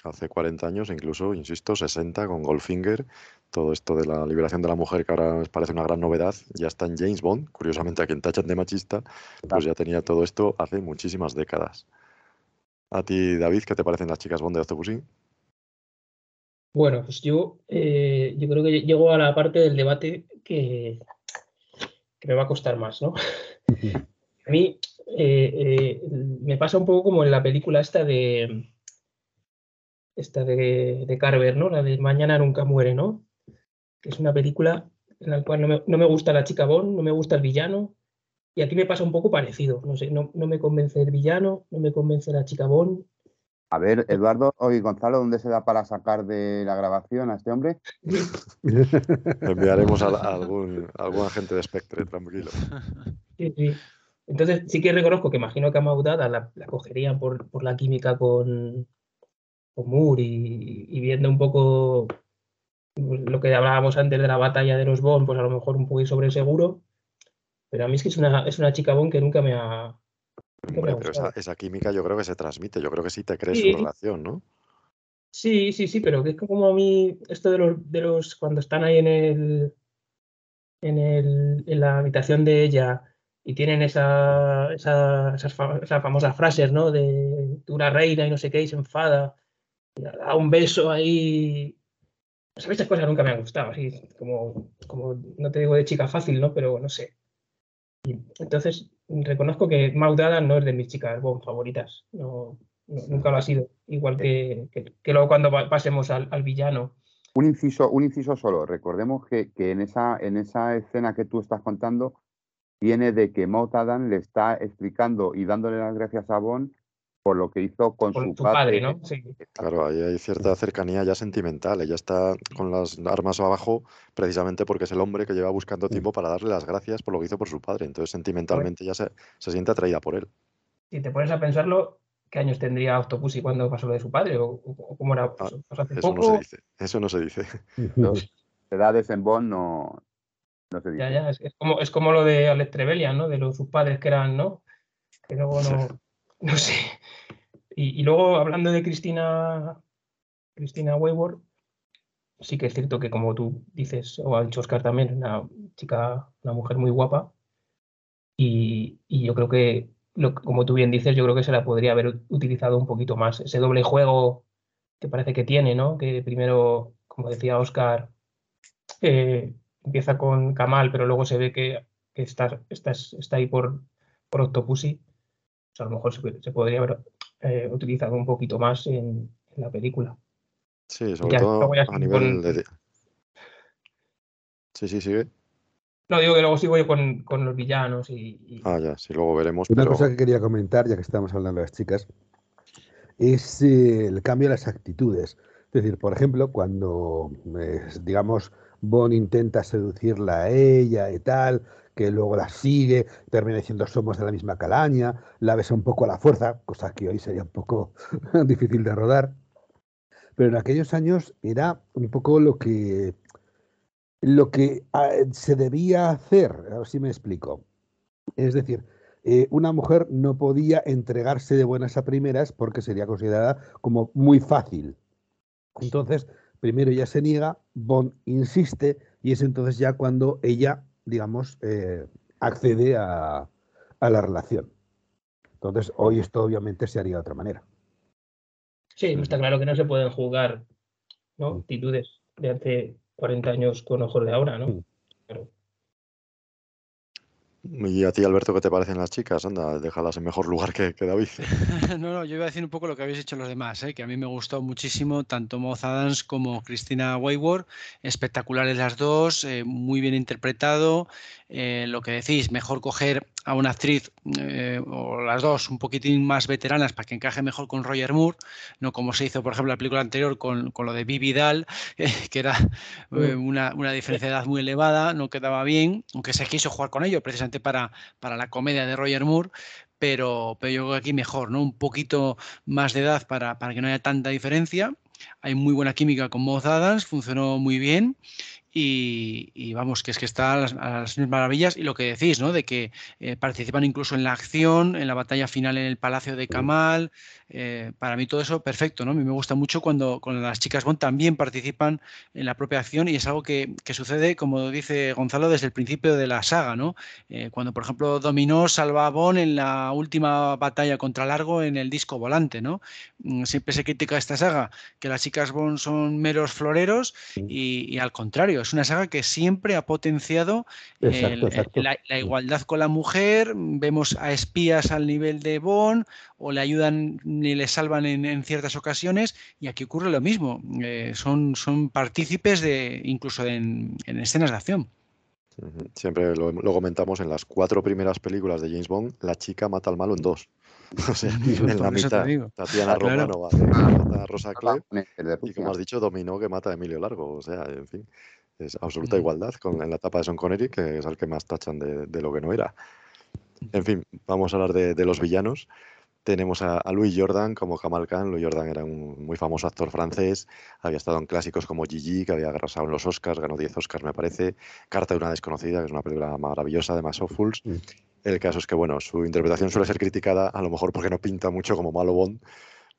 Speaker 2: Hace 40 años, incluso, insisto, 60 con Goldfinger, todo esto de la liberación de la mujer, que ahora les parece una gran novedad, ya está en James Bond, curiosamente a quien tachan de machista, pues ya tenía todo esto hace muchísimas décadas. A ti, David, ¿qué te parecen las chicas Bond de Octopussy?
Speaker 24: Bueno, pues yo, eh, yo creo que llego a la parte del debate que, que me va a costar más, ¿no? A mí eh, eh, me pasa un poco como en la película esta de esta de, de Carver, ¿no? La de Mañana nunca muere, ¿no? Que es una película en la cual no me, no me gusta la chica Bond, no me gusta el villano. Y aquí me pasa un poco parecido. No sé, no, no me convence el villano, no me convence la chica Bond.
Speaker 23: A ver, Eduardo y Gonzalo, ¿dónde se da para sacar de la grabación a este hombre?
Speaker 2: Enviaremos a, a algún, a algún agente de Spectre, tranquilo.
Speaker 24: Sí, sí. Entonces sí que reconozco que imagino que a Maudada la, la cogerían por, por la química con, con Moore y, y viendo un poco lo que hablábamos antes de la batalla de los Bond, pues a lo mejor un poco sobre seguro. Pero a mí es que es una, es una chica Bond que nunca me ha,
Speaker 2: Hombre, pero esa, esa química yo creo que se transmite, yo creo que sí te crees
Speaker 24: Sí.
Speaker 2: su relación, ¿no?
Speaker 24: Sí, sí, sí, pero que es como a mí esto de los, de los cuando están ahí en el, en el, en la habitación de ella y tienen esa, esa- esas, fa- esas famosas frases, ¿no? De tú la reina y no sé qué, y se enfada, y da un beso ahí. O sea, esas cosas nunca me han gustado, así como, como, no te digo de chica fácil, ¿no? Pero no sé. Y entonces, reconozco que Maud Adams no es de mis chicas Bond favoritas, no, no- nunca lo ha sido, igual que, que, que luego cuando pa- pasemos al, al villano.
Speaker 23: Un inciso, un inciso solo. Recordemos que, que en, esa, en esa escena que tú estás contando viene de que Maud Adams le está explicando y dándole las gracias a Bond por lo que hizo con
Speaker 24: Por
Speaker 23: su
Speaker 24: padre,
Speaker 23: padre.
Speaker 24: ¿no? Sí.
Speaker 2: Claro, ahí hay cierta cercanía ya sentimental. Ella está con las armas abajo precisamente porque es el hombre que lleva buscando tiempo para darle las gracias por lo que hizo por su padre. Entonces, sentimentalmente ya se, se siente atraída por él.
Speaker 24: Si te pones a pensarlo, ¿qué años tendría Octopussy cuando pasó lo de su padre? ¿O, cómo era? Pues, pues
Speaker 2: Ah, Eso no se dice. Eso no se dice.
Speaker 23: Los edades en Bond no, no se dice.
Speaker 24: Ya, ya, es, es como, es como lo de Alex Trevelyan, ¿no? De los sus padres que eran, ¿no? Que luego no, no sé. Y, luego hablando de Cristina, Cristina sí que es cierto que como tú dices, o ha dicho Oscar también, una chica, una mujer muy guapa. Y, y yo creo que, como tú bien dices, yo creo que se la podría haber utilizado un poquito más. Ese doble juego que parece que tiene, ¿no? Que primero, como decía Oscar, eh, empieza con Kamal, pero luego se ve que, que está, está, está ahí por, por Octopussy. O sea, a lo mejor se, se podría haber eh, utilizado un poquito más en, en la película.
Speaker 2: Sí, sobre
Speaker 24: Ya,
Speaker 2: todo a nivel
Speaker 24: con-
Speaker 2: de... Sí, sí, sigue.
Speaker 24: No, digo que luego sigo yo con, con los villanos y, y-
Speaker 2: Ah, ya, sí, luego veremos.
Speaker 22: Una
Speaker 2: pero...
Speaker 22: cosa que quería comentar, ya que estamos hablando de las chicas, es eh, el cambio de las actitudes. Es decir, por ejemplo, cuando, eh, digamos, Bond intenta seducirla a ella y tal, que luego la sigue, termina diciendo somos de la misma calaña, la besa un poco a la fuerza, cosa que hoy sería un poco difícil de rodar. Pero en aquellos años era un poco lo que, lo que ah, se debía hacer, a me explico. Es decir, eh, una mujer no podía entregarse de buenas a primeras porque sería considerada como muy fácil. Entonces, primero ella se niega, Bond insiste y es entonces ya cuando ella, digamos, eh, accede a, a la relación. Entonces, hoy esto obviamente se haría de otra manera.
Speaker 24: Sí, está claro que no se pueden jugar ¿no? actitudes de hace 40 años con ojos de ahora, ¿no? Pero...
Speaker 2: ¿Y a ti, Alberto, qué te parecen las chicas? Anda, déjalas en mejor lugar que, que David.
Speaker 3: no, no, yo iba a decir un poco lo que habéis hecho los demás, ¿eh? que a mí me gustó muchísimo tanto Moz Adams como Cristina Wayward, espectaculares las dos, eh, muy bien interpretado, eh, lo que decís, mejor coger a una actriz eh, o las dos un poquitín más veteranas para que encaje mejor con Roger Moore, no como se hizo, por ejemplo, la película anterior con, con lo de Bibi Dal, que era eh, una, una, diferencia de edad muy elevada, no quedaba bien, aunque se quiso jugar con ello precisamente para, para la comedia de Roger Moore, pero, pero yo creo que aquí mejor, ¿no? Un poquito más de edad para, para que no haya tanta diferencia. Hay muy buena química con Moz Adams, funcionó muy bien y, y, vamos, que es que está a las, a las, maravillas y lo que decís, ¿no? De que eh, participan incluso en la acción, en la batalla final en el Palacio de Kamal. Eh, para mí todo eso perfecto, ¿no? A mí me gusta mucho cuando, cuando las chicas Bond también participan en la propia acción y es algo que, que sucede, como dice Gonzalo, desde el principio de la saga, ¿no? Eh, cuando, por ejemplo, Dominó salva a Bond en la última batalla contra Largo en el disco volante, ¿no? Mm, siempre se critica esta saga, que las chicas Bond son meros floreros y, y al contrario, es una saga que siempre ha potenciado exacto, el, exacto. La, la, igualdad con la mujer, vemos a espías al nivel de Bond o le ayudan ni le salvan en, en ciertas ocasiones y aquí ocurre lo mismo, eh, son, son partícipes de incluso en, en escenas de acción.
Speaker 2: Siempre lo, lo, comentamos en las cuatro primeras películas de James Bond, la chica mata al malo en dos. O sea, en la mitad, Tatiana ah, Romano claro. mata a Rosa y como has dicho, Dominó que mata a Emilio Largo. O sea, en fin, es absoluta igualdad con, en la etapa de Son Connery, que es el que más tachan de, de lo que no era. En fin, vamos a hablar de, de los villanos. Tenemos a, a, Louis Jordan como Kamal Khan. Louis Jordan era un muy famoso actor francés, había estado en clásicos como Gigi, que había arrasado en los Oscars, ganó 10 Oscars, me parece. Carta de una desconocida, que es una película maravillosa de Massofuls. Mm. El caso es que, bueno, su interpretación suele ser criticada, a lo mejor porque no pinta mucho como malo Bond,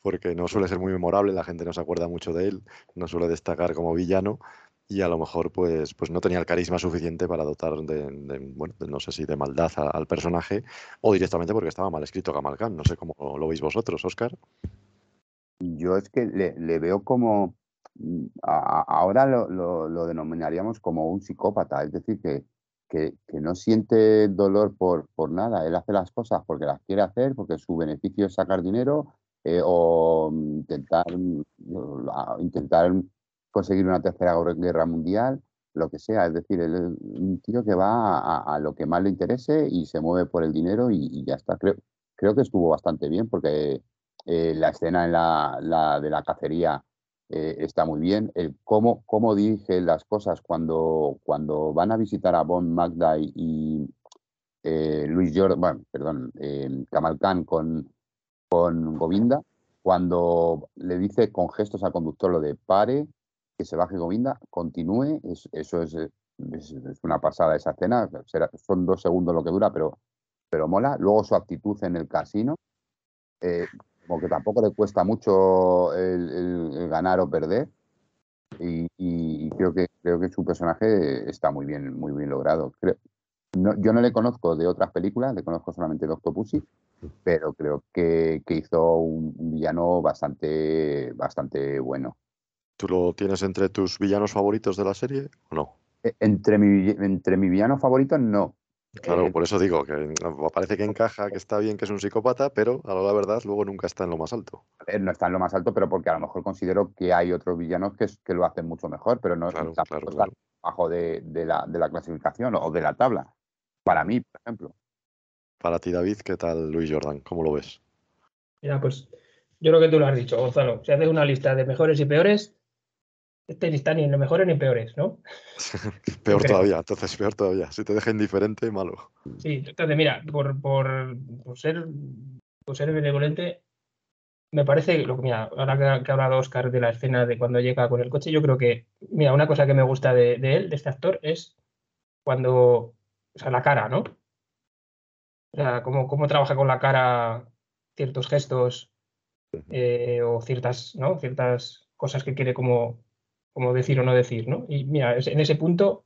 Speaker 2: porque no suele ser muy memorable, la gente no se acuerda mucho de él, no suele destacar como villano, y a lo mejor pues, pues no tenía el carisma suficiente para dotar de, bueno, de, no sé si de maldad al personaje o directamente porque estaba mal escrito Khan. No sé cómo lo veis vosotros, Oscar.
Speaker 23: Yo es que le, veo como, mm, ahora lo, lo, denominaríamos como un psicópata, es decir, que, que, que, no siente dolor por, por nada, él hace las cosas porque las quiere hacer, porque su beneficio es sacar dinero eh, o intentar, intentar conseguir una tercera guerra mundial, lo que sea. Es decir, él es un tío que va a, lo que más le interese y se mueve por el dinero y, ya está. Creo, creo que estuvo bastante bien porque eh, la escena en la, de la cacería eh, está muy bien. El cómo, cómo dirige las cosas cuando, cuando van a visitar a Bond, Magda y, y eh, Luis Jordan, bueno, perdón, Kamal Khan con, con Govinda, cuando le dice con gestos al conductor lo de pare, que se baje Govinda, continúe, es, eso es, es, es, una pasada esa escena, será, son dos segundos lo que dura, pero, pero mola. Luego su actitud en el casino, eh, como que tampoco le cuesta mucho ganar o perder. Y, creo que creo que su personaje está muy bien, muy bien logrado. Yo no le conozco de otras películas, le conozco solamente de Octopussy, pero creo que, que hizo un, un, villano bastante, bastante bueno.
Speaker 2: ¿Tú lo tienes entre tus villanos favoritos de la serie o no?
Speaker 23: E, entre mi, entre mi villano favorito, no.
Speaker 2: Claro, eh, por eso digo que parece que encaja, que está bien, que es un psicópata, pero a la verdad luego nunca está en lo más alto.
Speaker 23: No está en lo más alto, pero porque a lo mejor considero que hay otros villanos que, que lo hacen mucho mejor, pero no
Speaker 2: claro,
Speaker 23: está,
Speaker 2: claro,
Speaker 23: está
Speaker 2: claro.
Speaker 23: bajo de, de, la, de la clasificación o de la tabla. Para mí, por ejemplo.
Speaker 2: Para ti, David, ¿qué tal Luis Jordan? ¿Cómo lo ves?
Speaker 24: Mira, pues yo creo que tú lo has dicho, Gonzalo. Si haces una lista de mejores y peores, este ni está ni en lo mejores ni peores, ¿no?
Speaker 2: peor todavía, entonces peor todavía. Si te deja indiferente, malo.
Speaker 24: Sí, entonces mira, por, por, por ser, por ser benevolente, me parece, lo que mira, ahora que, que ha hablado Oscar de la escena de cuando llega con el coche, yo creo que, mira, una cosa que me gusta de, de él, de este actor, es cuando, o sea, la cara, ¿no? O sea, cómo, cómo trabaja con la cara ciertos gestos eh, o ciertas, ¿no? ciertas cosas que quiere como, como decir o no decir, ¿no? Y mira, en ese punto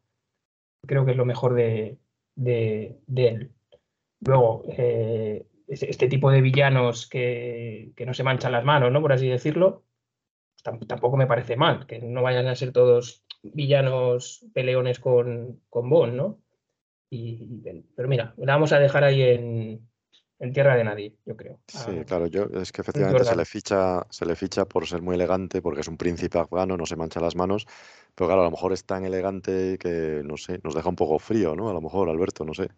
Speaker 24: creo que es lo mejor de, él. Luego, eh, este tipo de villanos que, no se manchan las manos, ¿no? Por así decirlo, tampoco me parece mal, que no vayan a ser todos villanos peleones con, con Bond, ¿no? Pero mira, la vamos a dejar ahí en, en tierra de nadie, yo creo.
Speaker 2: Sí, claro, yo es que efectivamente se le ficha, se le ficha por ser muy elegante, porque es un príncipe afgano, no se mancha las manos, pero claro, a lo mejor es tan elegante que no sé, nos deja un poco frío, ¿no? A lo mejor, Alberto, no sé.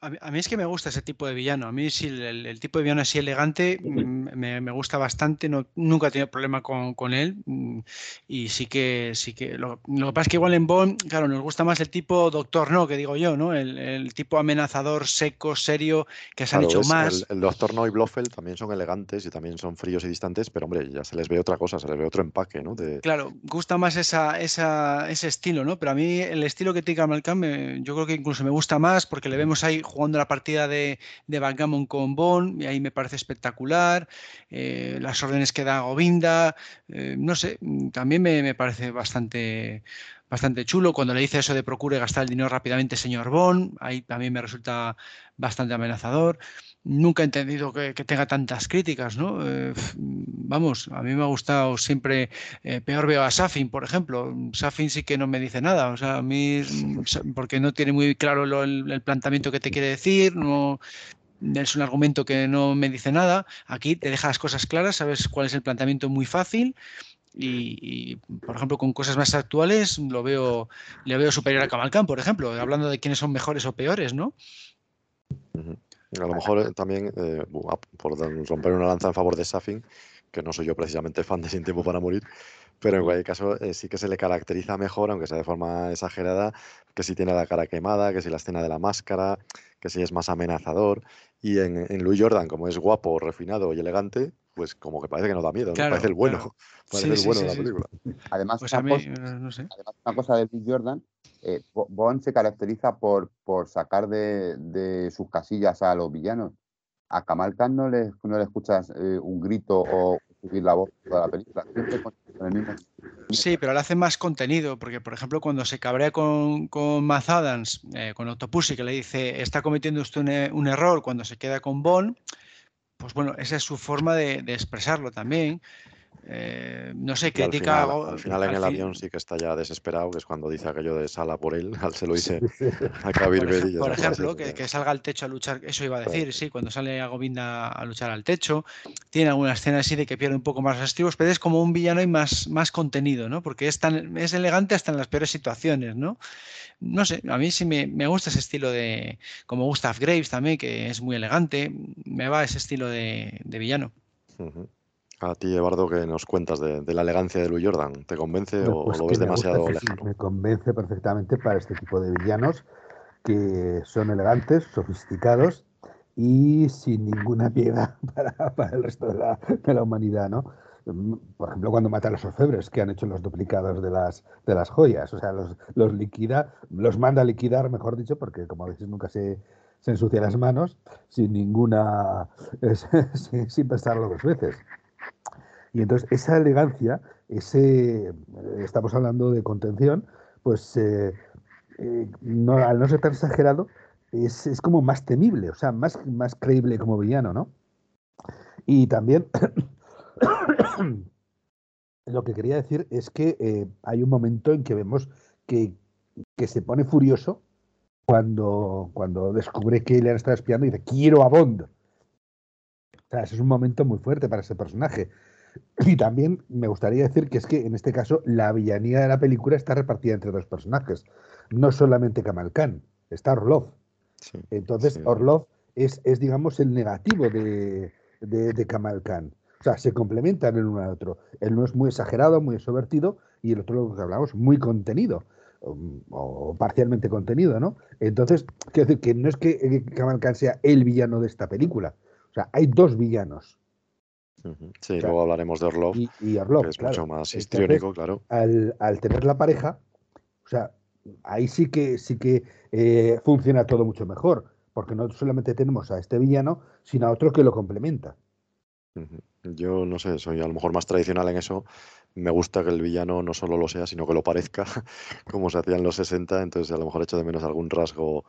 Speaker 3: A mí, es que me gusta ese tipo de villano. A mí sí, el, tipo de villano así elegante mm, me, gusta bastante. No, nunca he tenido problema con, él. Mm, y sí que, sí que. Lo, que pasa es que igual en Bond, claro, nos gusta más el tipo doctor no, que digo yo, ¿no? El, tipo amenazador, seco, serio, que se han hecho más.
Speaker 2: El, doctor no y Blofeld también son elegantes y también son fríos y distantes, pero hombre, ya se les ve otra cosa, se les ve otro empaque, ¿no?
Speaker 3: Claro, gusta más esa, esa, ese estilo, ¿no? Pero a mí el estilo que tiene Malcolm, yo creo que incluso me gusta más porque le vemos ahí jugando la partida de, de Backgammon con Bond, y ahí me parece espectacular. Eh, las órdenes que da Govinda, eh, no sé, también me, parece bastante bastante chulo. Cuando le dice eso de procure gastar el dinero rápidamente, señor Bond, ahí también me resulta bastante amenazador. Nunca he entendido que, tenga tantas críticas, ¿no? Eh, vamos, a mí me ha gustado siempre, eh, peor veo a Safin, por ejemplo. Safin sí que no me dice nada, o sea, a mí, porque no tiene muy claro el, planteamiento que te quiere decir, no, es un argumento que no me dice nada. Aquí te deja las cosas claras, sabes cuál es el planteamiento muy fácil. Y, por ejemplo, con cosas más actuales lo veo, le veo superior a Kamalkan, por ejemplo, hablando de quiénes son mejores o peores, ¿no?
Speaker 2: A lo mejor eh, también, eh, por romper una lanza en favor de Safin, que no soy yo precisamente fan de Sin Tiempo para Morir, pero en cualquier caso eh, sí que se le caracteriza mejor, aunque sea de forma exagerada, que si tiene la cara quemada, que si la escena de la máscara, que si es más amenazador. Y en, en Louis Jordan, como es guapo, refinado y elegante, pues como que parece que no da miedo, parece el bueno, parece el bueno de la película.
Speaker 23: Además, pues una, cosa, una cosa de Louis Jordan eh, Bond se caracteriza por, por sacar de, sus casillas a los villanos. A Kamal Khan no le, no le escuchas eh, un grito o subir la voz toda la película.
Speaker 3: Sí, pero le hace más contenido, porque por ejemplo cuando se cabrea con, con Matt Adams, eh, con Octopussy, que le dice está cometiendo usted un, error cuando se queda con Bond, pues bueno, esa es su forma de, de expresarlo también. Eh, no sé, crítica.
Speaker 2: Al final, en el avión sí que está ya desesperado, que es cuando dice aquello de sala por él, se lo dice a Kabir
Speaker 3: Por, por ejemplo, que, salga al techo a luchar, eso iba a decir, sí, cuando sale a Govinda a luchar al techo. Tiene alguna escena así de que pierde un poco más los estribos, pero es como un villano y más, más contenido, ¿no? Porque es, tan, es elegante hasta en las peores situaciones, ¿no? No sé, a mí sí me, gusta ese estilo de. Como Gustav Graves también, que es muy elegante, me va ese estilo de, villano.
Speaker 2: A ti, Eduardo, ¿qué nos cuentas de, la elegancia de Louis Jordan? ¿Te convence o pues lo ves demasiado lejano?
Speaker 22: Me convence perfectamente para este tipo de villanos que son elegantes, sofisticados y sin ninguna piedad para, el resto de la, de la, humanidad, ¿no? Por ejemplo, cuando mata a los orfebres que han hecho los duplicados de las, de las joyas, o sea, los, los liquida, los manda a liquidar, mejor dicho, porque como veis nunca se, se ensucia las manos sin ninguna, sin, sin pensarlo dos veces. Y entonces esa elegancia, ese, estamos hablando de contención, pues eh, eh, no, al no ser tan exagerado, es, es, como más temible, o sea, más, más creíble como villano, ¿no? Y también lo que quería decir es que eh, hay un momento en que vemos que, que, se pone furioso cuando, cuando descubre que le han estado espiando y dice, quiero a Bond. O sea, ese es un momento muy fuerte para ese personaje. Y también me gustaría decir que es que en este caso la villanía de la película está repartida entre dos personajes. No solamente Kamal Khan, está Orlov. Entonces, Orlov es, es, digamos, el negativo de, de, Kamal Khan. O sea, se complementan el uno al otro. Él no es muy exagerado, muy extrovertido, y el otro, lo que hablamos, muy contenido, o, parcialmente contenido, ¿no? Entonces, quiero decir que no es que Kamal Khan sea el villano de esta película. O sea, hay dos villanos.
Speaker 2: Sí, luego hablaremos de Orlov,
Speaker 22: y,
Speaker 2: que es mucho más histriónico, claro.
Speaker 22: Al, al, tener la pareja, o sea, ahí sí que sí que eh, funciona todo mucho mejor, porque no solamente tenemos a este villano, sino a otro que lo complementa.
Speaker 2: Yo no sé, soy a lo mejor más tradicional en eso. Me gusta que el villano no solo lo sea, sino que lo parezca, como se hacía en los 60. Entonces, a lo mejor echo de menos algún rasgo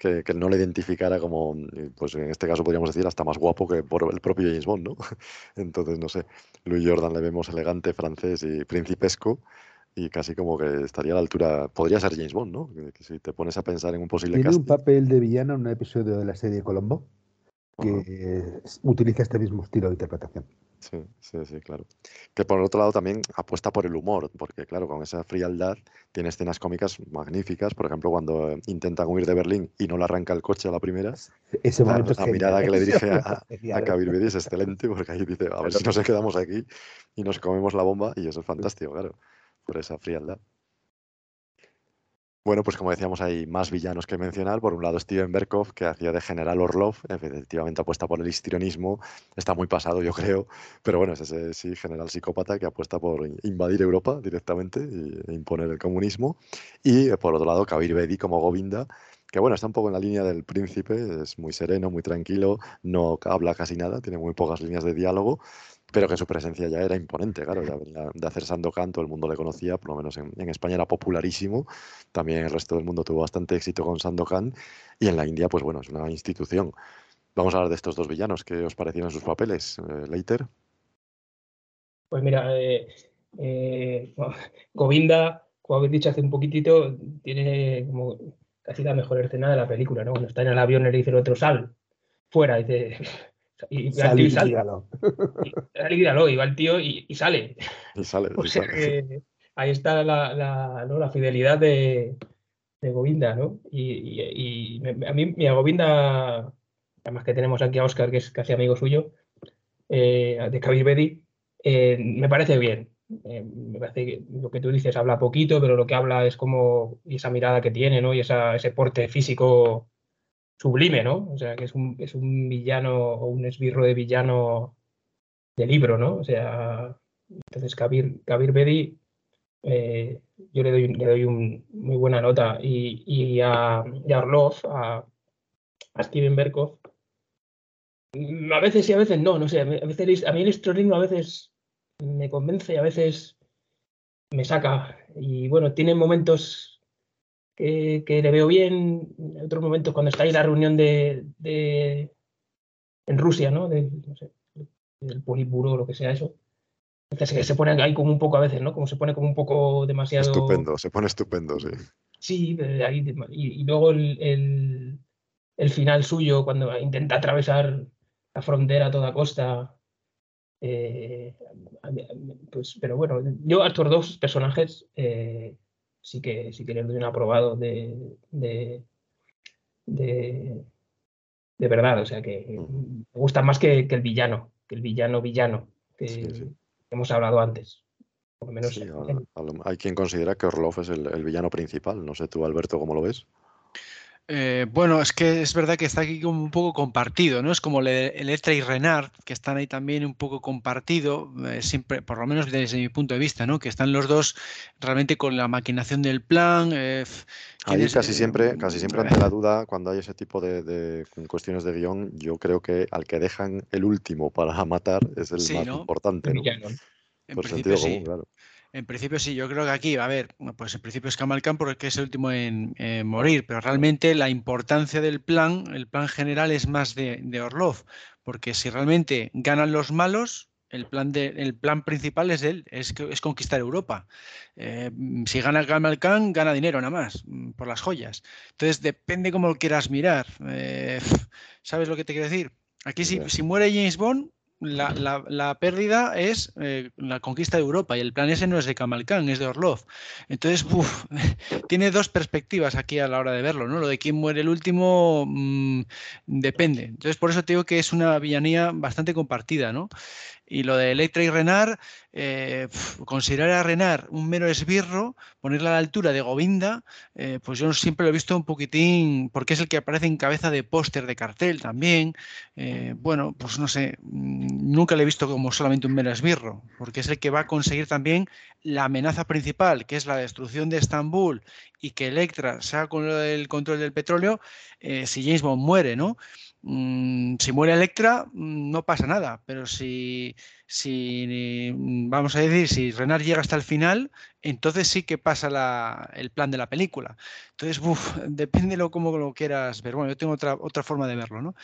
Speaker 2: que, que no le identificara como, pues en este caso podríamos decir, hasta más guapo que por el propio James Bond, ¿no? Entonces, no sé, Louis Jordan le vemos elegante, francés y principesco y casi como que estaría a la altura, podría ser James Bond, ¿no? Que, que si te pones a pensar en un posible
Speaker 22: Tiene un
Speaker 2: casting.
Speaker 22: papel de villano en un episodio de la serie Colombo que utiliza este mismo estilo de interpretación.
Speaker 2: Sí, sí, sí, claro. Que por otro lado también apuesta por el humor, porque claro, con esa frialdad tiene escenas cómicas magníficas. Por ejemplo, cuando eh, intentan huir de Berlín y no le arranca el coche a la primera,
Speaker 22: Ese
Speaker 2: la,
Speaker 22: momento es
Speaker 2: la
Speaker 22: genial,
Speaker 2: mirada que le dirige a, a. Kabir Bedi es excelente, porque ahí dice, a ver si nos quedamos aquí y nos comemos la bomba, y eso es fantástico, claro, por esa frialdad. Bueno, pues como decíamos, hay más villanos que mencionar. Por un lado, Steven Berkoff, que hacía de General Orlov, efectivamente apuesta por el histrionismo, está muy pasado, yo creo, pero bueno, es ese sí, general psicópata que apuesta por in- invadir Europa directamente e imponer el comunismo. Y eh, por otro lado, Kabir Bedi como Govinda, que bueno, está un poco en la línea del príncipe, es muy sereno, muy tranquilo, no habla casi nada, tiene muy pocas líneas de diálogo, pero que su presencia ya era imponente, claro, de hacer Sandokan, todo el mundo le conocía, por lo menos en, España era popularísimo, también el resto del mundo tuvo bastante éxito con Sandokan, y en la India, pues bueno, es una institución. Vamos a hablar de estos dos villanos, ¿qué os parecieron sus papeles, eh, Leiter?
Speaker 24: Pues mira, eh, eh, Govinda, como habéis dicho hace un poquitito, tiene como casi la mejor escena de la película, ¿no? Cuando está en el avión y le dice el otro, sal, fuera, dice, y, y
Speaker 22: y
Speaker 24: y sale.
Speaker 22: dígalo.
Speaker 24: Sal y dígalo, y va el tío y, y sale.
Speaker 2: Y sale,
Speaker 24: O
Speaker 2: y
Speaker 24: sea
Speaker 2: sale.
Speaker 24: que ahí está la, la, ¿no? la fidelidad de, de Govinda, ¿no? Y, y- y me- a mí, mi Govinda, además que tenemos aquí a Oscar, que es casi amigo suyo, eh, de Kabir Bedi, eh, me parece bien. Eh, me parece que lo que tú dices habla poquito, pero lo que habla es como y esa mirada que tiene, ¿no? Y esa, ese porte físico sublime, ¿no? O sea, que es un, es un villano o un esbirro de villano de libro, ¿no? O sea, entonces Kabir, Kabir Bedi, eh, yo le doy, le doy un, muy buena nota. Y, y a, y a Steven Berkoff, mm, a veces sí, a veces no, no sé. A veces, a mí el histrionismo a veces me convence y a veces me saca. Y bueno, tiene momentos que, que le veo bien, otros momentos cuando está ahí la reunión de, de- en Rusia, ¿no? De, no sé, del Politburo o lo que sea eso. Entonces que se pone ahí como un poco a veces, ¿no? Como se pone como un poco demasiado.
Speaker 2: Estupendo, se pone estupendo, sí.
Speaker 24: Sí, de ahí, de- y, y luego el, el- el final suyo, cuando intenta atravesar la frontera a toda costa. eh, pues, pero bueno, yo a estos dos personajes eh, sí que sí que les doy un aprobado de, de, de, de verdad. O sea que me gustan más que, que el villano, que el villano villano que hemos hablado antes. Por lo menos
Speaker 2: Sí, hay quien considera que Orlov es el, el villano principal. No sé tú, Alberto, cómo lo ves.
Speaker 3: Eh, bueno, es que es verdad que está aquí como un poco compartido, ¿no? Es como Le- Electra y Renard, que están ahí también un poco compartido, eh, siempre, por lo menos desde mi punto de vista, ¿no? Que están los dos realmente con la maquinación del plan. eh,
Speaker 2: Ahí
Speaker 3: es-
Speaker 2: casi
Speaker 3: eh,
Speaker 2: siempre, casi siempre ante la duda, cuando hay ese tipo de, de cuestiones de guion, yo creo que al que dejan el último para matar es el
Speaker 3: Sí,
Speaker 2: más
Speaker 3: ¿no?
Speaker 2: importante, ¿no?
Speaker 3: En
Speaker 2: Por sentido
Speaker 3: sí.
Speaker 2: común, claro.
Speaker 3: En principio sí, yo creo que aquí, a ver, pues en principio es Kamal Khan porque es el último en, en morir, pero realmente la importancia del plan, el plan general es más de, de Orlov, porque si realmente ganan los malos, el plan, de, el plan principal es él, es, que- es conquistar Europa. Eh, si gana Kamal Khan, gana dinero nada más, mm, por las joyas. Entonces depende cómo lo quieras mirar. Eh, ¿Sabes lo que te quiero decir? Aquí si, si muere James Bond, la, la- pérdida es eh, la conquista de Europa y el plan ese no es de Kamal Khan, es de Orlov. Entonces, uf, tiene dos perspectivas aquí a la hora de verlo, ¿no? Lo de quién muere el último mm, depende. Entonces, por eso te digo que es una villanía bastante compartida, ¿no? Y lo de Electra y Renard, eh, considerar a Renard un mero esbirro, ponerla a la altura de Govinda, eh, pues yo siempre lo he visto un poquitín, porque es el que aparece en cabeza de póster de cartel también. Eh, bueno, pues no sé, mm, nunca le he visto como solamente un mero esbirro, porque es el que va a conseguir también la amenaza principal, que es la destrucción de Estambul y que Electra sea con el control del petróleo, si James Bond muere, ¿no? Mm, si muere Electra, mm, no pasa nada, pero si, si, mm, vamos a decir, si Renard llega hasta el final, entonces sí que pasa el plan de la película. Entonces, depende de cómo lo quieras ver. Bueno, yo tengo otra, otra forma de verlo, ¿no?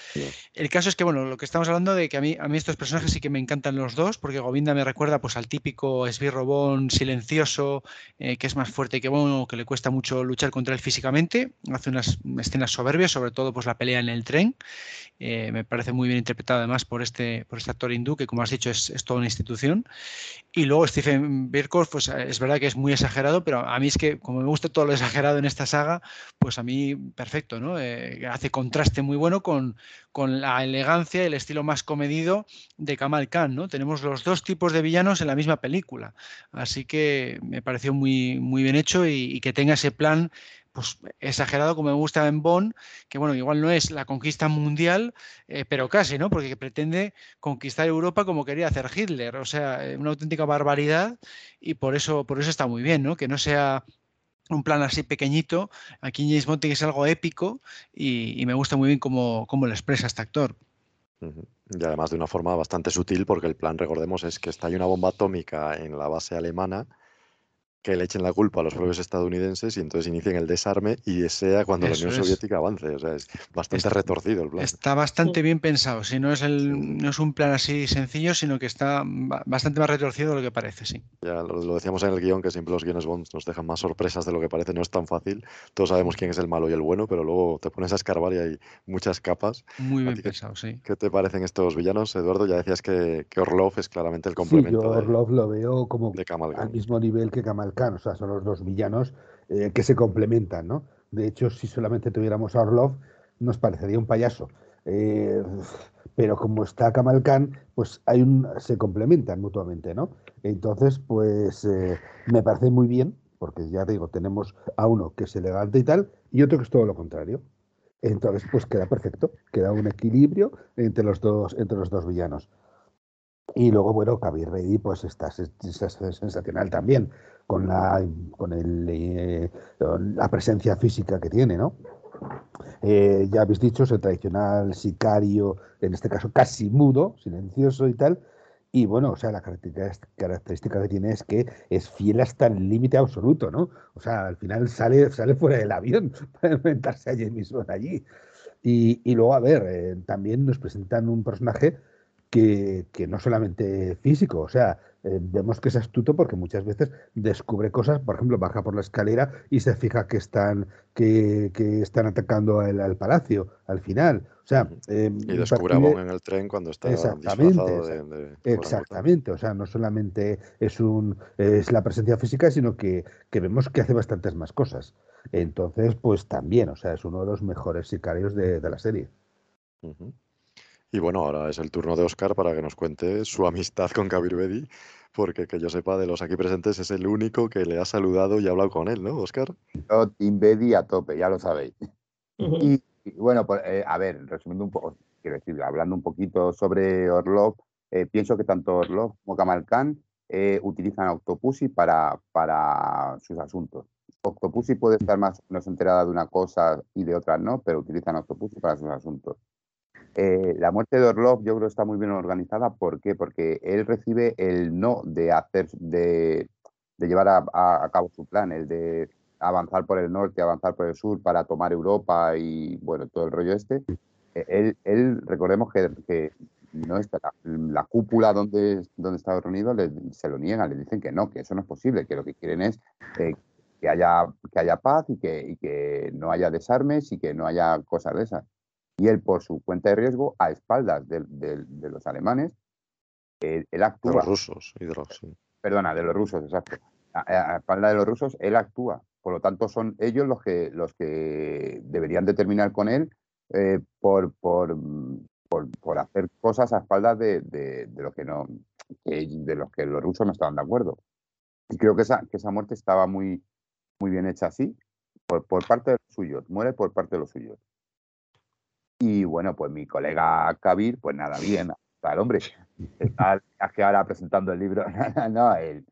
Speaker 3: El caso es que, bueno, lo que estamos hablando de que a mí, a mí estos personajes sí que me encantan los dos, porque Govinda me recuerda pues al típico esbirrobón silencioso, eh, que es más fuerte que bueno, que le cuesta mucho luchar contra él físicamente, hace unas escenas soberbias, sobre todo pues la pelea en el tren, eh, me parece muy bien interpretado además por este, por este actor hindú, que como has dicho es, es toda una institución. Y luego Stephen Birkoff, pues es verdad que es muy exagerado, pero a mí es que como me gusta todo lo exagerado en esta saga, pues a mí perfecto, ¿no? Eh, hace contraste muy bueno con, con la elegancia y el estilo más comedido de Kamal Khan, ¿no? Tenemos los dos tipos de villanos en la misma película. Así que me pareció muy, muy bien hecho y que tenga ese plan pues exagerado como me gusta en Bonn, que bueno, igual no es la conquista mundial, eh, pero casi, ¿no? Porque pretende conquistar Europa como quería hacer Hitler, o sea, eh, una auténtica barbaridad y por eso, por eso está muy bien, ¿no? Que no sea un plan así pequeñito, aquí James Bond es algo épico y, me gusta muy bien cómo, cómo lo expresa este actor.
Speaker 2: Y además de una forma bastante sutil, porque el plan, recordemos, es que está hay una bomba atómica en la base alemana que le echen la culpa a los propios estadounidenses y entonces inicien el desarme y sea cuando la Unión Soviética avance. O sea, es bastante retorcido el plan.
Speaker 3: Está bastante bien pensado. Si no es, el, no es un plan así sencillo, sino que está bastante más retorcido de lo que parece, sí.
Speaker 2: Ya lo, decíamos en el guion, que siempre los guiones Bond nos dejan más sorpresas de lo que parece. No es tan fácil. Todos sabemos quién es el malo y el bueno, pero luego te pones a escarbar y hay muchas capas.
Speaker 3: Muy bien pensado, sí.
Speaker 2: ¿Qué te parecen estos villanos, Eduardo? Ya decías que, que Orlov es claramente el complemento.
Speaker 22: Sí, yo Orlov lo veo como al mismo nivel que Kamal o sea, son los dos villanos eh, que se complementan, ¿no? De hecho, si solamente tuviéramos a Orlov, nos parecería un payaso. Eh, pero como está Kamal Khan, pues hay un, se complementan mutuamente, ¿no? Entonces, pues eh, me parece muy bien, porque ya digo, tenemos a uno que es elegante y tal, y otro que es todo lo contrario. Entonces, pues queda perfecto, queda un equilibrio entre los dos, entre los dos villanos. Y luego, bueno, Kabir Ready, pues está, sensacional también, con la, con el, eh, la presencia física que tiene, ¿no? Eh, ya habéis dicho, es el tradicional sicario, en este caso casi mudo, silencioso y tal. Y bueno, o sea, la característica que tiene es que es fiel hasta el límite absoluto, ¿no? O sea, al final sale, sale fuera del avión para enfrentarse a James Bond allí. Y, y luego, a ver, eh, también nos presentan un personaje que, no solamente físico, o sea, eh, vemos que es astuto porque muchas veces descubre cosas, por ejemplo, baja por la escalera y se fija que están, que, están atacando al, palacio al final. O sea,
Speaker 2: eh, y descubre a Bond en el tren cuando está
Speaker 22: exactamente, exactamente. O sea, no solamente es un es la presencia física, sino que, vemos que hace bastantes más cosas. Entonces, pues también, o sea, es uno de los mejores sicarios de, la serie.
Speaker 2: Y bueno, ahora es el turno de Oscar para que nos cuente su amistad con Kabir Bedi, porque que yo sepa de los aquí presentes es el único que le ha saludado y ha hablado con él, ¿no, Oscar?
Speaker 23: Yo, Team Bedi a tope, ya lo sabéis. y, bueno, pues eh, a ver, resumiendo un poco, quiero decir, hablando un poquito sobre Orlov, eh, pienso que tanto Orlov como Kamal Khan eh, utilizan Octopussy para, para sus asuntos. Octopussy puede estar más o menos enterada de una cosa y de otra no, pero utilizan Octopussy para sus asuntos. Eh, la muerte de Orlov yo creo está muy bien organizada. ¿Por qué? Porque él recibe el no de hacer, de, llevar a, cabo su plan, el de avanzar por el norte, avanzar por el sur para tomar Europa y bueno, todo el rollo este. Eh, él, recordemos que, no está la, cúpula donde, donde está reunido se lo niegan, le dicen que no, que eso no es posible, que lo que quieren es eh, que, haya, que haya paz y que, y que no haya desarmes y que no haya cosas de esas y él por su cuenta de riesgo, a espaldas de, los alemanes, él, actúa.
Speaker 2: De los rusos, y de los,
Speaker 23: Perdona, de los rusos, exacto. A, espaldas de los rusos, él actúa. Por lo tanto, son ellos los que, los que deberían determinar con él eh, por, por, por, hacer cosas a espaldas de, lo que no, de los que los rusos no estaban de acuerdo. Y creo que esa, que esa muerte estaba muy, muy bien hecha así, por, por parte de los suyos, muere por parte de los suyos. Y bueno, pues mi colega Kabir, pues nada, bien, el hombre, está ahora presentando el libro, no, el,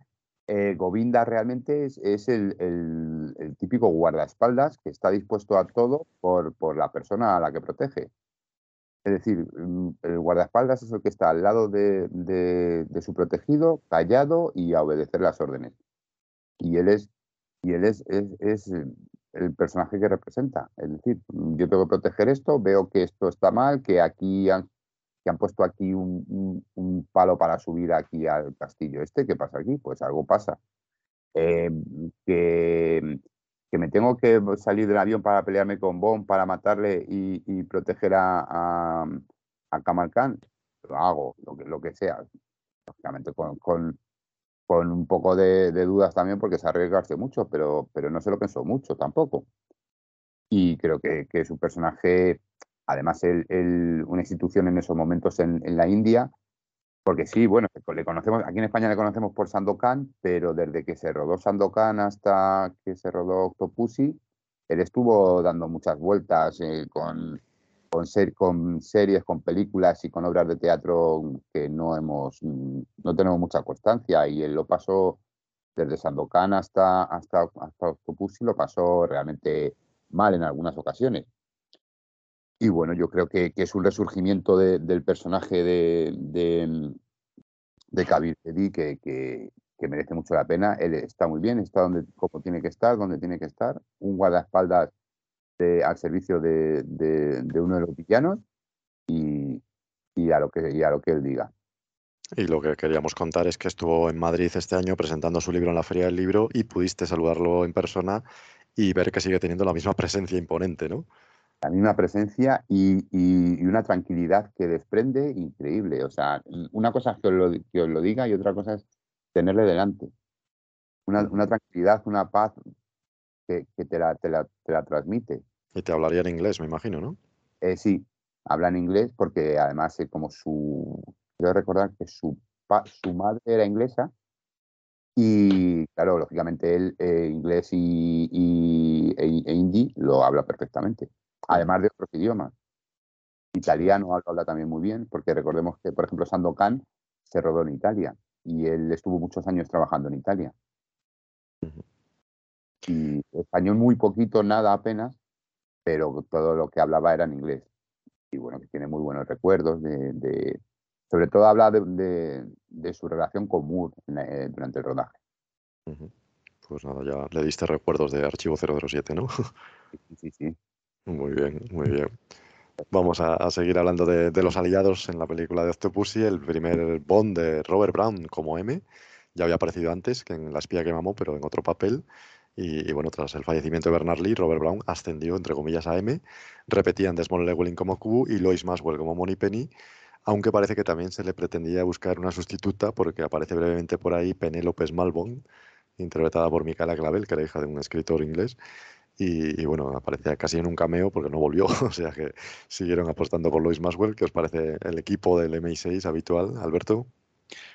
Speaker 23: eh, Govinda realmente es, el, el, típico guardaespaldas que está dispuesto a todo por, por la persona a la que protege. Es decir, mm, el guardaespaldas es el que está al lado de, de, su protegido, callado y a obedecer las órdenes. Y él es, y él es el personaje que representa. Es decir, yo tengo que proteger esto, veo que esto está mal, que aquí han, que han puesto aquí un, palo para subir aquí al castillo este, ¿qué pasa aquí? Pues algo pasa. Eh, que, que, me tengo que salir del avión para pelearme con Bond, para matarle y, y proteger a, a, a, Kamal Khan, lo hago, lo que, lo que sea. Lógicamente con, con con un poco de, dudas también porque se arriesgarse mucho, pero, pero no se lo pensó mucho tampoco. Y creo que, que su personaje, además, el, una institución en esos momentos en, en, la India, porque sí, bueno, le conocemos, aquí en España le conocemos por Sandokan, pero desde que se rodó Sandokan hasta que se rodó Octopussy, él estuvo dando muchas vueltas eh, con con, ser, con series, con películas y con obras de teatro que no hemos, no tenemos mucha constancia y él lo pasó desde Sandokan hasta, hasta, hasta Octopussy, lo pasó realmente mal en algunas ocasiones. Y bueno, yo creo que, que es un resurgimiento de, del personaje de, de, de Kabir Bedi que, que, que, merece mucho la pena. Él está muy bien, está donde como tiene que estar, donde tiene que estar. Un guardaespaldas de, al servicio de, de, de, uno de los villanos y, y, a lo que, y a lo que él diga.
Speaker 2: Y lo que queríamos contar es que estuvo en Madrid este año presentando su libro en la Feria del Libro y pudiste saludarlo en persona y ver que sigue teniendo la misma presencia imponente, ¿no?
Speaker 23: La misma presencia y, y, y una tranquilidad que desprende increíble. O sea, una cosa es que os lo, que os lo diga y otra cosa es tenerle delante. Una, una tranquilidad, una paz que, que te, la, te, la, te, la, transmite.
Speaker 2: Y te hablaría en inglés, me imagino, ¿no?
Speaker 23: Eh, sí, habla en inglés porque además eh, como su... Quiero recordar que su, pa, su madre era inglesa y claro, lógicamente él eh, inglés y, y e, e, hindi lo habla perfectamente, además de otros idiomas. Italiano lo habla también muy bien, porque recordemos que, por ejemplo, Sandokan se rodó en Italia y él estuvo muchos años trabajando en Italia. Uh -huh y español muy poquito, nada apenas, pero todo lo que hablaba era en inglés. Y bueno, que tiene muy buenos recuerdos de, de sobre todo habla de, de, de, su relación con Moore eh, durante el rodaje.
Speaker 2: Uh -huh. Pues nada, ya le diste recuerdos de Archivo 007, ¿no?
Speaker 23: Sí, sí, sí.
Speaker 2: Muy bien, muy bien. Vamos a, a seguir hablando de, de, los aliados en la película de Octopussy, el primer Bond de Robert Brown como M. Ya había aparecido antes que en La espía que mamó, pero en otro papel. Y, bueno, tras el fallecimiento de Bernard Lee, Robert Brown ascendió, entre comillas, a M. Repetían Desmond Llewellyn como Q y Lois Maxwell como Penny, aunque parece que también se le pretendía buscar una sustituta porque aparece brevemente por ahí Penélope Malbon, interpretada por Micaela Clavel, que era hija de un escritor inglés. Y, y, bueno, aparecía casi en un cameo porque no volvió, o sea que siguieron apostando por Lois Maxwell, que os parece el equipo del MI6 habitual, Alberto.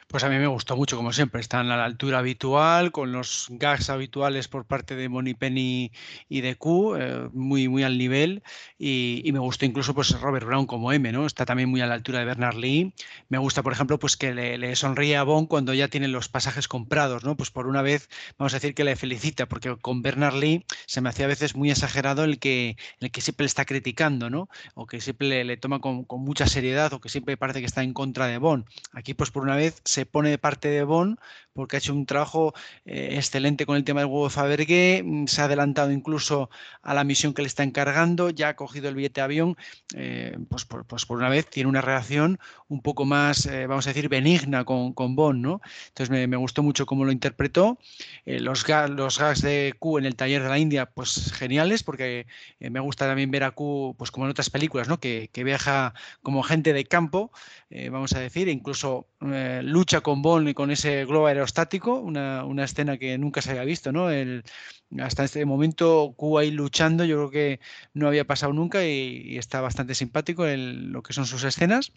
Speaker 3: Pues a mí me gustó mucho, como siempre. Están a la altura habitual, con los gags habituales por parte de Penny y de Q, eh, muy, muy al nivel. Y, me gustó incluso pues, Robert Brown como M, ¿no? Está también muy a la altura de Bernard Lee. Me gusta, por ejemplo, pues que le, sonríe a Bond cuando ya tienen los pasajes comprados, ¿no? Pues por una vez, vamos a decir que le felicita, porque con Bernard Lee se me hacía a veces muy exagerado el que, el que siempre le está criticando, ¿no? O que siempre le, toma con, con, mucha seriedad o que siempre parece que está en contra de Bond. Aquí, pues por una vez, se pone de parte de Bond porque ha hecho un trabajo eh, excelente con el tema del huevo Fabergé, mm, se ha adelantado incluso a la misión que le está encargando, ya ha cogido el billete de avión, eh, pues, por, pues, por, una vez tiene una relación un poco más, eh, vamos a decir, benigna con, con Bond, ¿no? Entonces me, me, gustó mucho cómo lo interpretó. Los, los gags de Q en el taller de la India, pues geniales, porque me gusta también ver a Q, pues como en otras películas, ¿no? Que, que viaja como gente de campo, vamos a decir, incluso lucha con Bond y con ese globo aerostático, una, una, escena que nunca se había visto, ¿no? El, hasta este momento Q ahí luchando, yo creo que no había pasado nunca y, está bastante simpático en lo que son sus escenas.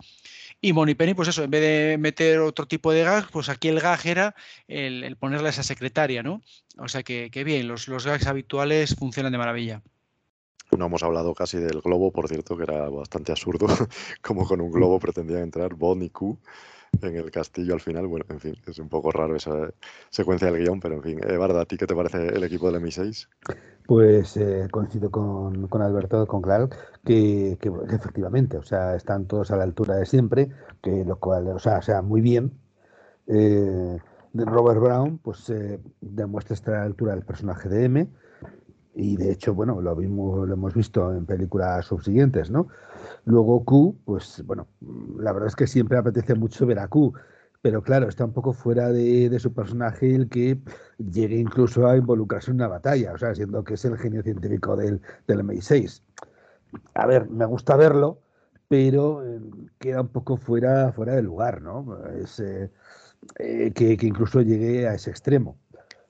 Speaker 3: Y Penny, pues eso, en vez de meter otro tipo de gag, pues aquí el gag era el, ponerle a esa secretaria, ¿no? O sea que, que bien, los, los gags habituales funcionan de maravilla.
Speaker 2: No hemos hablado casi del globo, por cierto, que era bastante absurdo, como con un globo pretendían entrar Bon y Q en el castillo al final. Bueno, en fin, es un poco raro esa secuencia del guion, pero en fin. Eh, Barda, ¿a ti qué te parece el equipo del MI6?
Speaker 22: Pues eh, coincido con, con, Alberto, con Clark, que, que, efectivamente, o sea, están todos a la altura de siempre, que lo cual, o sea, sea muy bien. Eh, Robert Brown, pues eh, demuestra estar a la altura del personaje de M y de hecho, bueno, lo, vimos, lo hemos visto en películas subsiguientes, ¿no? Luego Q, pues bueno, la verdad es que siempre apetece mucho ver a Q, pero claro, está un poco fuera de, su personaje el que llegue incluso a involucrarse en una batalla, o sea, siendo que es el genio científico del, del MI6. A ver, me gusta verlo, pero eh, queda un poco fuera, fuera de lugar, ¿no? Es, eh, eh, que, que incluso llegue a ese extremo.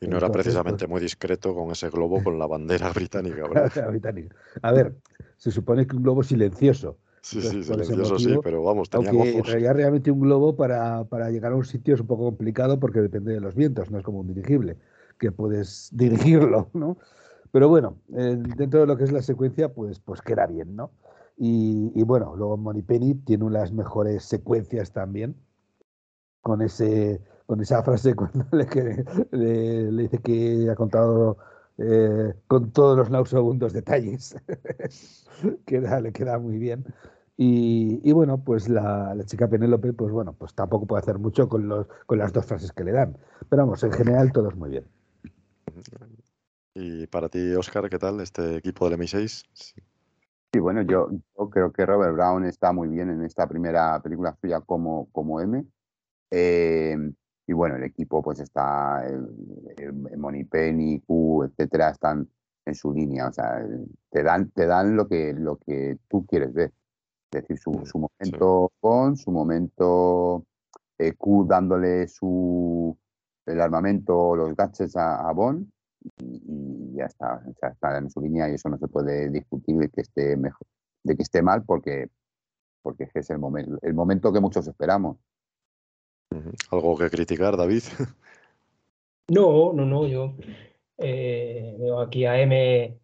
Speaker 2: Y no era precisamente pues muy discreto con ese globo con la bandera británica.
Speaker 22: A ver, se supone que un globo silencioso.
Speaker 2: Sí, sí, silencioso sí, pero vamos, tenía
Speaker 22: aunque ojos. realmente un globo para, para, llegar a un sitio es un poco complicado porque depende de los vientos, no es como un dirigible, que puedes dirigirlo, ¿no? Pero bueno, eh, dentro de lo que es la secuencia, pues, pues queda bien, ¿no? Y, y bueno, luego Penny tiene unas mejores secuencias también, con ese con esa frase cuando le, le, dice que ha contado eh, con todos los nauseabundos detalles, que le queda muy bien. Y, bueno, pues la, chica Penélope, pues bueno, pues tampoco puede hacer mucho con, los, con las dos frases que le dan. Pero vamos, en general todo es muy bien.
Speaker 2: Y para ti, Oscar, ¿qué tal este equipo del
Speaker 23: MI6? Sí, bueno, yo, yo, creo que Robert Brown está muy bien en esta primera película suya como, como M. Eh, y bueno, el equipo pues está, Penny, Q, etcétera, están en su línea, o sea, te dan, te dan lo que, lo que tú quieres ver. Es decir, su, su momento con, su momento eh, Q dándole su el armamento, los gadgets a, a Bond y, ya está, o sea, está en su línea y eso no se puede discutir de que esté mejor, de que esté mal porque, porque es el momento, el momento que muchos esperamos.
Speaker 2: ¿Algo que criticar, David?
Speaker 24: No, no, no, yo eh, veo aquí a M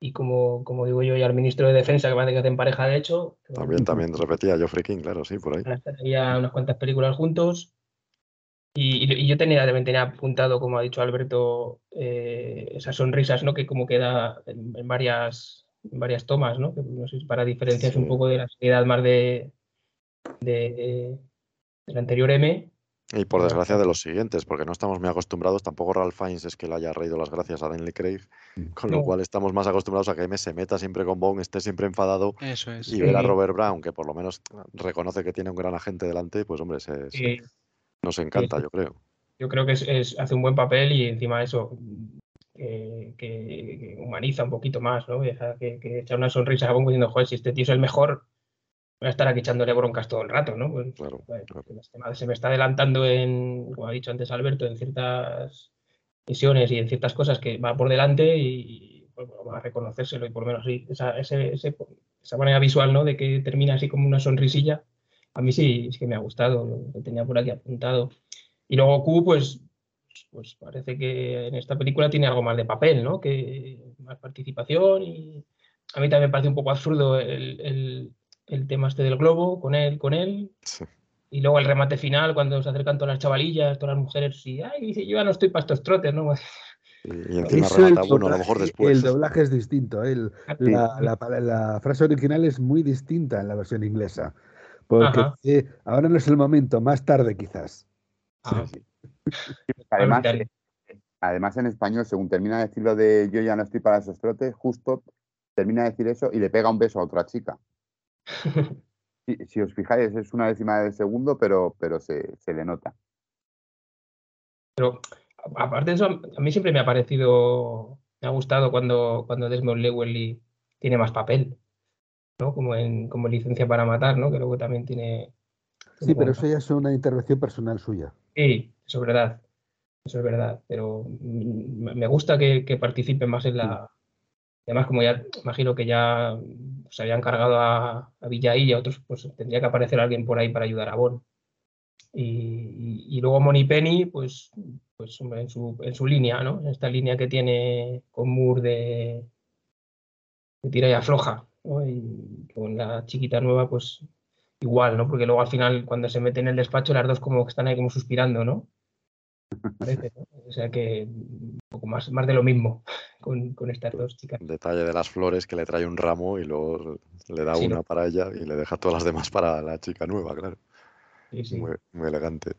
Speaker 24: y como, como digo yo, y al ministro de Defensa, que parece que hacen pareja, de hecho.
Speaker 2: También, también repetía Geoffrey King, claro, sí, por ahí.
Speaker 24: Ya unas cuantas películas juntos. Y, yo tenía, también tenía apuntado, como ha dicho Alberto, eh, esas sonrisas, ¿no? Que como queda en, varias, varias tomas, ¿no? Que, no sé, para diferencias un poco de la seriedad más de, de, el anterior M.
Speaker 2: Y por desgracia de los siguientes, porque no estamos muy acostumbrados, tampoco Ralph Fiennes es que le haya reído las gracias a Daniel Craig, mm. con lo cual estamos más acostumbrados a que M se meta siempre con Bond, esté siempre enfadado
Speaker 3: Eso es.
Speaker 2: y ver a Robert Brown, que por lo menos reconoce que tiene un gran agente delante, pues hombre, nos encanta, yo creo.
Speaker 24: Yo creo que es, hace un buen papel y encima eso, que, humaniza un poquito más, ¿no? Que, que echa una sonrisa a Bond diciendo, joder, si este tío es el mejor, voy a estar aquí echándole broncas todo el rato, ¿no? Pues, claro, Se me está adelantando en, como ha dicho antes Alberto, en ciertas misiones y en ciertas cosas que va por delante y pues, va a reconocérselo y por lo menos sí, esa, esa manera visual, ¿no? De que termina así como una sonrisilla, a mí sí, sí que me ha gustado, lo, tenía por aquí apuntado. Y luego Q, pues, pues parece que en esta película tiene algo más de papel, ¿no? Que más participación y a mí también me parece un poco absurdo el el tema este del globo, con él, con él. Y luego el remate final, cuando se acercan todas las chavalillas, todas las mujeres, y ay, dice, yo ya no estoy para estos trotes, ¿no?
Speaker 2: Y encima remata, bueno, a lo mejor después.
Speaker 22: El doblaje es distinto, ¿eh? el, la, frase original es muy distinta en la versión inglesa. Porque ahora no es el momento, más tarde quizás.
Speaker 23: Ah. Además, además, en español, según termina de decirlo de yo ya no estoy para esos trotes, justo termina de decir eso y le pega un beso a otra chica. si, os fijáis, es una décima de segundo, pero, pero se, le nota.
Speaker 24: Pero aparte de eso, a mí siempre me ha parecido, me ha gustado cuando, cuando Desmond Llewellyn tiene más papel, ¿no? Como en como licencia para matar, ¿no? Que luego también tiene.
Speaker 22: sí, pero eso ya es una intervención personal suya.
Speaker 24: Sí, eso es verdad. Eso es verdad, pero me gusta que, que participen más en la. Además, como ya imagino que ya se habían cargado a, a Villaí y a otros, pues tendría que aparecer alguien por ahí para ayudar a Bon. Y, luego Moni Penny, pues, pues en, su, en su línea, ¿no? En esta línea que tiene con Moore de, de tira y afloja. ¿no? Y con la chiquita nueva, pues igual, ¿no? Porque luego al final, cuando se mete en el despacho, las dos como que están ahí como suspirando, ¿no? Parece, ¿no? O sea que un poco más, más de lo mismo con, con estas dos chicas.
Speaker 2: Detalle de las flores que le trae un ramo y luego le da
Speaker 24: Sí,
Speaker 2: una
Speaker 24: ¿no?
Speaker 2: para ella y le deja todas las demás para la chica nueva, claro.
Speaker 24: Sí, sí.
Speaker 2: Muy, muy elegante.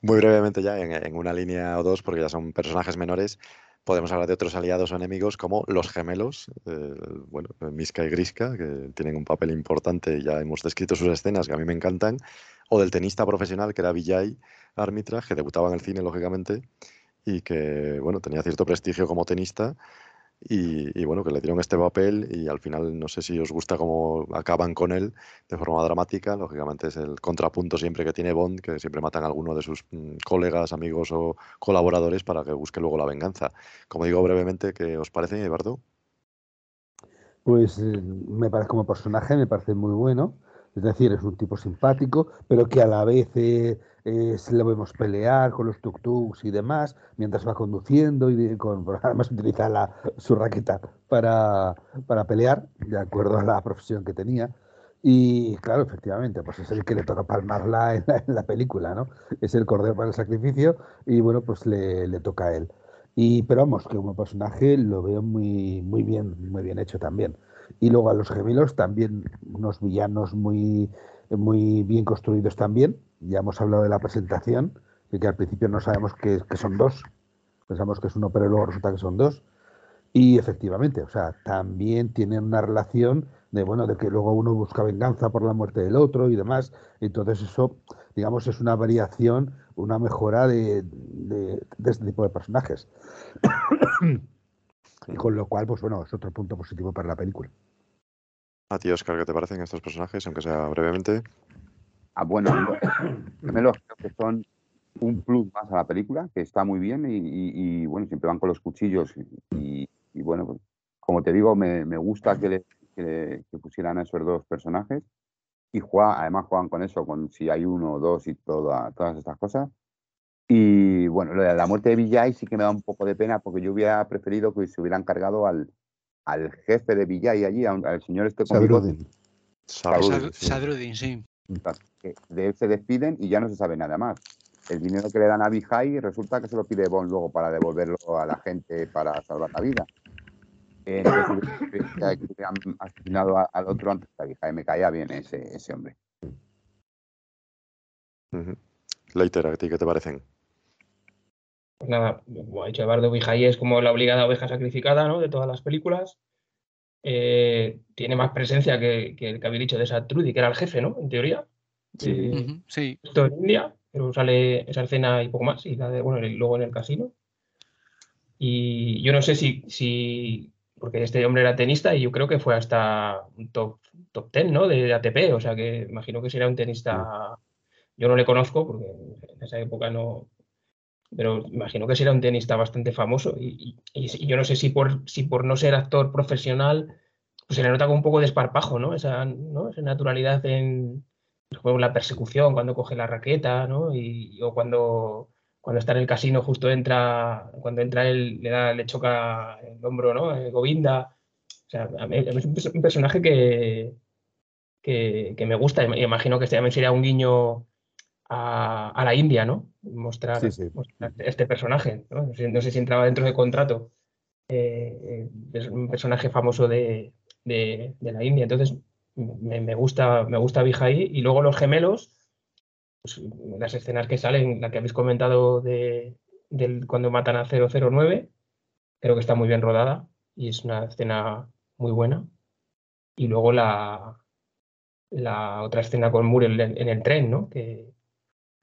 Speaker 2: Muy brevemente ya, en, en una línea o dos, porque ya son personajes menores, podemos hablar de otros aliados o enemigos como los gemelos, eh, bueno, Miska y Griska, que tienen un papel importante, ya hemos descrito sus escenas que a mí me encantan, o del tenista profesional que era Vijay Armitage, que debutaba en el cine, lógicamente, y que, bueno, tenía cierto prestigio como tenista, y, y, bueno, que le dieron este papel y al final no sé si os gusta cómo acaban con él de forma dramática. Lógicamente es el contrapunto siempre que tiene Bond, que siempre matan a alguno de sus mm, colegas, amigos o colaboradores para que busque luego la venganza. Como digo brevemente, ¿qué os parece, Eduardo?
Speaker 22: Pues eh, me parece como personaje, me parece muy bueno. Es decir, es un tipo simpático, pero que a la vez eh, eh, lo vemos pelear con los tuk-tuks y demás, mientras va conduciendo y con, además utiliza la, su raqueta para, para pelear, de acuerdo a la profesión que tenía. Y claro, efectivamente, pues es el que le toca palmarla en la, película, ¿no? Es el cordero para el sacrificio y bueno, pues le, le toca a él. Y, pero vamos, que como personaje lo veo muy, muy bien, muy bien hecho también. Y luego a los gemelos también, unos villanos muy, muy bien construidos también. Ya hemos hablado de la presentación, de que al principio no sabemos que, que son dos. Pensamos que es uno, pero luego resulta que son dos. Y efectivamente, o sea, también tienen una relación de, bueno, de que luego uno busca venganza por la muerte del otro y demás. Entonces eso, digamos, es una variación, una mejora de, de, de este tipo de personajes. Y con lo cual, pues bueno, es otro punto positivo para la película.
Speaker 2: A ti, Oscar, ¿qué te parecen estos personajes, aunque sea brevemente?
Speaker 23: Ah, bueno, gemelos creo que son un plus más a la película, que está muy bien y, y- y, bueno, siempre van con los cuchillos y, y, bueno, pues, como te digo, me, me gusta que, le, que, le- que pusieran a esos dos personajes y juega, además juegan con eso, con si hay uno o dos y toda- todas estas cosas. Y bueno, lo de la muerte de Villay sí que me da un poco de pena porque yo hubiera preferido que se hubieran cargado al, al jefe de Villay allí, al señor este con bigote.
Speaker 2: Sadruddin,
Speaker 3: Sad- Sadruddin, sí.
Speaker 23: que de él se despiden y ya no se sabe nada más. El dinero que le dan a Vijay resulta que se lo pide Bond luego para devolverlo a la gente para salvar la vida. Eh, Entonces, hubiera que hubieran asesinado a- al otro antes que a Vijay. Me caía bien ese, ese hombre.
Speaker 2: Ujú. Leiter, ¿a ti qué te parecen?
Speaker 24: Pues nada, como ha dicho Eduardo, Vijay es como la obligada oveja sacrificada, ¿no? De todas las películas. Eh, tiene más presencia que, que el que había dicho de Trudy, que era el jefe, ¿no? En teoría. Eh,
Speaker 3: Ujú, Sí.
Speaker 24: esto en India, pero sale esa escena y poco más, y la de, bueno, y luego en el casino. Y yo no sé si, si, porque este hombre era tenista y yo creo que fue hasta un top, top 10, ¿no? De, de ATP, o sea que imagino que será un tenista, yo no le conozco porque en esa época no, pero imagino que será un tenista bastante famoso y, yo no sé si por, si por no ser actor profesional, pues se le nota como un poco de esparpajo, ¿no? Esa, ¿no? Esa naturalidad en, ejemplo, la persecución, cuando coge la raqueta, ¿no? Y, o cuando, cuando está en el casino, justo entra, cuando entra él, le, da, le choca el hombro, ¿no? Eh, Govinda. O sea, es un, pers- un personaje que, que, me gusta. Imagino que también sería un guiño a, a la India, ¿no? Mostrar,
Speaker 22: Sí, sí.
Speaker 24: mostrar este personaje. ¿no? No sé, no sé si entraba dentro de contrato. eh, eh, es un personaje famoso de, de- de la India. Entonces, me, me gusta, me gusta Vijay. Y luego los gemelos, pues, las escenas que salen, la que habéis comentado de, del cuando matan a 009, creo que está muy bien rodada y es una escena muy buena. Y luego la, la otra escena con Moore en, en el tren, ¿no? Que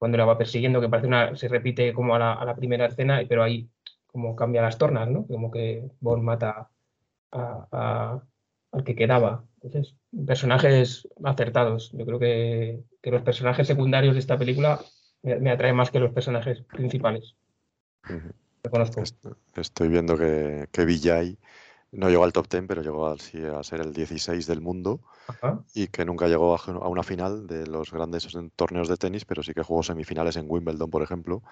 Speaker 24: cuando la va persiguiendo, que parece una, se repite como a la, a la primera escena, pero ahí como cambia las tornas, ¿no? Como que Bond mata a- a- al que quedaba. Entonces, personajes acertados. Yo creo que, que los personajes secundarios de esta película me, me atraen más que los personajes principales. Lo conozco.
Speaker 2: Estoy viendo que, que Vijay no llegó al top 10, pero llegó a, sí, a ser el 16 del mundo
Speaker 24: Ajá.
Speaker 2: y que nunca llegó a, a una final de los grandes torneos de tenis, pero sí que jugó semifinales en Wimbledon, por ejemplo.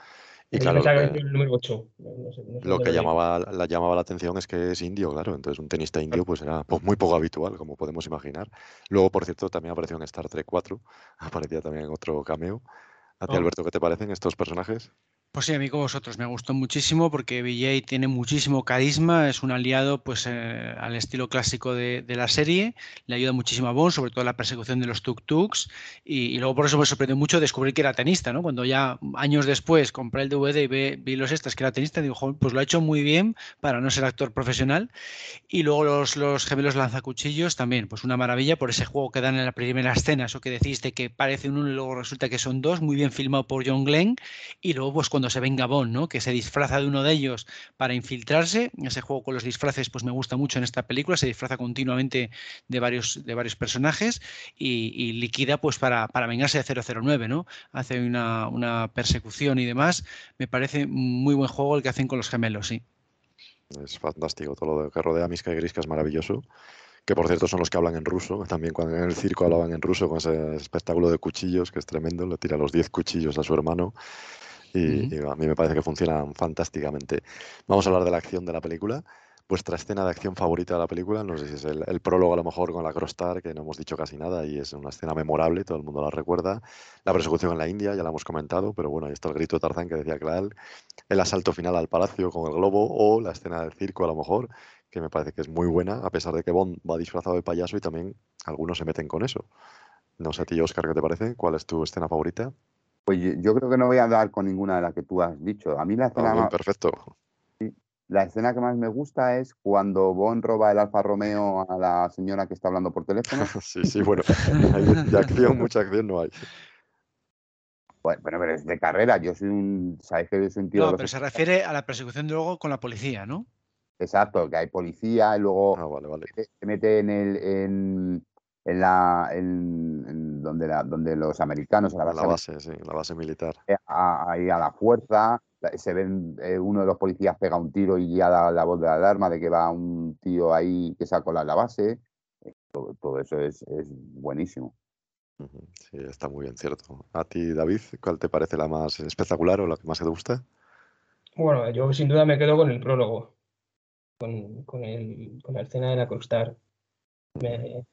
Speaker 2: Y claro, lo
Speaker 24: que
Speaker 2: que,
Speaker 24: era el número 8. No sé- no sé
Speaker 2: lo
Speaker 24: dónde
Speaker 2: que
Speaker 24: lo vi.
Speaker 2: llamaba, la llamaba la atención es que es indio, claro. Entonces, un tenista indio pues era pues, muy poco habitual, como podemos imaginar. Luego, por cierto, también apareció en Star Trek 4, aparecía también en otro cameo. ¿A ti,
Speaker 3: Oh.
Speaker 2: Alberto, qué te parecen estos personajes?
Speaker 3: Pues sí, a mí como vosotros me gustó muchísimo porque BJ tiene muchísimo carisma, es un aliado pues eh, al estilo clásico de, de la serie, le ayuda muchísimo a Bond, sobre todo la persecución de los tuk-tuks y, y luego por eso me sorprendió mucho descubrir que era tenista, ¿no? Cuando ya años después compré el DVD y ve- vi los extras que era tenista, digo, "Jo, pues lo ha hecho muy bien para no ser actor profesional y luego los, los gemelos lanzacuchillos también, pues una maravilla por ese juego que dan en la primera escena, eso que decís de que parece uno y luego resulta que son dos, muy bien filmado por John Glenn. Y luego, pues cuando se venga Bond, ¿no? Que se disfraza de uno de ellos para infiltrarse. Ese juego con los disfraces, pues me gusta mucho en esta película. Se disfraza continuamente de varios, de varios personajes y, y liquida, pues para, para vengarse de 009, ¿no? Hace una, una persecución y demás. Me parece muy buen juego el que hacen con los gemelos, sí.
Speaker 2: Es fantástico, todo lo que rodea a Miska y Griska es maravilloso. Que por cierto son los que hablan en ruso. También cuando en el circo hablaban en ruso con ese espectáculo de cuchillos, que es tremendo. Le tira los 10 cuchillos a su hermano. Y, y a mí me parece que funcionan fantásticamente. Vamos a hablar de la acción de la película. Vuestra escena de acción favorita de la película, no sé si es el, el prólogo a lo mejor con la Crostar, que no hemos dicho casi nada y es una escena memorable, todo el mundo la recuerda. La persecución en la India, ya la hemos comentado, pero bueno, ahí está el grito de Tarzán que decía Clal, el asalto final al palacio con el globo o la escena del circo a lo mejor, que me parece que es muy buena, a pesar de que Bond va disfrazado de payaso y también algunos se meten con eso. No sé a ti, Oscar, ¿qué te parece? ¿Cuál es tu escena favorita?
Speaker 23: Pues yo, creo que no voy a dar con ninguna de las que tú has dicho. A mí la escena,
Speaker 2: Ah, bien,
Speaker 23: más,
Speaker 2: perfecto.
Speaker 23: la escena que más me gusta es cuando Bond roba el Alfa Romeo a la señora que está hablando por teléfono.
Speaker 2: sí, sí, bueno, de, acción, mucha acción no hay.
Speaker 23: Bueno, bueno, pero es de carrera. Yo soy un. ¿Sabes que yo soy un tío de
Speaker 3: No, pero se refiere a la persecución de luego con la policía, ¿no?
Speaker 23: Exacto, que hay policía y luego
Speaker 2: Ah, vale, vale.
Speaker 23: se se mete en el en, en la en, en donde la, donde los americanos en la
Speaker 2: En la
Speaker 23: base,
Speaker 2: base, sí, la base militar.
Speaker 23: eh, a- ahí a la fuerza se ven eh, uno de los policías pega un tiro y ya da la voz de alarma de que va un tío ahí que se ha colado en la base Eh, todo, todo eso es, es buenísimo
Speaker 2: Sí, está muy bien, cierto. A ti, David, ¿cuál te parece la más espectacular o la que más te gusta?
Speaker 24: Bueno, yo sin duda me quedo con el prólogo, con, con, el, con la escena de la Crostar. Me,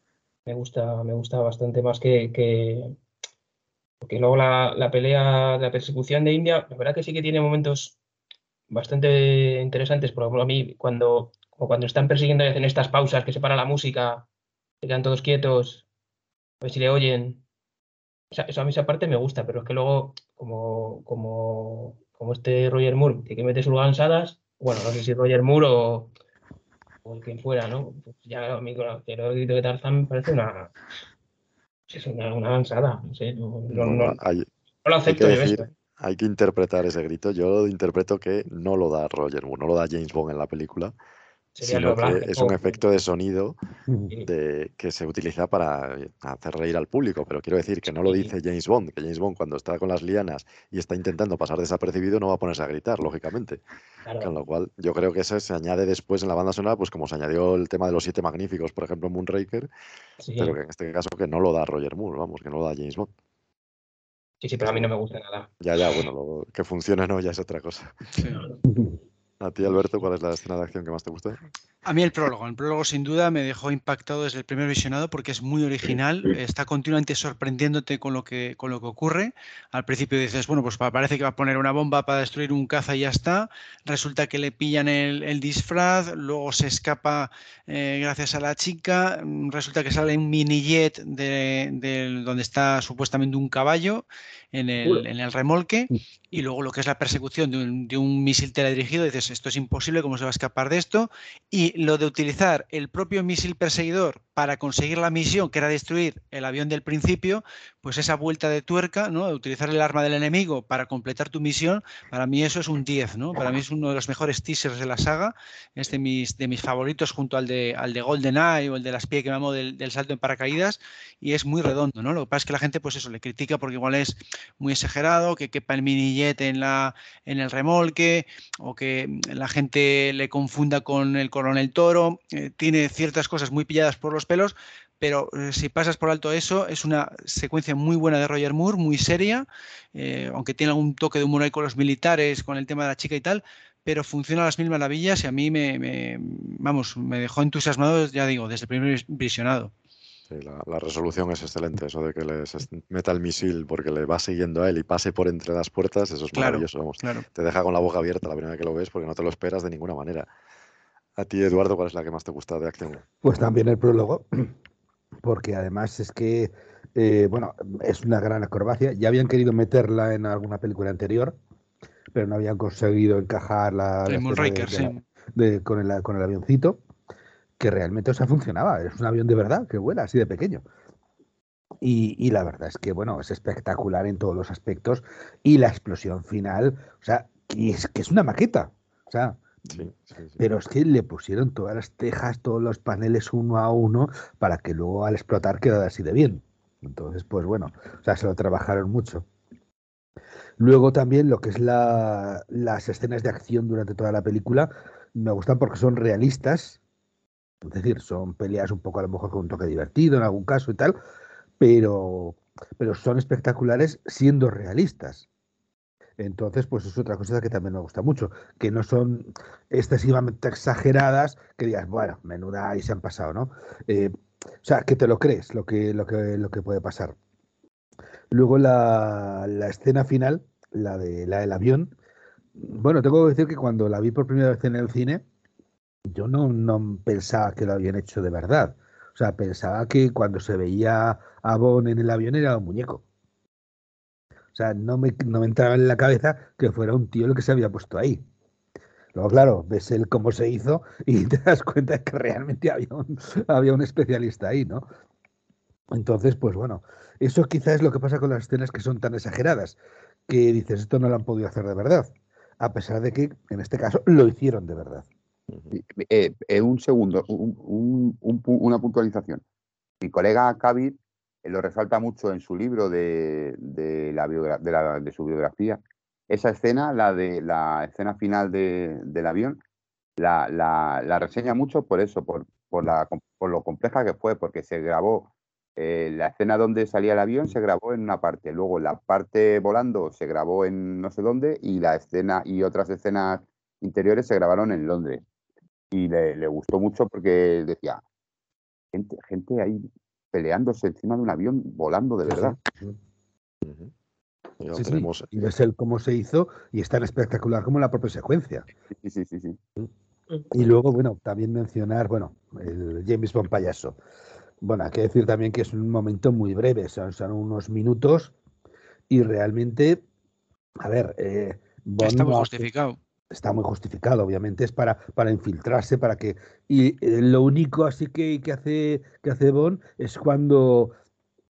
Speaker 24: me gusta, me gusta bastante más que, que- porque luego la, la pelea, la persecución de India, la verdad que sí que tiene momentos bastante interesantes. Por ejemplo, a mí cuando, cuando están persiguiendo y hacen estas pausas que se para la música, quedan todos quietos, a ver si le oyen. Eso a mí esa parte me gusta, pero es que luego, como, como, como este Roger Moore, que mete sus gansadas, bueno, no sé si Roger Moore o, o quien fuera, ¿no? Pues ya a mí con el el grito de Tarzán me parece una, es una, una gansada, no sé, no, no-
Speaker 2: Bueno,
Speaker 24: no-
Speaker 2: hay,
Speaker 24: no lo acepto yo esto.
Speaker 2: hay que interpretar ese grito. Yo lo interpreto que no lo da Roger Moore, no lo da James Bond en la película, sino que es un efecto de sonido de, que se utiliza para hacer reír al público. Pero quiero decir que no lo dice James Bond, que James Bond cuando está con las lianas y está intentando pasar desapercibido no va a ponerse a gritar, lógicamente.
Speaker 24: Claro.
Speaker 2: Con lo cual, yo creo que eso se añade después en la banda sonora, pues como se añadió el tema de los siete magníficos, por ejemplo, en Moonraker,
Speaker 24: Sí.
Speaker 2: pero que en este caso que no lo da Roger Moore, vamos, que no lo da James Bond.
Speaker 24: Sí, sí, pero a mí no me gusta nada.
Speaker 2: Ya, ya, bueno, lo- que funcione o no ya es otra cosa. A ti, Alberto, ¿cuál es la escena de acción que más te gusta?
Speaker 3: A mí el prólogo, el prólogo sin duda me dejó impactado desde el primer visionado porque es muy original, está continuamente sorprendiéndote con lo que, con lo que ocurre. Al principio dices, bueno, pues pa- parece que va a poner una bomba para destruir un caza y ya está. Resulta que le pillan el, el disfraz, luego se escapa eh, gracias a la chica, mm, resulta que sale un mini jet de, donde está supuestamente un caballo en el, en el remolque. Y luego lo que es la persecución de un, de un misil teledirigido, dices, esto es imposible, ¿cómo se va a escapar de esto? Y lo de utilizar el propio misil perseguidor para conseguir la misión, que era destruir el avión del principio, pues esa vuelta de tuerca, ¿no? utilizar el arma del enemigo para completar tu misión, para mí eso es un 10, ¿no? Para mí es uno de los mejores teasers de la saga, es de mis, de mis favoritos junto al de, al de GoldenEye o el de las pie que me amo del, salto en paracaídas, y es muy redondo, ¿no? Lo que pasa es que la gente, pues eso, le critica porque igual es muy exagerado, que quepa el mini jet en, la, en el remolque, o que la gente le confunda con el coronel Toro, eh, tiene ciertas cosas muy pilladas por los pelos, pero eh, si pasas por alto eso, es una secuencia muy buena de Roger Moore, muy seria, eh, aunque tiene algún toque de humor ahí con los militares, con el tema de la chica y tal, pero funciona a las mil maravillas y a mí me, me vamos, me dejó entusiasmado, ya digo, desde el primer visionado.
Speaker 2: Sí, la, la, resolución es excelente, eso de que les meta el misil porque le va siguiendo a él y pase por entre las puertas, eso es
Speaker 3: claro,
Speaker 2: maravilloso. Vamos.
Speaker 3: Claro.
Speaker 2: Te deja con la boca abierta la primera vez que lo ves porque no te lo esperas de ninguna manera. A ti, Eduardo, ¿cuál es la que más te gusta de acción?
Speaker 22: Pues también el prólogo, porque además es que, eh, bueno, es una gran acrobacia. Ya habían querido meterla en alguna película anterior, pero no habían conseguido encajar la,
Speaker 3: Moonraker,
Speaker 22: de,
Speaker 3: sí.
Speaker 22: de, con, el, con el avioncito, que realmente o sea, funcionaba. Es un avión de verdad que vuela así de pequeño. Y, y, la verdad es que, bueno, es espectacular en todos los aspectos. Y la explosión final, o sea, que es, que es una maqueta. O sea,
Speaker 2: Sí, sí, sí.
Speaker 22: pero es que le pusieron todas las tejas, todos los paneles uno a uno para que luego al explotar quedara así de bien. Entonces, pues bueno, o sea, se lo trabajaron mucho. Luego también lo que es la, las escenas de acción durante toda la película me gustan porque son realistas. Es decir, son peleas un poco a lo mejor con un toque divertido en algún caso y tal, pero, pero son espectaculares siendo realistas. Entonces, pues es otra cosa que también me gusta mucho, que no son excesivamente exageradas, que digas, bueno, menuda y se han pasado, ¿no? Eh, o sea, que te lo crees lo que, lo que, lo que puede pasar. Luego la, la escena final, la, de, la del avión, bueno, tengo que decir que cuando la vi por primera vez en el cine, yo no, no pensaba que lo habían hecho de verdad. O sea, pensaba que cuando se veía a Bon en el avión era un muñeco. O sea, no me, no me entraba en la cabeza que fuera un tío el que se había puesto ahí. Luego, claro, ves el cómo se hizo y te das cuenta que realmente había un, había un especialista ahí, ¿no? Entonces, pues bueno, eso quizás es lo que pasa con las escenas que son tan exageradas, que dices, esto no lo han podido hacer de verdad, a pesar de que en este caso lo hicieron de verdad.
Speaker 23: Eh, eh, un segundo, un, un, una puntualización. Mi colega Kabir lo resalta mucho en su libro de, la su biografía. Esa escena, la de la escena final de, del avión, la, reseña mucho por eso, por lo compleja que fue, porque se grabó eh, la escena donde salía el avión se grabó en una parte, luego la parte volando se grabó en no sé dónde y la escena y otras escenas interiores se grabaron en Londres. Y le, le gustó mucho porque decía, gente, gente ahí peleándose encima de un avión volando de verdad.
Speaker 22: Sí, sí. Sí, tenemos... Y ves el cómo se hizo y es tan espectacular como la propia secuencia.
Speaker 23: Sí, sí, sí, sí.
Speaker 22: Y luego, bueno, también mencionar, bueno, el James Bond payaso. Bueno, hay que decir también que es un momento muy breve, son, son unos minutos y realmente, a ver, eh,
Speaker 3: Bond está muy no justificado.
Speaker 22: Está muy justificado, obviamente, es para, para infiltrarse, para que... Y eh, lo único así que, que, hace, que hace Bond es cuando,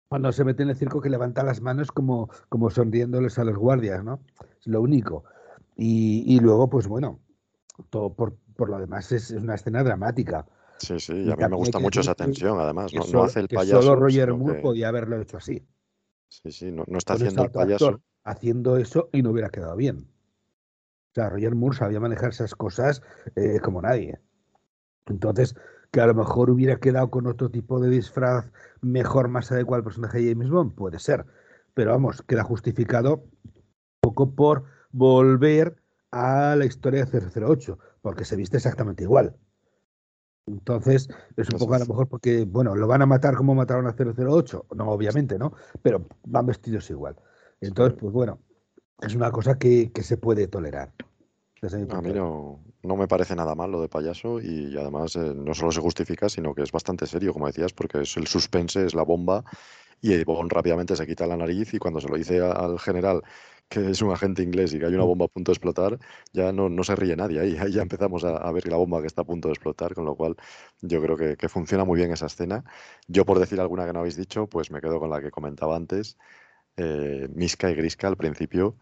Speaker 22: cuando se mete en el circo que levanta las manos como, como sonriéndoles a los guardias, ¿no? Es lo único. Y, y luego, pues bueno, todo por, por lo demás es, es una escena dramática.
Speaker 2: Sí, sí, y a mí me gusta mucho esa tensión, además. No,
Speaker 22: solo,
Speaker 2: no, hace el payaso.
Speaker 22: Solo Roger Moore que... podía haberlo hecho así.
Speaker 2: Sí, sí, no, no está haciendo el payaso.
Speaker 22: Haciendo eso y no hubiera quedado bien. O sea, Roger Moore sabía manejar esas cosas eh, como nadie. Entonces, que a lo mejor hubiera quedado con otro tipo de disfraz mejor, más adecuado al personaje de James Bond, puede ser. Pero vamos, queda justificado un poco por volver a la historia de 008, porque se viste exactamente igual. Entonces, es un poco a lo mejor porque, bueno, lo van a matar como mataron a 008, no, obviamente, ¿no? Pero van vestidos igual. Entonces, pues bueno, es una cosa que, que se puede tolerar.
Speaker 2: A mí no, no, me parece nada mal lo de payaso y además eh, no solo se justifica, sino que es bastante serio, como decías, porque es el suspense, es la bomba y Bond rápidamente se quita la nariz y cuando se lo dice al general que es un agente inglés y que hay una bomba a punto de explotar, ya no, no se ríe nadie ahí. Ahí ya empezamos a, a ver la bomba que está a punto de explotar, con lo cual yo creo que, que funciona muy bien esa escena. Yo, por decir alguna que no habéis dicho, pues me quedo con la que comentaba antes. Eh, Miska y Griska al principio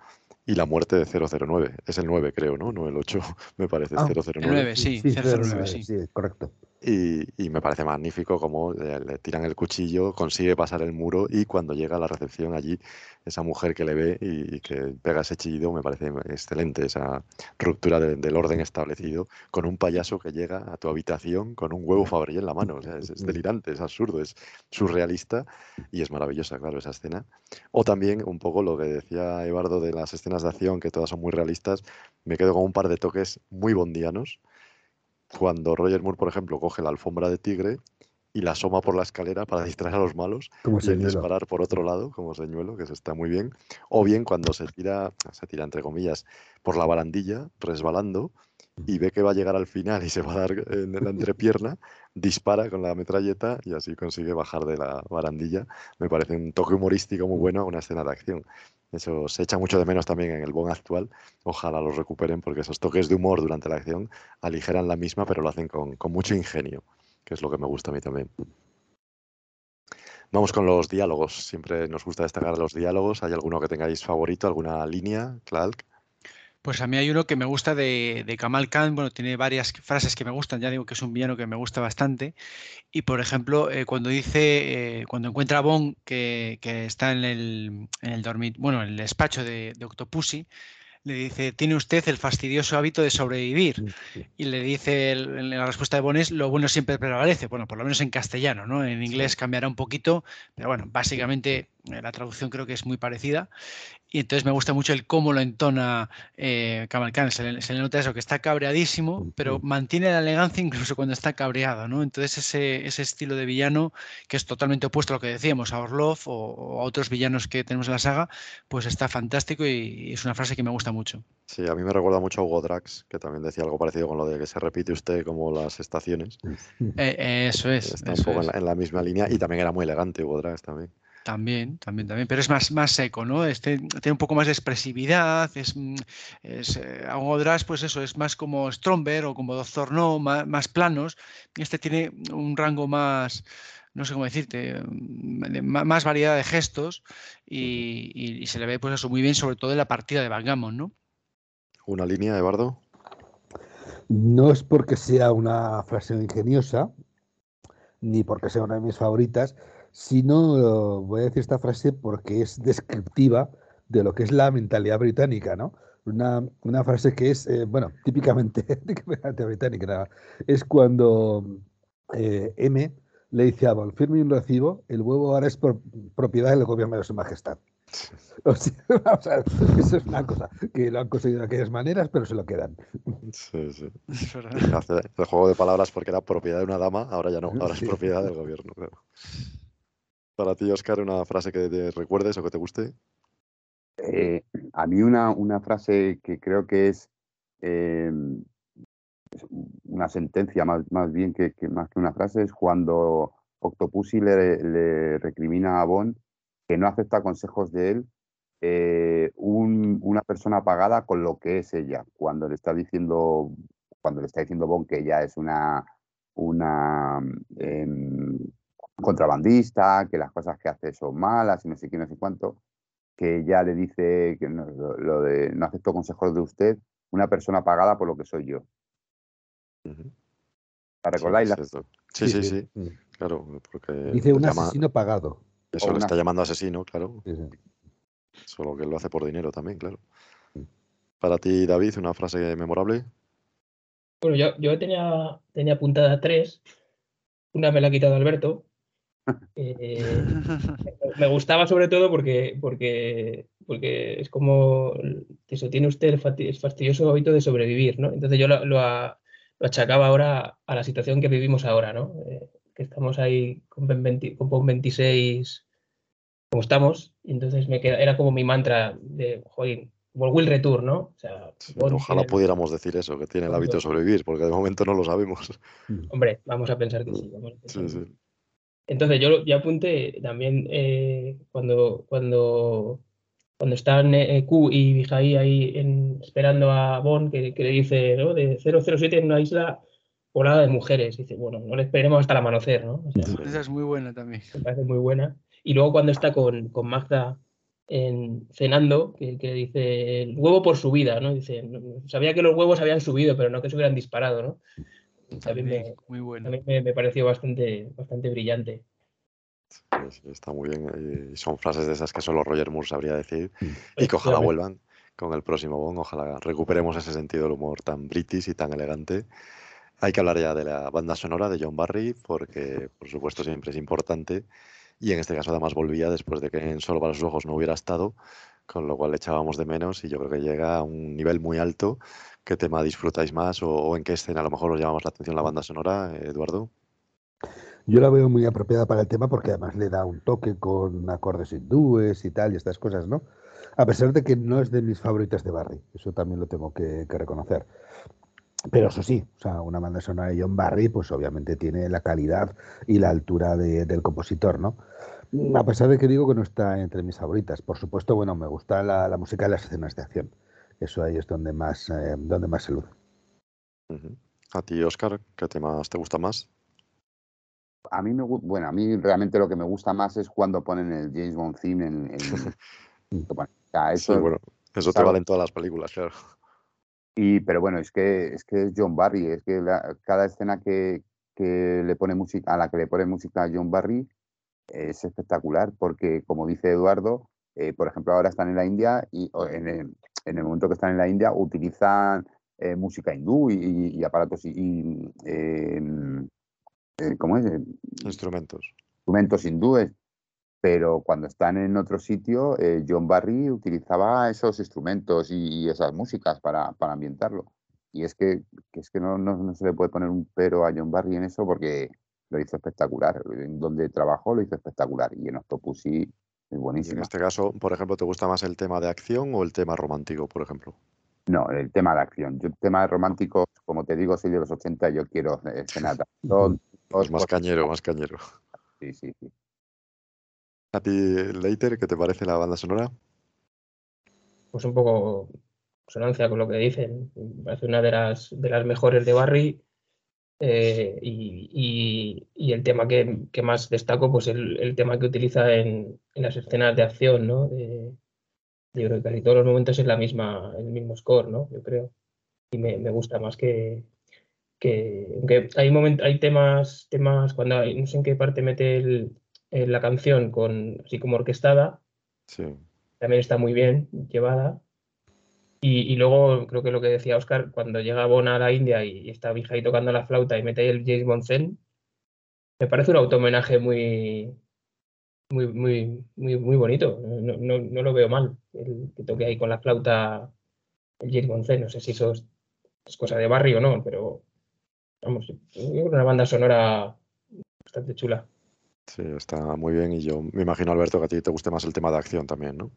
Speaker 2: y la muerte de 009. Es el 9, creo, ¿no? No el 8, me parece,
Speaker 3: Ah,
Speaker 2: 009.
Speaker 3: el 9, sí, 009, sí.
Speaker 22: sí, correcto.
Speaker 2: Y, y me parece magnífico cómo le, le tiran el cuchillo, consigue pasar el muro y cuando llega a la recepción allí, esa mujer que le ve y, y que pega ese chillido, me parece excelente esa ruptura de- del orden establecido con un payaso que llega a tu habitación con un huevo Fabergé en la mano. O sea, es, es delirante, es absurdo, es surrealista y es maravillosa, claro, esa escena. O también un poco lo que decía Eduardo de las escenas de acción, que todas son muy realistas, me quedo con un par de toques muy bondianos cuando Roger Moore, por ejemplo, coge la alfombra de tigre y la asoma por la escalera para distraer a los malos
Speaker 22: Como
Speaker 2: y disparar por otro lado, como señuelo, que se está muy bien. O bien cuando se tira, se tira entre comillas, por la barandilla, resbalando, y ve que va a llegar al final y se va a dar en la entrepierna, dispara con la metralleta y así consigue bajar de la barandilla. Me parece un toque humorístico muy bueno a una escena de acción. Eso se echa mucho de menos también en el Bond actual. Ojalá los recuperen porque esos toques de humor durante la acción aligeran la misma, pero lo hacen con, con mucho ingenio, que es lo que me gusta a mí también. Vamos con los diálogos. Siempre nos gusta destacar los diálogos. ¿Hay alguno que tengáis favorito? ¿Alguna línea, Clark?
Speaker 3: Pues a mí hay uno que me gusta de, de Kamal Khan, bueno, tiene varias frases que me gustan, ya digo que es un villano que me gusta bastante. Y por ejemplo, eh, cuando dice, eh, cuando encuentra a Bond que, que está en el, en el dormit, bueno, en el despacho de, de Octopussy, le dice, tiene usted el fastidioso hábito de sobrevivir. Y le dice, el- la respuesta de Bond es, lo bueno siempre prevalece. Bueno, por lo menos en castellano, ¿no? En inglés cambiará un poquito, pero bueno, básicamente eh, la traducción creo que es muy parecida. Y entonces me gusta mucho el cómo lo entona eh. Se le, se le nota eso, que está cabreadísimo, pero mantiene la elegancia incluso cuando está cabreado, ¿no? Entonces ese, ese estilo de villano, que es totalmente opuesto a lo que decíamos, a Orlov o, o a otros villanos que tenemos en la saga, pues está fantástico y, y es una frase que me gusta mucho.
Speaker 2: Sí, a mí me recuerda mucho a Hugo Drax, que también decía algo parecido con lo de que se repite usted como las estaciones.
Speaker 3: Eh, eso es.
Speaker 2: Está
Speaker 3: eso
Speaker 2: un poco
Speaker 3: es.
Speaker 2: en la, en la misma línea y también era muy elegante Hugo Drax también.
Speaker 3: También, también, también, pero es más, más seco, ¿no? Este tiene un poco más de expresividad, es, mm, es eh, pues eso, es más como Stromberg o como Doctor No, más, más planos. Este tiene un rango más, no sé cómo decirte, mm, de ma- más variedad de gestos y, y- y se le ve pues eso muy bien, sobre todo en la partida de Backgammon, ¿no?
Speaker 2: ¿Una línea, Eduardo?
Speaker 22: No es porque sea una frase ingeniosa, ni porque sea una de mis favoritas, sino voy a decir esta frase porque es descriptiva de lo que es la mentalidad británica, ¿no? Una, una frase que es, eh, bueno, típicamente, típicamente británica, es cuando eh, M le dice a Bond, firme un recibo, el huevo ahora es por- propiedad del gobierno de su majestad. O sea, vamos a ver, eso es una cosa que lo han conseguido de aquellas maneras, pero se lo quedan.
Speaker 2: Sí, sí. El juego de palabras porque era propiedad de una dama, ahora ya no, ahora es
Speaker 22: Sí.
Speaker 2: propiedad del gobierno. claro. Para ti, Oscar, una frase que te recuerdes o que te guste.
Speaker 23: Eh, a mí una, una frase que creo que es es una sentencia más, más bien que, más que una frase es cuando Octopussy le, le recrimina a Bond que no acepta consejos de él eh, un- una persona pagada con lo que es ella, cuando le está diciendo, cuando le está diciendo Bond que ella es una, una em, contrabandista, que las cosas que hace son malas y no sé qué, no sé cuánto, que ya le dice que no, lo, lo de no acepto consejos de usted, una persona pagada por lo que soy yo. ¿La recordáis?
Speaker 2: Sí,
Speaker 23: la-
Speaker 2: sí, sí,
Speaker 22: Sí,
Speaker 2: sí,
Speaker 22: sí.
Speaker 2: Claro, porque
Speaker 22: Dice un
Speaker 2: llama-
Speaker 22: asesino pagado.
Speaker 2: Eso
Speaker 23: O
Speaker 2: le
Speaker 23: una-
Speaker 2: está llamando asesino, claro.
Speaker 22: Sí, sí.
Speaker 2: Solo que él lo hace por dinero también, claro. Para ti, David, una frase memorable.
Speaker 24: Bueno, yo, yo tenía, tenía apuntada tres. Una me la ha quitado Alberto. Eh, me gustaba sobre todo porque, porque, porque es como eso, tiene usted el fastidioso hábito de sobrevivir, ¿no? Entonces yo lo, lo a- lo achacaba ahora a la situación que vivimos ahora, ¿no? Eh, que estamos ahí con, Ben 20 con Pon 26 como estamos, y entonces me queda, era como mi mantra de, joder, Will Return, ¿no? O sea, Bond
Speaker 2: Ojalá pudiéramos decir eso, que tiene el hábito de sobrevivir, porque de momento no lo sabemos.
Speaker 24: Hombre, vamos a pensar que sí. vamos a pensar
Speaker 2: Sí,
Speaker 24: que
Speaker 2: sí.
Speaker 24: Entonces yo, yo apunté también eh, cuando, cuando cuando están eh, Q y Vijay ahí en, esperando a Bond, que, que le dice, ¿no? De 007 en una isla poblada de mujeres. Dice, bueno, no le esperemos hasta el amanecer, ¿no? O sea,
Speaker 3: Esa es muy buena también.
Speaker 24: me parece muy buena. Y luego cuando está con, con Magda en, cenando, que, que dice el huevo por su vida, ¿no? Dice, "No- no- sabía que los huevos habían subido, pero no que se hubieran disparado, ¿no? También me,
Speaker 3: Muy buena.
Speaker 24: también me, me pareció bastante, bastante brillante.
Speaker 2: Sí, sí, está muy bien. Y son frases de esas que solo Roger Moore sabría decir. Y que ojalá vuelvan con el próximo Bond. Ojalá recuperemos ese sentido del humor tan british y tan elegante. Hay que hablar ya de la banda sonora de John Barry, porque por supuesto siempre es importante. Y en este caso además volvía después de que en Solo para sus ojos no hubiera estado, con lo cual le echábamos de menos y yo creo que llega a un nivel muy alto. ¿Qué tema disfrutáis más o, en qué escena a lo mejor os llama más la atención la banda sonora, Eduardo?
Speaker 22: Yo la veo muy apropiada para el tema porque además le da un toque con acordes hindúes y tal y estas cosas, ¿no? A pesar de que no es de mis favoritas de Barry, eso también lo tengo que, reconocer. Pero eso sí, o sea, una banda sonora de John Barry, pues obviamente tiene la calidad y la altura de- del compositor, ¿no? A pesar de que digo que no está entre mis favoritas. Por supuesto, bueno, me gusta la, la música de las escenas de acción. Eso ahí es donde más, eh, donde más se luce.
Speaker 2: A ti, Oscar, ¿qué temas te gusta más?
Speaker 23: A mí me bueno, a mí realmente lo que me gusta más es cuando ponen el James Bond theme en,
Speaker 2: Sí,
Speaker 23: eso,
Speaker 2: bueno, eso
Speaker 23: es
Speaker 2: te vale en todas las películas, claro.
Speaker 23: Y, pero bueno, es que es que es John Barry, es que la- cada escena que, que le pone música, a la que le pone música a John Barry es espectacular, porque como dice Eduardo, eh, por ejemplo, ahora están en la India y en el, en el momento que están en la India utilizan eh, música hindú y, y- y aparatos y, y, eh, eh, ¿cómo es?
Speaker 2: Instrumentos.
Speaker 23: instrumentos hindúes. Pero cuando están en otro sitio, eh, John Barry utilizaba esos instrumentos y, y esas músicas para, para ambientarlo. Y es que, que es que no, no- no se le puede poner un pero a John Barry en eso porque lo hizo espectacular. En donde trabajó lo hizo espectacular. Y en Octopussy es
Speaker 2: Y en este caso, por ejemplo, ¿te gusta más el tema de acción o el tema romántico, por ejemplo?
Speaker 23: No, el tema de acción. Yo, el tema romántico, como te digo, soy de los 80, yo quiero escenas.
Speaker 2: Pues más cañero, más cañero.
Speaker 23: Sí, sí, sí.
Speaker 2: A ti, Leiter, ¿qué te parece la banda sonora?
Speaker 24: Pues un poco consonancia con lo que dicen. Me parece una de las, de las mejores de Barry. Eh, y, y- y el tema que, que más destaco, pues el, el tema que utiliza en, en las escenas de acción, ¿no? De- yo creo que casi todos los momentos es la misma, el mismo score, ¿no? Yo creo. Y me, me gusta más que, que aunque hay moment- hay temas, temas cuando hay- no sé en qué parte mete el- la canción con así como orquestada,
Speaker 2: Sí.
Speaker 24: también está muy bien llevada. Y, luego creo que lo que decía Oscar, cuando llega Bona a la India y, y está Vijay tocando la flauta y mete ahí el James Bond Zen, me parece un auto-homenaje muy, muy, muy, muy, muy bonito. No, no, no lo veo mal, el que toque ahí con la flauta el James Bond Zen. No sé si eso es, cosa de Barry o no, pero vamos, yo creo una banda sonora bastante chula.
Speaker 2: Sí, está muy bien. Y yo me imagino, Alberto, que a ti te guste más el tema de acción también, ¿no?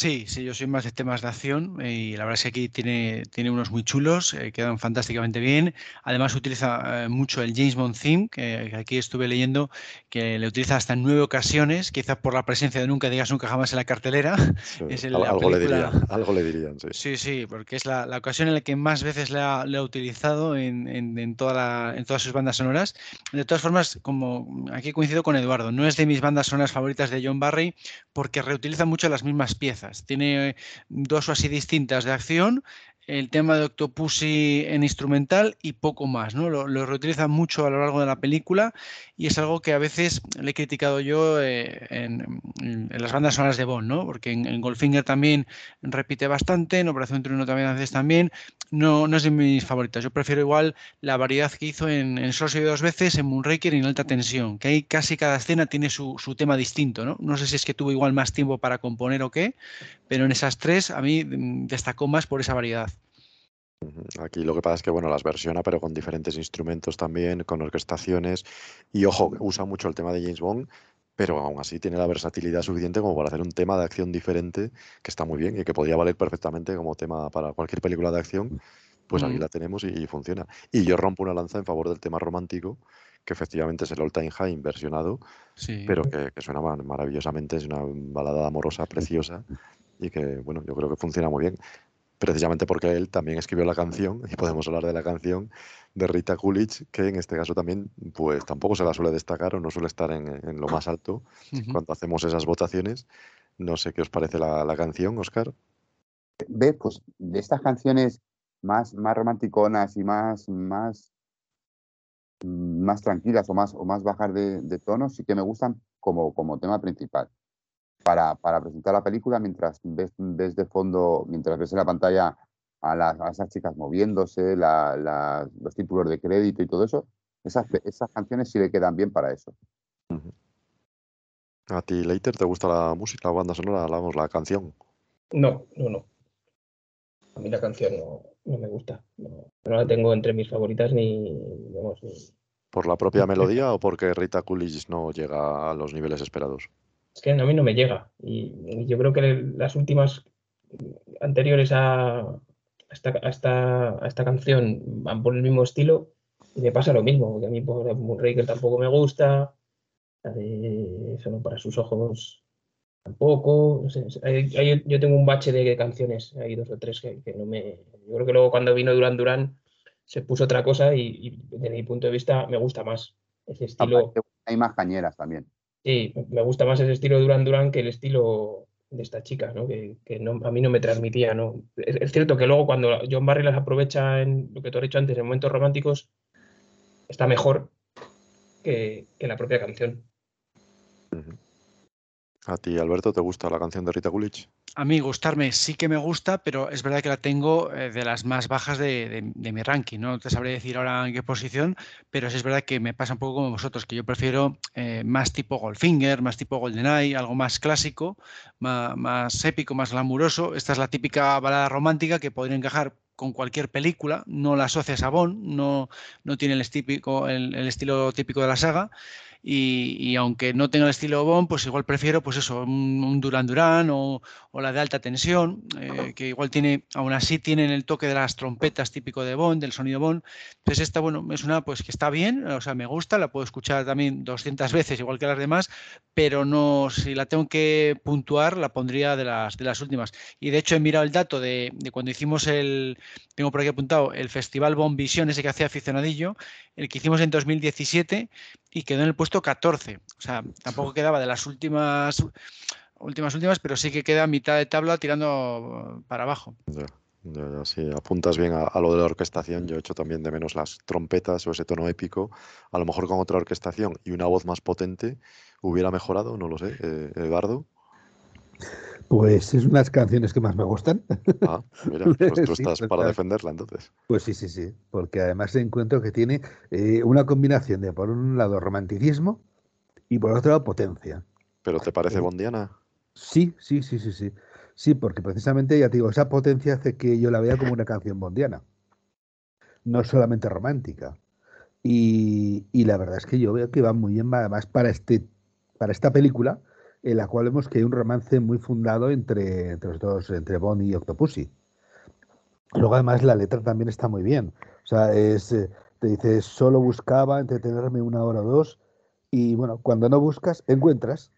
Speaker 3: Sí, sí, yo soy más de temas de acción y la verdad es que aquí tiene, tiene unos muy chulos, eh, quedan fantásticamente bien. Además utiliza eh, mucho el James Bond theme, que, que aquí estuve leyendo que le utiliza hasta en nueve ocasiones, quizás por la presencia de Nunca digas nunca jamás en la cartelera.
Speaker 2: Sí,
Speaker 3: Es la
Speaker 2: algo le dirían, algo le dirían, sí.
Speaker 3: Sí, sí, porque es la, la ocasión en la que más veces le ha, le ha utilizado en, en- en toda la- en todas sus bandas sonoras. De todas formas, como aquí coincido con Eduardo, no es de mis bandas sonoras favoritas de John Barry porque reutiliza mucho las mismas piezas. Tiene eh, dos o así distintas de acción, el tema de Octopussy en instrumental y poco más, ¿no? Lo, lo reutiliza mucho a lo largo de la película y es algo que a veces le he criticado yo eh, en, en las bandas sonoras de Bond, ¿no? Porque en, en Goldfinger también repite bastante, en Operación Triunfo también a veces también, no, no es de mis favoritas. Yo prefiero igual la variedad que hizo en, en soy dos veces, en Moonraker y en Alta Tensión, que ahí casi cada escena tiene su, su tema distinto, ¿no? No sé si es que tuvo igual más tiempo para componer o qué, pero en esas tres a mí mm, destacó más por esa variedad.
Speaker 2: Aquí lo que pasa es que, bueno, las versiona, pero con diferentes instrumentos también, con orquestaciones. Y ojo, usa mucho el tema de James Bond, pero aún así tiene la versatilidad suficiente como para hacer un tema de acción diferente, que está muy bien y que podría valer perfectamente como tema para cualquier película de acción. Pues aquí
Speaker 3: Mm.
Speaker 2: la tenemos y, y funciona. Y yo rompo una lanza en favor del tema romántico, que efectivamente es el All Time High versionado,
Speaker 3: Sí.
Speaker 2: pero que, que suena ma- maravillosamente, es una balada amorosa preciosa y que, bueno, yo creo que funciona muy bien. Precisamente porque él también escribió la canción, y podemos hablar de la canción de Rita Coolidge, que en este caso también, pues tampoco se la suele destacar o no suele estar en, lo más alto cuando hacemos esas votaciones. No sé qué os parece la, la canción, Oscar.
Speaker 23: Ve, pues de estas canciones más, más romanticonas y más, más, más tranquilas o más, o más bajas de, de tono, sí que me gustan como, como tema principal. Para, para, presentar la película mientras ves, ves, de fondo, mientras ves en la pantalla a, las, a esas chicas moviéndose, la, la, los títulos de crédito y todo eso, esas, esas canciones sí le quedan bien para eso.
Speaker 2: ¿A ti, Leiter, te gusta la música, la banda sonora, hablamos, la canción?
Speaker 24: No, no, no. A mí la canción no, no me gusta. No, no, la tengo entre mis favoritas ni, digamos, ni...
Speaker 2: ¿Por la propia melodía o porque Rita Coolidge no llega a los niveles esperados?
Speaker 24: Es que a mí no me llega. Y, y yo creo que las últimas anteriores a, a, esta, a, esta, a esta canción van por el mismo estilo y me pasa lo mismo. Porque a mí por Moonraker tampoco me gusta. La de Solo para sus ojos tampoco. No sé, hay, hay, yo tengo un bache de canciones, hay dos o tres que, que, no me. Yo creo que luego cuando vino Duran Duran se puso otra cosa y, y desde mi punto de vista me gusta más ese estilo.
Speaker 23: Hay más cañeras también.
Speaker 24: Sí, me gusta más ese estilo Duran Duran que el estilo de esta chica, ¿no? Que, no, a mí no me transmitía, ¿no? Es, cierto que luego cuando John Barry las aprovecha en lo que tú has dicho antes, en momentos románticos, está mejor que, la propia canción.
Speaker 2: ¿A ti, Alberto, te gusta la canción de Rita Coolidge?
Speaker 3: A mí gustarme sí que me gusta, pero es verdad que la tengo eh, de las más bajas de, mi ranking. No te sabré decir ahora en qué posición, pero sí es verdad que me pasa un poco como vosotros, que yo prefiero eh, más tipo Goldfinger, más tipo GoldenEye, algo más clásico, más, épico, más glamuroso. Esta es la típica balada romántica que podría encajar con cualquier película, no la asocias a Bond, no, no tiene el estilo típico de la saga. Y, aunque no tenga el estilo Bond, pues igual prefiero pues eso, un, Duran Duran o, la de alta tensión, eh, que igual tiene, aún así tienen el toque de las trompetas típico de Bond, del sonido Bond. Entonces esta, bueno, es una pues que está bien, o sea, me gusta, la puedo escuchar también 200 veces, igual que las demás, pero no, si la tengo que puntuar, la pondría de las, de las últimas. Y de hecho he mirado el dato de, de cuando hicimos el, tengo por aquí apuntado, el Festival Bond Vision, ese que hacía aficionadillo, el que hicimos en 2017 y quedó en el puesto 14. O sea, tampoco quedaba de las últimas, últimas, últimas, pero sí que queda mitad de tabla tirando para abajo.
Speaker 2: Ya sí, apuntas bien a, lo de la orquestación. Yo he hecho también de menos las trompetas o ese tono épico. A lo mejor con otra orquestación y una voz más potente hubiera mejorado, no lo sé. Eh, Eduardo.
Speaker 22: Pues es unas canciones que más me gustan.
Speaker 2: Ah, mira, pues tú estás sí, para defenderla entonces.
Speaker 22: Pues sí, sí, sí, porque además encuentro que tiene eh, una combinación de, por un lado, romanticismo y por otro lado, potencia.
Speaker 2: ¿Pero te parece bondiana?
Speaker 22: Sí, sí, sí, sí, sí. Sí, porque precisamente, ya te digo, esa potencia hace que yo la vea como una canción bondiana. No solamente romántica. Y, y la verdad es que yo veo que va muy bien, además, para, este, para esta película, en la cual vemos que hay un romance muy fundado entre, entre los dos, entre Bond y Octopussy. Luego, además, la letra también está muy bien. O sea, es, eh, te dice, solo buscaba entretenerme una hora o dos, y bueno, cuando no buscas, encuentras,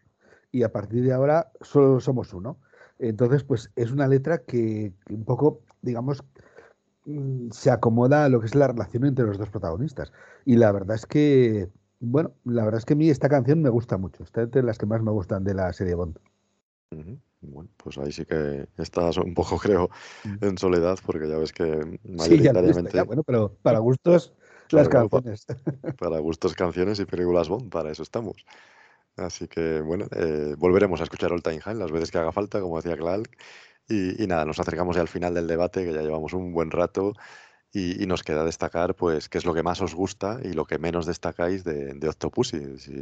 Speaker 22: y a partir de ahora solo somos uno. Entonces, pues es una letra que, que un poco, digamos, mm, se acomoda a lo que es la relación entre los dos protagonistas. Y la verdad es que bueno, la verdad es que a mí esta canción me gusta mucho. Está entre las que más me gustan de la serie Bond.
Speaker 2: Uh -huh. Bueno, pues ahí sí que estás un poco, creo, en soledad, porque ya ves que
Speaker 22: mayoritariamente. Sí, ya, bueno, pero para gustos, las canciones.
Speaker 2: Para, para, gustos, canciones y películas Bond, para eso estamos. Así que, bueno, eh, volveremos a escuchar All Time High las veces que haga falta, como decía Clark. Y, y nada, nos acercamos ya al final del debate, que ya llevamos un buen rato. Y, y, nos queda destacar, pues, qué es lo que más os gusta y lo que menos destacáis de, de Octopussy. Si,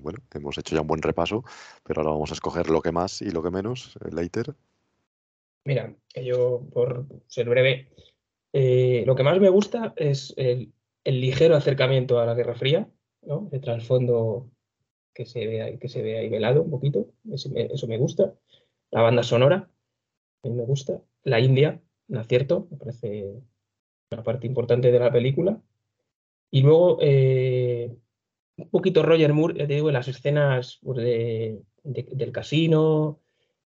Speaker 2: bueno, hemos hecho ya un buen repaso, pero ahora vamos a escoger lo que más y lo que menos. Eh, Leiter.
Speaker 24: Mira, yo, por ser breve, eh, lo que más me gusta es el, el, ligero acercamiento a la Guerra Fría, ¿no? El trasfondo que se ve, que se ve ahí velado un poquito, eso me, eso me gusta. La banda sonora, a mí me gusta. La India, un acierto, me parece una parte importante de la película. Y luego, eh, un poquito Roger Moore, te digo, en las escenas pues, de, de, del casino,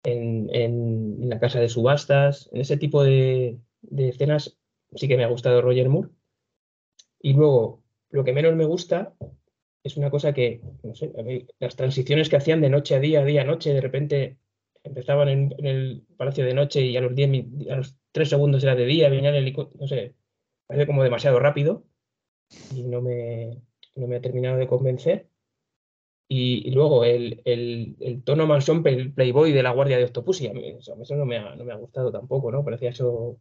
Speaker 24: en, en la casa de subastas, en ese tipo de, de escenas sí que me ha gustado Roger Moore. Y luego, lo que menos me gusta es una cosa que, no sé, las transiciones que hacían de noche a día, día a noche, de repente empezaban en, el palacio de noche y a los, 10, mi- a los 3 segundos era de día, venía el helicóptero, no sé, parece como demasiado rápido y no me, no me ha terminado de convencer. Y, luego el, el, el tono playboy de la guardia de Octopussy, a mí eso, no, me ha, no me ha gustado tampoco, ¿no? Parecía eso,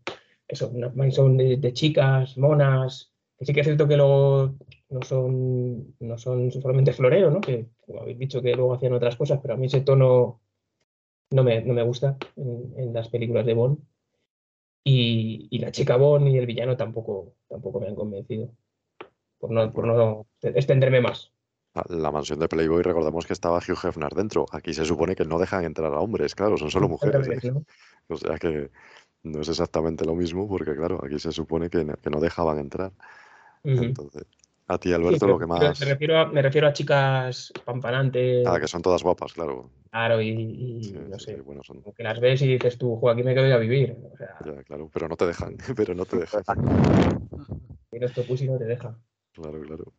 Speaker 24: eso una mansión de, de chicas, monas, que sí que es cierto que luego no son, no son solamente florero, ¿no? Que como habéis dicho que luego hacían otras cosas, pero a mí ese tono no me, no me gusta en, en las películas de Bond. Y, y la chica Bond y el villano tampoco, tampoco me han convencido. Por no, por no extenderme más.
Speaker 2: La- La mansión de Playboy, recordemos que estaba Hugh Hefner dentro. Aquí se supone que no dejan entrar a hombres, claro, son solo mujeres. ¿eh?
Speaker 24: ¿no?
Speaker 2: O sea que no es exactamente lo mismo, porque claro, aquí se supone que no, que no dejaban entrar. Entonces, a ti, Alberto,
Speaker 24: pero
Speaker 2: lo que más.
Speaker 24: me refiero a, me refiero a chicas pampanantes,
Speaker 2: Ah, que son todas guapas, claro.
Speaker 24: claro, y, y
Speaker 2: Sí,
Speaker 24: no
Speaker 2: sí,
Speaker 24: sé,
Speaker 2: bueno, son.
Speaker 24: que las ves y dices tú, "Jo, aquí me quedo a vivir. O sea,
Speaker 2: Ya, claro, pero no te dejan, pero no te dejan.
Speaker 24: en esto pussy no te deja.
Speaker 2: Claro, claro.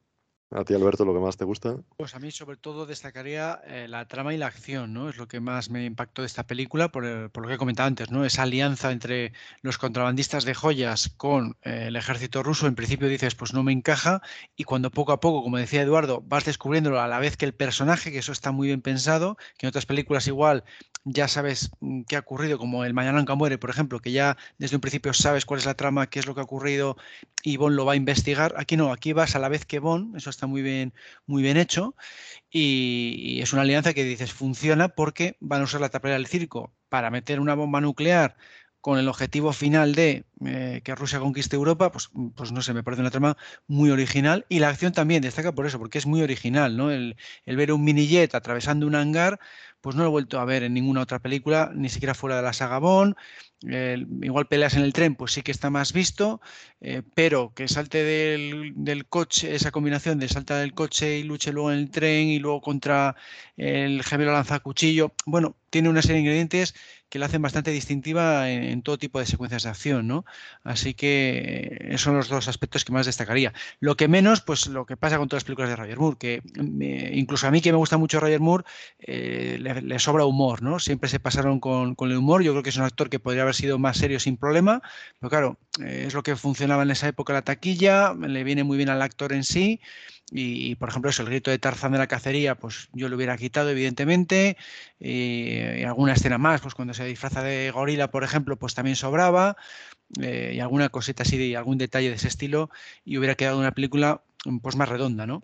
Speaker 2: A ti, Alberto, lo que más te gusta.
Speaker 3: Pues a mí sobre todo destacaría eh, la trama y la acción, ¿no? Es lo que más me impactó de esta película, por, por lo que he comentado antes, ¿no? Esa alianza entre los contrabandistas de joyas con eh, el ejército ruso, en principio dices, pues no me encaja, y cuando poco a poco, como decía Eduardo, vas descubriéndolo a la vez que el personaje, que eso está muy bien pensado, que en otras películas igual ya sabes mm, qué ha ocurrido, como el Mañana nunca muere, por ejemplo, que ya desde un principio sabes cuál es la trama, qué es lo que ha ocurrido y Bond lo va a investigar. Aquí no, aquí vas a la vez que Bond, eso está muy bien, muy bien hecho. Y, es una alianza que dices funciona porque van a usar la tapadera del circo para meter una bomba nuclear con el objetivo final de eh, que Rusia conquiste Europa, pues, pues no sé, me parece una trama muy original. Y la acción también destaca por eso, porque es muy original, ¿no? El, el ver un mini jet atravesando un hangar, pues no lo he vuelto a ver en ninguna otra película, ni siquiera fuera de la saga igual peleas en el tren, pues sí que está más visto, eh, pero que salte del, del coche, esa combinación de salta del coche y luche luego en el tren y luego contra el gemelo lanzacuchillo, bueno, tiene una serie de ingredientes que la hacen bastante distintiva en, todo tipo de secuencias de acción, ¿no? Así que eh, son los dos aspectos que más destacaría. Lo que menos, pues lo que pasa con todas las películas de Roger Moore, que me- incluso a mí que me gusta mucho Roger Moore, eh, le, sobra humor, ¿no? Siempre se pasaron con, el humor. Yo creo que es un actor que podría haber sido más serio sin problema, pero claro, eh, es lo que funcionaba en esa época la taquilla, le viene muy bien al actor en sí. Y, por ejemplo, eso, el grito de Tarzán de la cacería, pues yo lo hubiera quitado, evidentemente. Y, y alguna escena más, pues cuando se disfraza de gorila, por ejemplo, pues también sobraba. eh, y alguna cosita así, de algún detalle de ese estilo, y hubiera quedado una película pues más redonda, ¿no?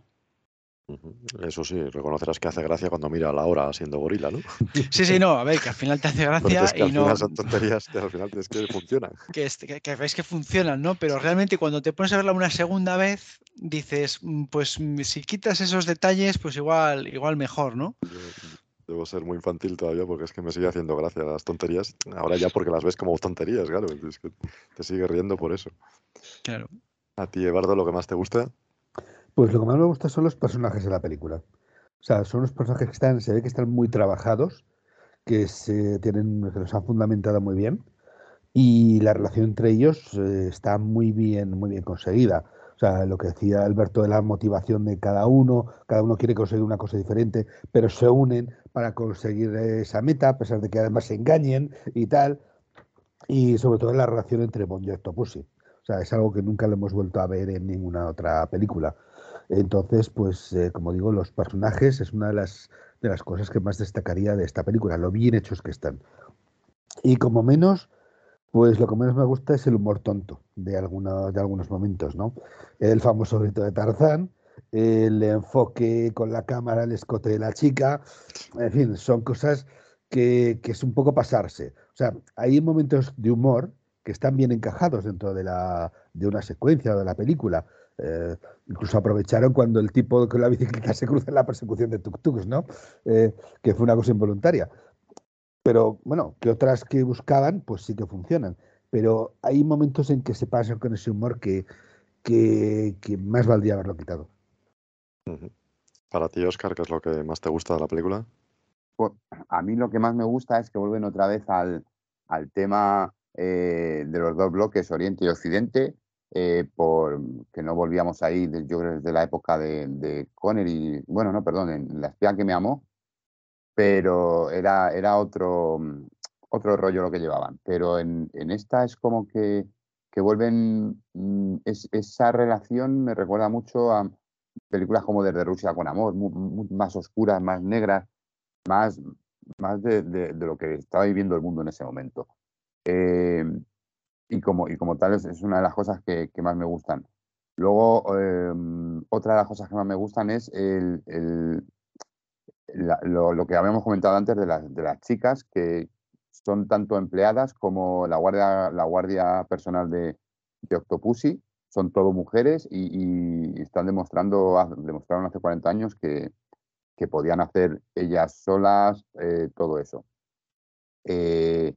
Speaker 2: Eso sí, reconocerás que hace gracia cuando mira a la hora siendo gorila, ¿no?
Speaker 3: Sí, sí, no, a ver, que al final te hace gracia
Speaker 2: es que al
Speaker 3: y no.
Speaker 2: final son tonterías que al final es que funcionan.
Speaker 3: que, que, que veis que funcionan, ¿no? Pero realmente cuando te pones a verla una segunda vez, dices, "Mm, pues mm, si quitas esos detalles, pues igual, igual mejor, ¿no?
Speaker 2: Debo ser muy infantil todavía porque es que me sigue haciendo gracia las tonterías. Ahora ya porque las ves como tonterías, claro. Es que te sigue riendo por eso.
Speaker 3: Claro.
Speaker 2: A ti, Eduardo, lo que más te gusta.
Speaker 22: Pues lo que más me gusta son los personajes de la película. O sea, son los personajes que están, se ve que están muy trabajados, que se tienen, que los han fundamentado muy bien. Y la relación entre ellos eh, está muy bien, muy bien conseguida. O sea, lo que decía Alberto de la motivación de cada uno, cada uno quiere conseguir una cosa diferente, pero se unen para conseguir esa meta, a pesar de que además se engañen y tal. Y sobre todo la relación entre Bond y Octopussy. O sea, es algo que nunca lo hemos vuelto a ver en ninguna otra película. Entonces, pues, eh, como digo, los personajes es una de las, de las cosas que más destacaría de esta película, lo bien hechos que están. Y como menos, pues lo que menos me gusta es el humor tonto de, algunos de algunos momentos, ¿no? El famoso grito de Tarzán, el enfoque con la cámara, el escote de la chica, en fin, son cosas que, que es un poco pasarse. O sea, hay momentos de humor que están bien encajados dentro de, la, de una secuencia o de la película. Eh, incluso aprovecharon cuando el tipo con la bicicleta se cruza en la persecución de tuk-tuks, ¿no? Eh, que fue una cosa involuntaria. Pero bueno, que otras que buscaban, pues sí que funcionan. Pero hay momentos en que se pasan con ese humor que, que, que más valdría haberlo quitado.
Speaker 2: Para ti, Oscar, ¿qué es lo que más te gusta de la película?
Speaker 23: pues, a mí lo que más me gusta es que vuelven otra vez al, tema eh, de los dos bloques, Oriente y Occidente, eh, por que no volvíamos ahí, yo creo desde la época de, de Connery, bueno, no, perdón, en La espía que me amó, pero era, era otro, otro rollo lo que llevaban. Pero en, esta es como que, vuelven, mm, esa relación me recuerda mucho a películas como Desde Rusia con Amor, más oscuras, más negras, más, más de, lo que estaba viviendo el mundo en ese momento. Eh, y, como, y como tal es, una de las cosas que, más me gustan. Luego, em, otra de las cosas que más me gustan es el, lo, que habíamos comentado antes de, las, de las chicas, que son tanto empleadas como la guardia, la guardia personal de, de Octopussy, son todo mujeres y, están demostrando, demostraron hace 40 años que, que podían hacer ellas solas eh, todo eso. Eh,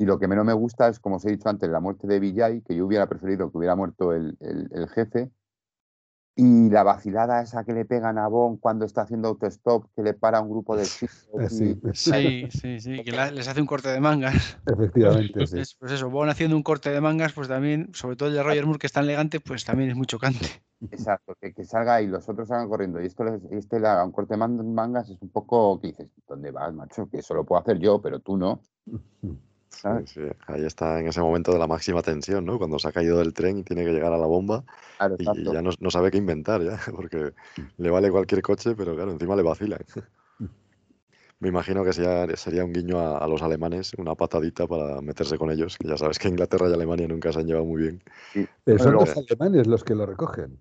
Speaker 23: y lo que menos me gusta es, como os he dicho antes, la muerte de Villay, que yo hubiera preferido que hubiera muerto el, el jefe, y la vacilada esa que le pegan a Bon cuando está haciendo autostop, que le para un grupo de chicos.
Speaker 3: Sí, sí, sí, que les hace un corte de mangas.
Speaker 22: Efectivamente, sí.
Speaker 3: Pues eso, Bon haciendo un corte de mangas, pues también, sobre todo el de Roger Moore, que es tan elegante, pues también es muy chocante.
Speaker 23: Exacto, que, salga y los otros salgan corriendo y esto este le haga un corte de mangas es un poco que dices, ¿dónde vas, macho? Que eso lo puedo hacer yo, pero tú no.
Speaker 2: Ahí está en ese momento de la máxima tensión, ¿no? Cuando se ha caído del tren y tiene que llegar a la bomba y ya no, sabe qué inventar, ya, porque le vale cualquier coche, pero claro, encima le vacilan. Me imagino que sería, sería un guiño a, los alemanes, una patadita para meterse con ellos, que ya sabes que Inglaterra y Alemania nunca se han llevado muy bien.
Speaker 22: Pero son los alemanes los que lo recogen.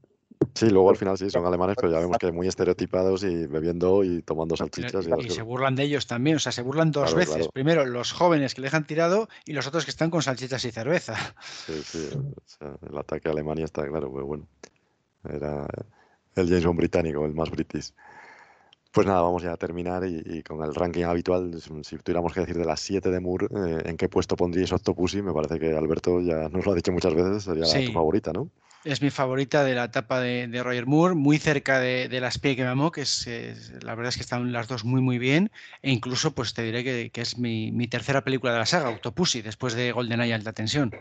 Speaker 2: Sí, luego al final sí son alemanes, pero ya vemos que muy estereotipados y bebiendo y tomando salchichas.
Speaker 3: Y, se burlan de ellos también, o sea, se burlan dos veces. Primero los jóvenes que le dejan tirado y los otros que están con salchichas y cerveza.
Speaker 2: Sí, sí, el ataque a Alemania está claro, pero bueno. Era el James Bond británico, el más british. Pues nada, vamos ya a terminar y, con el ranking habitual, si tuviéramos que decir de las 7 de Moore, eh, ¿en qué puesto pondríais Octopussy? Me parece que Alberto ya nos lo ha dicho muchas veces, sería tu favorita, ¿no?
Speaker 3: Es mi favorita de la etapa de, Roger Moore, muy cerca de, de La espía que me amó, que es, la verdad es que están las dos muy muy bien, e incluso pues te diré que, es mi, tercera película de la saga, Octopussy, después de GoldenEye Alta Tensión.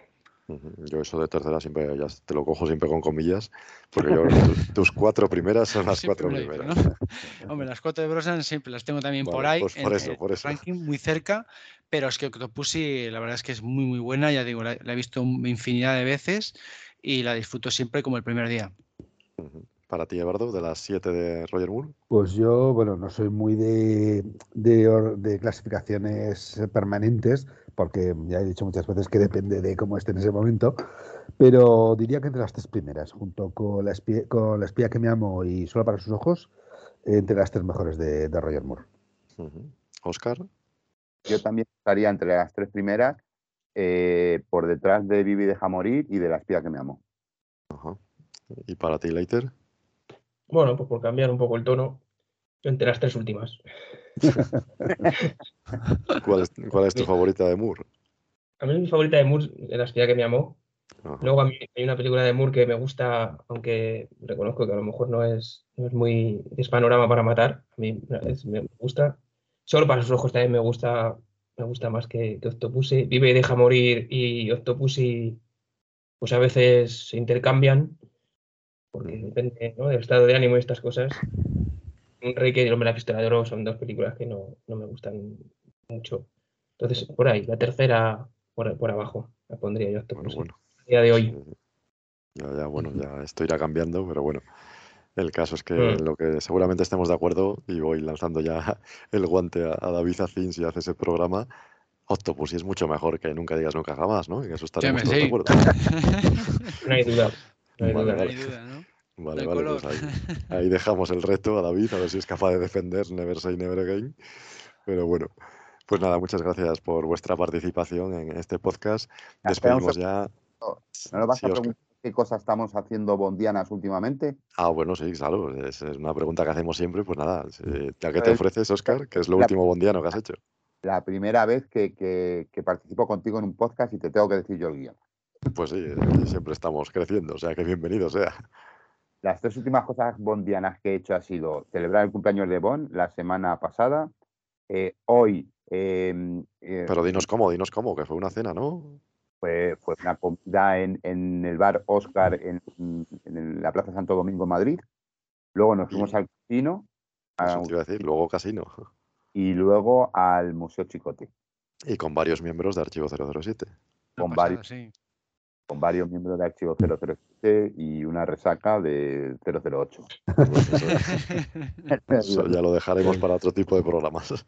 Speaker 2: Yo eso de tercera siempre ya te lo cojo siempre con comillas, porque yo tus, cuatro primeras son las cuatro primeras.
Speaker 3: Hombre, las cuatro de Brosnan siempre las tengo también por ahí,
Speaker 2: pues por eso, por eso.
Speaker 3: ranking muy cerca, pero es que Octopussy la verdad es que es muy muy buena, ya digo, la he visto infinidad de veces y la disfruto siempre como el primer día.
Speaker 2: Para ti, Eduardo, de las siete de Roger Moore.
Speaker 22: Pues yo, bueno, no soy muy de, de, clasificaciones permanentes, porque ya he dicho muchas veces que depende de cómo esté en ese momento, pero diría que entre las tres primeras, junto con La espía, con la espía que me amo y Solo para sus ojos, entre las tres mejores de, Roger Moore.
Speaker 2: Oscar.
Speaker 23: Yo también estaría entre las tres primeras eh, por detrás de Vivi deja morir y de la espía que me amó.
Speaker 2: ¿Y para ti, Leiter?
Speaker 24: Bueno, pues por cambiar un poco el tono, entre las tres últimas.
Speaker 2: ¿Cuál, es, tu favorita de Moore?
Speaker 24: A mí mi favorita de Moore es La espía que me amó. Luego a mí hay una película de Moore que me gusta, aunque reconozco que a lo mejor no es, es muy es panorama para matar. A mí me gusta. Solo para sus ojos también me gusta me gusta más que, que Octopussy. Vive y deja morir y Octopussy, pues a veces se intercambian, porque depende del estado de ánimo y estas cosas. Un rey que el hombre la pistola de oro son dos películas que no, me gustan mucho. Entonces, por ahí, la tercera por, por abajo, la pondría yo Octopussy. Bueno, día de hoy.
Speaker 2: Ya, ya, bueno, ya esto irá cambiando, pero bueno. El caso es que mm. lo que seguramente estemos de acuerdo, y voy lanzando ya el guante a, David Acin si hace ese programa, Octopus es mucho mejor que Nunca digas nunca jamás, ¿no? En eso estaremos todos de acuerdo.
Speaker 24: no hay duda.
Speaker 2: No hay duda, vale, ¿no? Vale, vale, pues ahí, dejamos el reto a David, a ver si es capaz de defender Never Say Never Again. Pero bueno, pues nada, muchas gracias por vuestra participación en este podcast. Despedimos ya.
Speaker 23: ¿No lo vas a preguntar qué cosas estamos haciendo bondianas últimamente?
Speaker 2: Ah, bueno, sí, claro. Es, una pregunta que hacemos siempre. Pues nada, ya que te ofreces, Oscar, que es lo último bondiano que has hecho.
Speaker 23: La primera vez que, participo contigo en un podcast y te tengo que decir yo el guion.
Speaker 2: Pues sí, siempre estamos creciendo, o sea que bienvenido sea.
Speaker 23: Las tres últimas cosas bondianas que he hecho ha sido celebrar el cumpleaños de Bon la semana pasada, eh, hoy... em, eh,
Speaker 2: Pero dinos cómo, dinos cómo, que fue una cena, ¿no?
Speaker 23: Fue, fue una comida en, en el bar Oscar en, en la Plaza Santo Domingo, Madrid. Luego nos fuimos al casino
Speaker 2: Eso
Speaker 23: a-
Speaker 2: te iba a decir, luego casino.
Speaker 23: y luego al Museo Chicote,
Speaker 2: Y con varios miembros de Archivo 007.
Speaker 23: con, varios,
Speaker 3: sí.
Speaker 23: con varios miembros de Archivo 007 y una resaca de 008.
Speaker 2: Eso ya lo dejaremos para otro tipo de programas.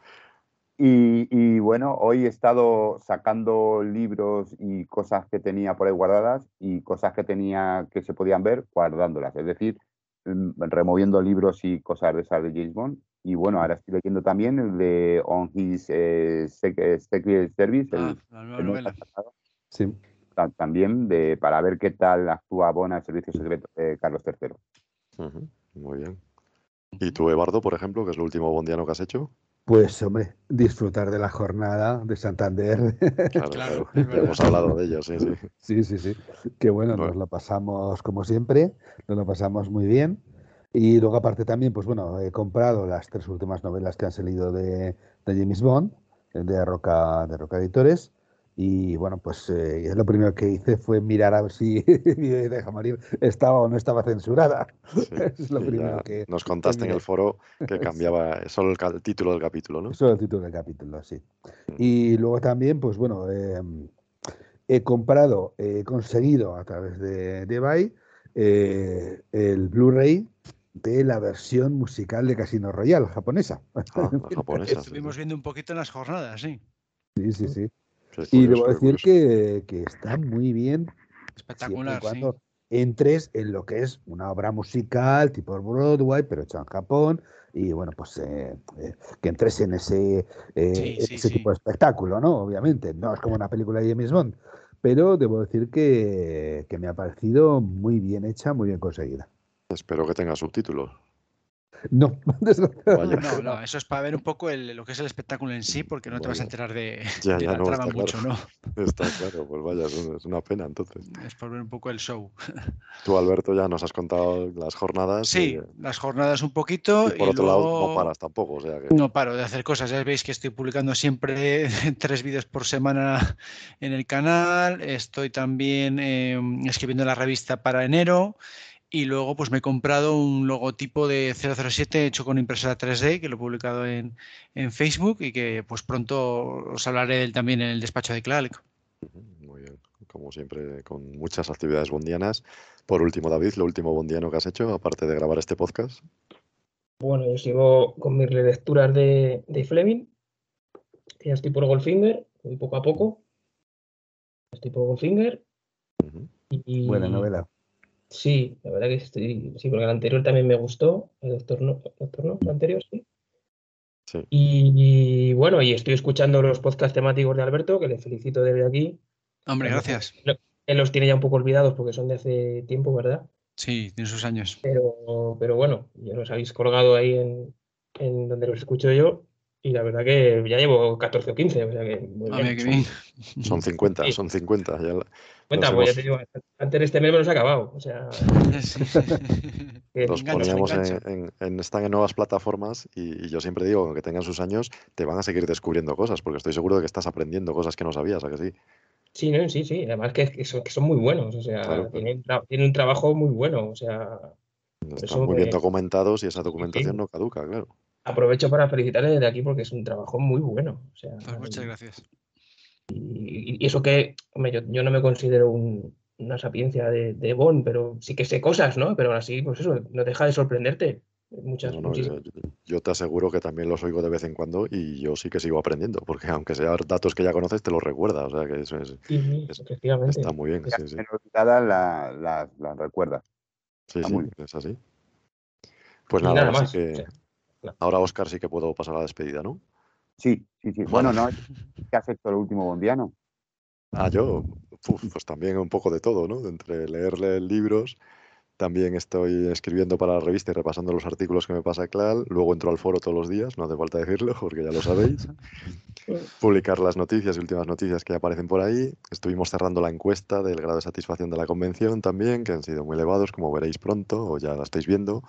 Speaker 23: Y, y bueno, hoy he estado sacando libros y cosas que tenía por ahí guardadas y cosas que tenía que se podían ver guardándolas. Es decir, mm, removiendo libros y cosas de esas de James Bond. Y bueno, ahora estoy leyendo también el de On His eh, eh, Secret Service, el,
Speaker 3: Ah, la nueva
Speaker 23: el ha sacado,
Speaker 22: Sí.
Speaker 23: ta- también de, para ver qué tal actúa Bond al servicio secreto de Carlos III.
Speaker 2: Muy bien. ¿Y tú, Eduardo, por ejemplo, que es lo último bondiano que has hecho?
Speaker 22: Pues, hombre, disfrutar de la jornada de Santander.
Speaker 2: Claro, hemos hablado de ello, sí, sí.
Speaker 22: Sí, sí, sí. Que bueno, nos lo pasamos como siempre, nos lo pasamos muy bien. Y luego aparte también, pues bueno, he comprado las tres últimas novelas que han salido de, de James Bond, de Roca, de Roca Editores. Y bueno, pues eh, lo primero que hice fue mirar a ver si mi Deja Morir estaba o no estaba censurada. es lo primero que
Speaker 2: nos contaste en el foro que cambiaba solo el, título del capítulo, ¿no?
Speaker 22: Es el título del capítulo, sí.
Speaker 2: Mm.
Speaker 22: Y luego también, pues bueno, eh, he comprado, he conseguido a través de, de Buy eh, el Blu-ray de la versión musical de Casino Royale japonesa.
Speaker 2: Ah, la japonesa.
Speaker 3: Estuvimos viendo un poquito en las jornadas, sí.
Speaker 22: Sí, sí, sí.
Speaker 2: Sí.
Speaker 22: Y debo decir que, que está muy bien
Speaker 3: Espectacular, sí.
Speaker 22: cuando entres en lo que es una obra musical tipo Broadway, pero hecha en Japón, y bueno, pues eh, eh, que entres en ese, eh,
Speaker 3: Sí, sí,
Speaker 22: ese
Speaker 3: sí.
Speaker 22: tipo de espectáculo, ¿no? Obviamente, no es como una película de James Bond, pero debo decir que, que me ha parecido muy bien hecha, muy bien conseguida.
Speaker 2: Espero que tenga subtítulos.
Speaker 22: No.
Speaker 3: No, no, eso es para ver un poco el- lo que es el espectáculo en sí, porque no te vas a enterar de,
Speaker 2: Ya,
Speaker 3: de
Speaker 2: ya
Speaker 3: la
Speaker 2: no,
Speaker 3: trama mucho,
Speaker 2: claro.
Speaker 3: ¿no?
Speaker 2: Está claro, pues vaya, es una- pena entonces.
Speaker 3: Es por ver un poco el show.
Speaker 2: Tú, Alberto, ya nos has contado las jornadas.
Speaker 3: Sí,
Speaker 2: eh,
Speaker 3: las jornadas un poquito.
Speaker 2: y por
Speaker 3: y
Speaker 2: otro lado,
Speaker 3: luego-
Speaker 2: no paras tampoco, o sea que...
Speaker 3: No paro de hacer cosas. Ya veis que estoy publicando siempre tres vídeos por semana en el canal. Estoy también eh, escribiendo la revista para enero. Y luego pues me he comprado un logotipo de 007 hecho con impresora 3D, que lo he publicado en, en Facebook y que pues pronto os hablaré de él también en el despacho de Clark.
Speaker 2: Muy bien, como siempre, con muchas actividades bondianas. Por último, David, lo último bondiano que has hecho, aparte de grabar este podcast.
Speaker 24: Bueno, yo sigo con mis lecturas de, de Fleming. que Ya estoy por Goldfinger, voy poco a poco. Estoy por Goldfinger. Y,
Speaker 22: Buena novela.
Speaker 24: Sí, la verdad que estoy. Sí, porque el anterior también me gustó. El Doctor No, Doctor No, el anterior, sí.
Speaker 2: Sí.
Speaker 24: Y, bueno, y estoy escuchando los podcasts temáticos de Alberto, que le felicito desde aquí.
Speaker 3: Hombre,
Speaker 24: Él-
Speaker 3: gracias.
Speaker 24: Él los tiene ya un poco olvidados porque son de hace tiempo, ¿verdad?
Speaker 3: Sí, tiene sus años.
Speaker 24: Pero, pero bueno, ya los habéis colgado ahí en, en donde los escucho yo. Y la verdad que ya llevo 14 o 15, o sea que muy bien.
Speaker 3: mira qué bien.
Speaker 2: Son 50,
Speaker 24: Sí.
Speaker 2: son 50. Ya la-
Speaker 24: Cuenta, pues ya te digo, antes de este mes me los he acabado. O sea, que-
Speaker 2: Los
Speaker 24: engancha,
Speaker 2: poníamos en,
Speaker 24: engancha.
Speaker 2: en- en- están en nuevas plataformas y, y yo siempre digo que aunque tengan sus años, te van a seguir descubriendo cosas, porque estoy seguro de que estás aprendiendo cosas que no sabías, ¿a que sí?
Speaker 24: Sí, no, sí, sí. Además que, que son, que son muy buenos. O sea,
Speaker 2: Claro,
Speaker 24: tienen, tra- tienen un trabajo muy bueno. O sea,
Speaker 2: Están
Speaker 24: eso
Speaker 2: muy bien
Speaker 24: me-
Speaker 2: documentados y esa documentación no caduca, claro.
Speaker 24: aprovecho para felicitarles desde aquí porque es un trabajo muy bueno. O sea,
Speaker 3: Pues muchas gracias.
Speaker 24: Y, y eso que, hombre, yo, yo no me considero un- una sapiencia de, de Bond, pero sí que sé cosas, ¿no? Pero aún así, pues eso, no deja de sorprenderte. Muchas,
Speaker 2: No, no,
Speaker 24: muchísimas-
Speaker 2: yo, yo te aseguro que también los oigo de vez en cuando y yo sí que sigo aprendiendo, porque aunque sean datos que ya conoces, te los recuerda, o sea que eso es,
Speaker 24: Sí, sí,
Speaker 2: es-
Speaker 24: efectivamente.
Speaker 2: está muy bien, sí, sí.
Speaker 23: La- las las recuerdas.
Speaker 2: Sí,
Speaker 23: Está
Speaker 2: sí,
Speaker 23: muy bien.
Speaker 2: es así. Pues nada,
Speaker 24: más,
Speaker 2: sí que...
Speaker 24: o sea, no.
Speaker 2: Ahora, Oscar, sí que puedo pasar a la despedida, ¿no?
Speaker 23: Sí, sí, sí. Bueno, no, ¿qué has hecho el último bondiano?
Speaker 2: Ah, yo, uf, pues también un poco de todo, ¿no? Entre leerle libros, también estoy escribiendo para la revista y repasando los artículos que me pasa Clal, luego entro al foro todos los días, no hace falta decirlo porque ya lo sabéis. Publicar las noticias y últimas noticias que aparecen por ahí. Estuvimos cerrando la encuesta del grado de satisfacción de la convención también, que han sido muy elevados, como veréis pronto, o ya la estáis viendo.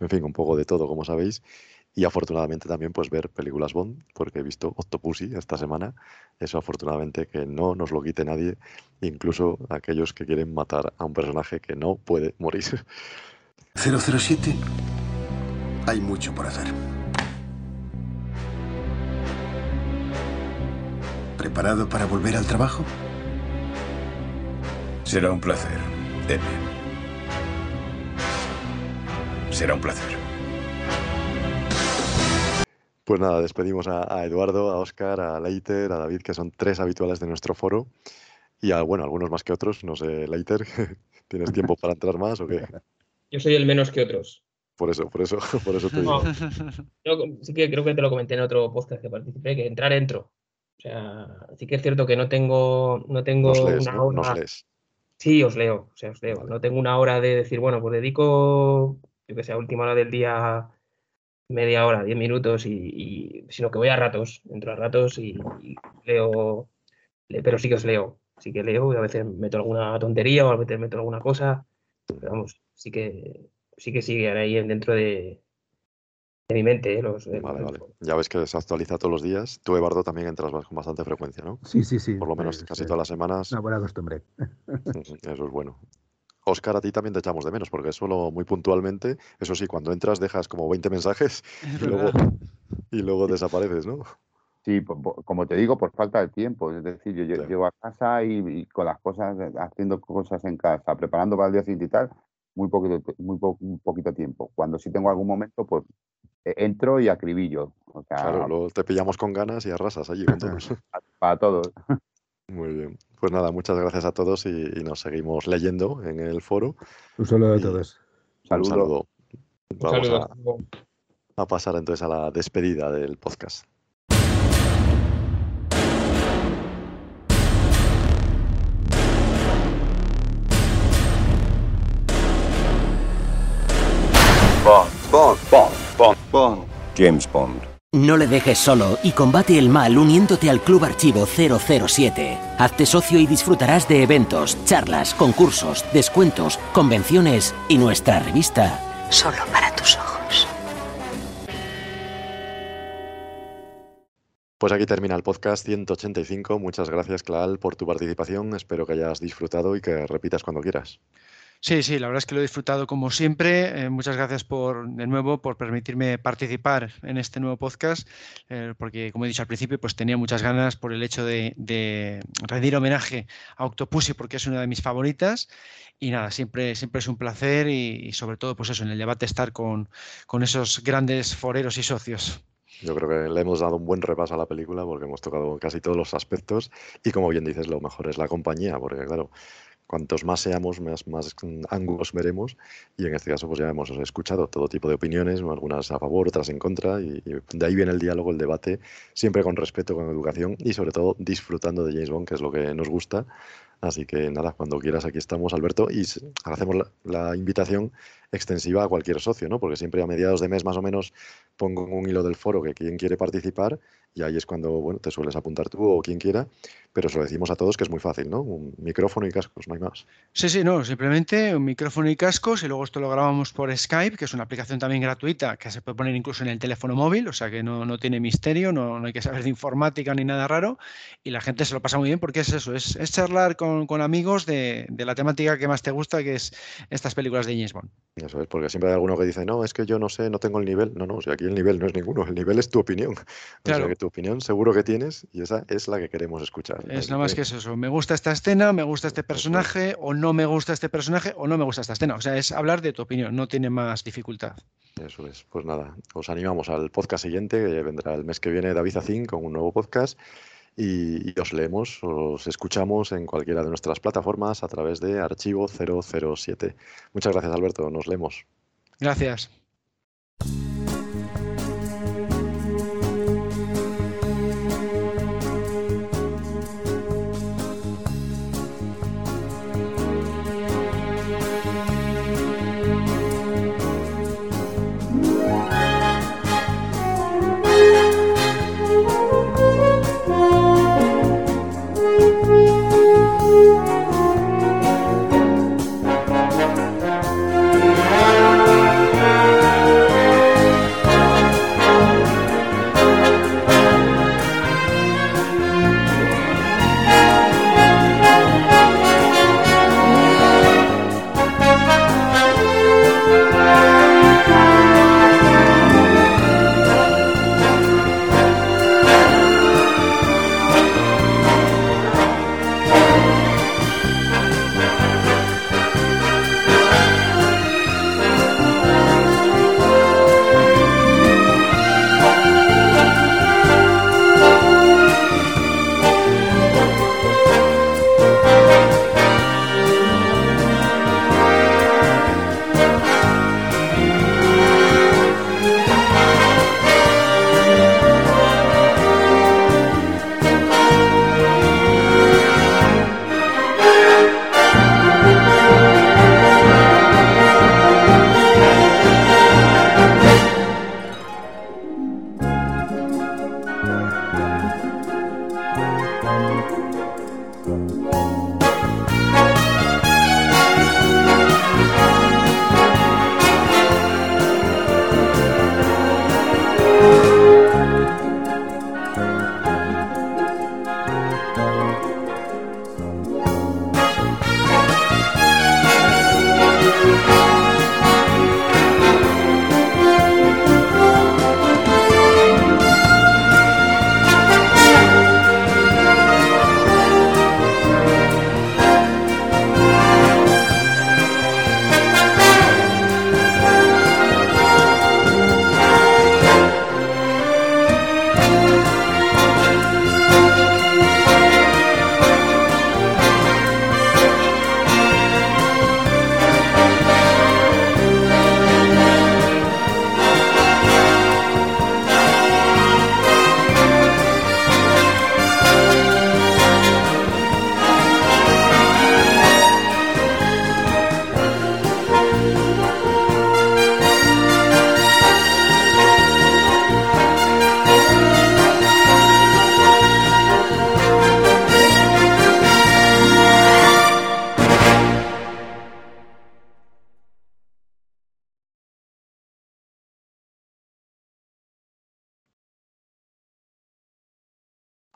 Speaker 2: En fin, un poco de todo, como sabéis. Y afortunadamente también pues ver películas Bond, porque he visto Octopussy esta semana. Eso afortunadamente que no nos lo quite nadie, incluso aquellos que quieren matar a un personaje que no puede morir.
Speaker 25: 007, hay mucho por hacer. ¿Preparado para volver al trabajo?
Speaker 6: Será un placer, M. Será un placer.
Speaker 2: Pues nada, despedimos a, a Eduardo, a Oscar, a Leiter, a David, que son tres habituales de nuestro foro. Y a, bueno, algunos más que otros. No sé, Leiter, ¿tienes tiempo para entrar más o qué?
Speaker 24: Yo soy el menos que otros.
Speaker 2: Por eso, por eso, por eso te
Speaker 24: No, yo sí que creo que te lo comenté en otro podcast que participé, que entrar entro. O sea, sí que es cierto que no tengo, no tengo
Speaker 2: Nos lees,
Speaker 24: una
Speaker 2: ¿no? Nos
Speaker 24: hora.
Speaker 2: lees.
Speaker 24: Sí, os leo, o sea, os leo. No tengo una hora de decir, bueno, pues dedico, yo que sé, a última hora del día media hora, diez minutos, y, y- sino que voy a ratos, entro a ratos y, y leo, le- pero sí que os leo, sí que leo y a veces meto alguna tontería o a veces meto alguna cosa, pero vamos, sí que sí que siguen ahí dentro de, de mi mente, ¿eh? los,
Speaker 2: Vale, vale. Ya ves que se actualiza todos los días. Tú, Eduardo, también entras con bastante frecuencia, ¿no?
Speaker 22: Sí, sí, sí.
Speaker 2: Por lo menos casi todas las semanas.
Speaker 22: Una buena costumbre.
Speaker 2: Eso es bueno. Oscar, a ti también te echamos de menos, porque solo muy puntualmente, eso sí, cuando entras dejas como 20 mensajes
Speaker 3: Es
Speaker 2: y luego,
Speaker 3: verdad.
Speaker 2: y luego desapareces, ¿no?
Speaker 23: Sí, como te digo, por falta de tiempo. Es decir, yo lle- llego a casa y, y con las cosas, eh, haciendo cosas en casa, preparando para el día siguiente y tal, muy poquito, muy po- un poquito tiempo. Cuando sí tengo algún momento, pues eh, entro y acribillo. O sea,
Speaker 2: Claro, luego te pillamos con ganas y arrasas allí con todos.
Speaker 23: para todos.
Speaker 2: Muy bien. Pues nada, muchas gracias a todos y, y nos seguimos leyendo en el foro.
Speaker 22: Un saludo a todos.
Speaker 2: Un
Speaker 23: Saludo.
Speaker 2: saludo.
Speaker 24: Un
Speaker 2: Vamos
Speaker 24: saludo,
Speaker 2: a pasar entonces a la despedida del podcast.
Speaker 17: Bond, Bond, Bond, Bond, Bond. James Bond.
Speaker 26: No le dejes solo y combate el mal uniéndote al Club Archivo 007. Hazte socio y disfrutarás de eventos, charlas, concursos, descuentos, convenciones y nuestra revista.
Speaker 8: Solo para tus ojos.
Speaker 2: Pues aquí termina el podcast 185. Muchas gracias, Claal, por tu participación. Espero que hayas disfrutado y que repitas cuando quieras.
Speaker 3: Sí, sí, la verdad es que lo he disfrutado como siempre. Eh, muchas gracias por, de nuevo, por permitirme participar en este nuevo podcast, eh, porque como he dicho al principio, pues tenía muchas ganas por el hecho de, rendir homenaje a Octopussy, porque es una de mis favoritas. Y nada, siempre, siempre es un placer y, y sobre todo, pues eso, en el debate estar con, con esos grandes foreros y socios.
Speaker 2: Yo creo que le hemos dado un buen repaso a la película porque hemos tocado casi todos los aspectos y como bien dices, lo mejor es la compañía, porque claro, cuantos más seamos, más, más ángulos veremos y en este caso pues ya hemos escuchado todo tipo de opiniones, algunas a favor, otras en contra y, y de ahí viene el diálogo, el debate, siempre con respeto, con educación y sobre todo disfrutando de James Bond, que es lo que nos gusta. Así que nada, cuando quieras aquí estamos, Alberto, y hacemos la, la invitación extensiva a cualquier socio, ¿no? Porque siempre a mediados de mes más o menos pongo un hilo del foro que quien quiere participar y ahí es cuando, bueno, te sueles apuntar tú o quien quiera, pero se lo decimos a todos que es muy fácil, ¿no? Un micrófono y cascos, no hay más.
Speaker 3: Sí, sí, no, simplemente un micrófono y cascos y luego esto lo grabamos por Skype, que es una aplicación también gratuita que se puede poner incluso en el teléfono móvil, o sea que no, no tiene misterio, no, no hay que saber de informática ni nada raro y la gente se lo pasa muy bien porque es eso, es, es charlar con, con amigos de, de la temática que más te gusta, que es estas películas de James Bond.
Speaker 2: Eso es, porque siempre hay alguno que dice, no, es que yo no sé, no tengo el nivel. No, no, aquí el nivel no es ninguno, el nivel es tu opinión. O
Speaker 3: Claro.
Speaker 2: sea que tu opinión seguro que tienes y esa es la que queremos escuchar.
Speaker 3: Es nada más que es eso, me gusta esta escena, me gusta este personaje o no me gusta este personaje o no me gusta esta escena, o sea, es hablar de tu opinión, no tiene más dificultad.
Speaker 2: Eso es. Pues nada, os animamos al podcast siguiente, que vendrá el mes que viene David Zacín con un nuevo podcast y, os leemos, os escuchamos en cualquiera de nuestras plataformas a través de archivo 007. Muchas gracias, Alberto. Nos leemos.
Speaker 3: Gracias.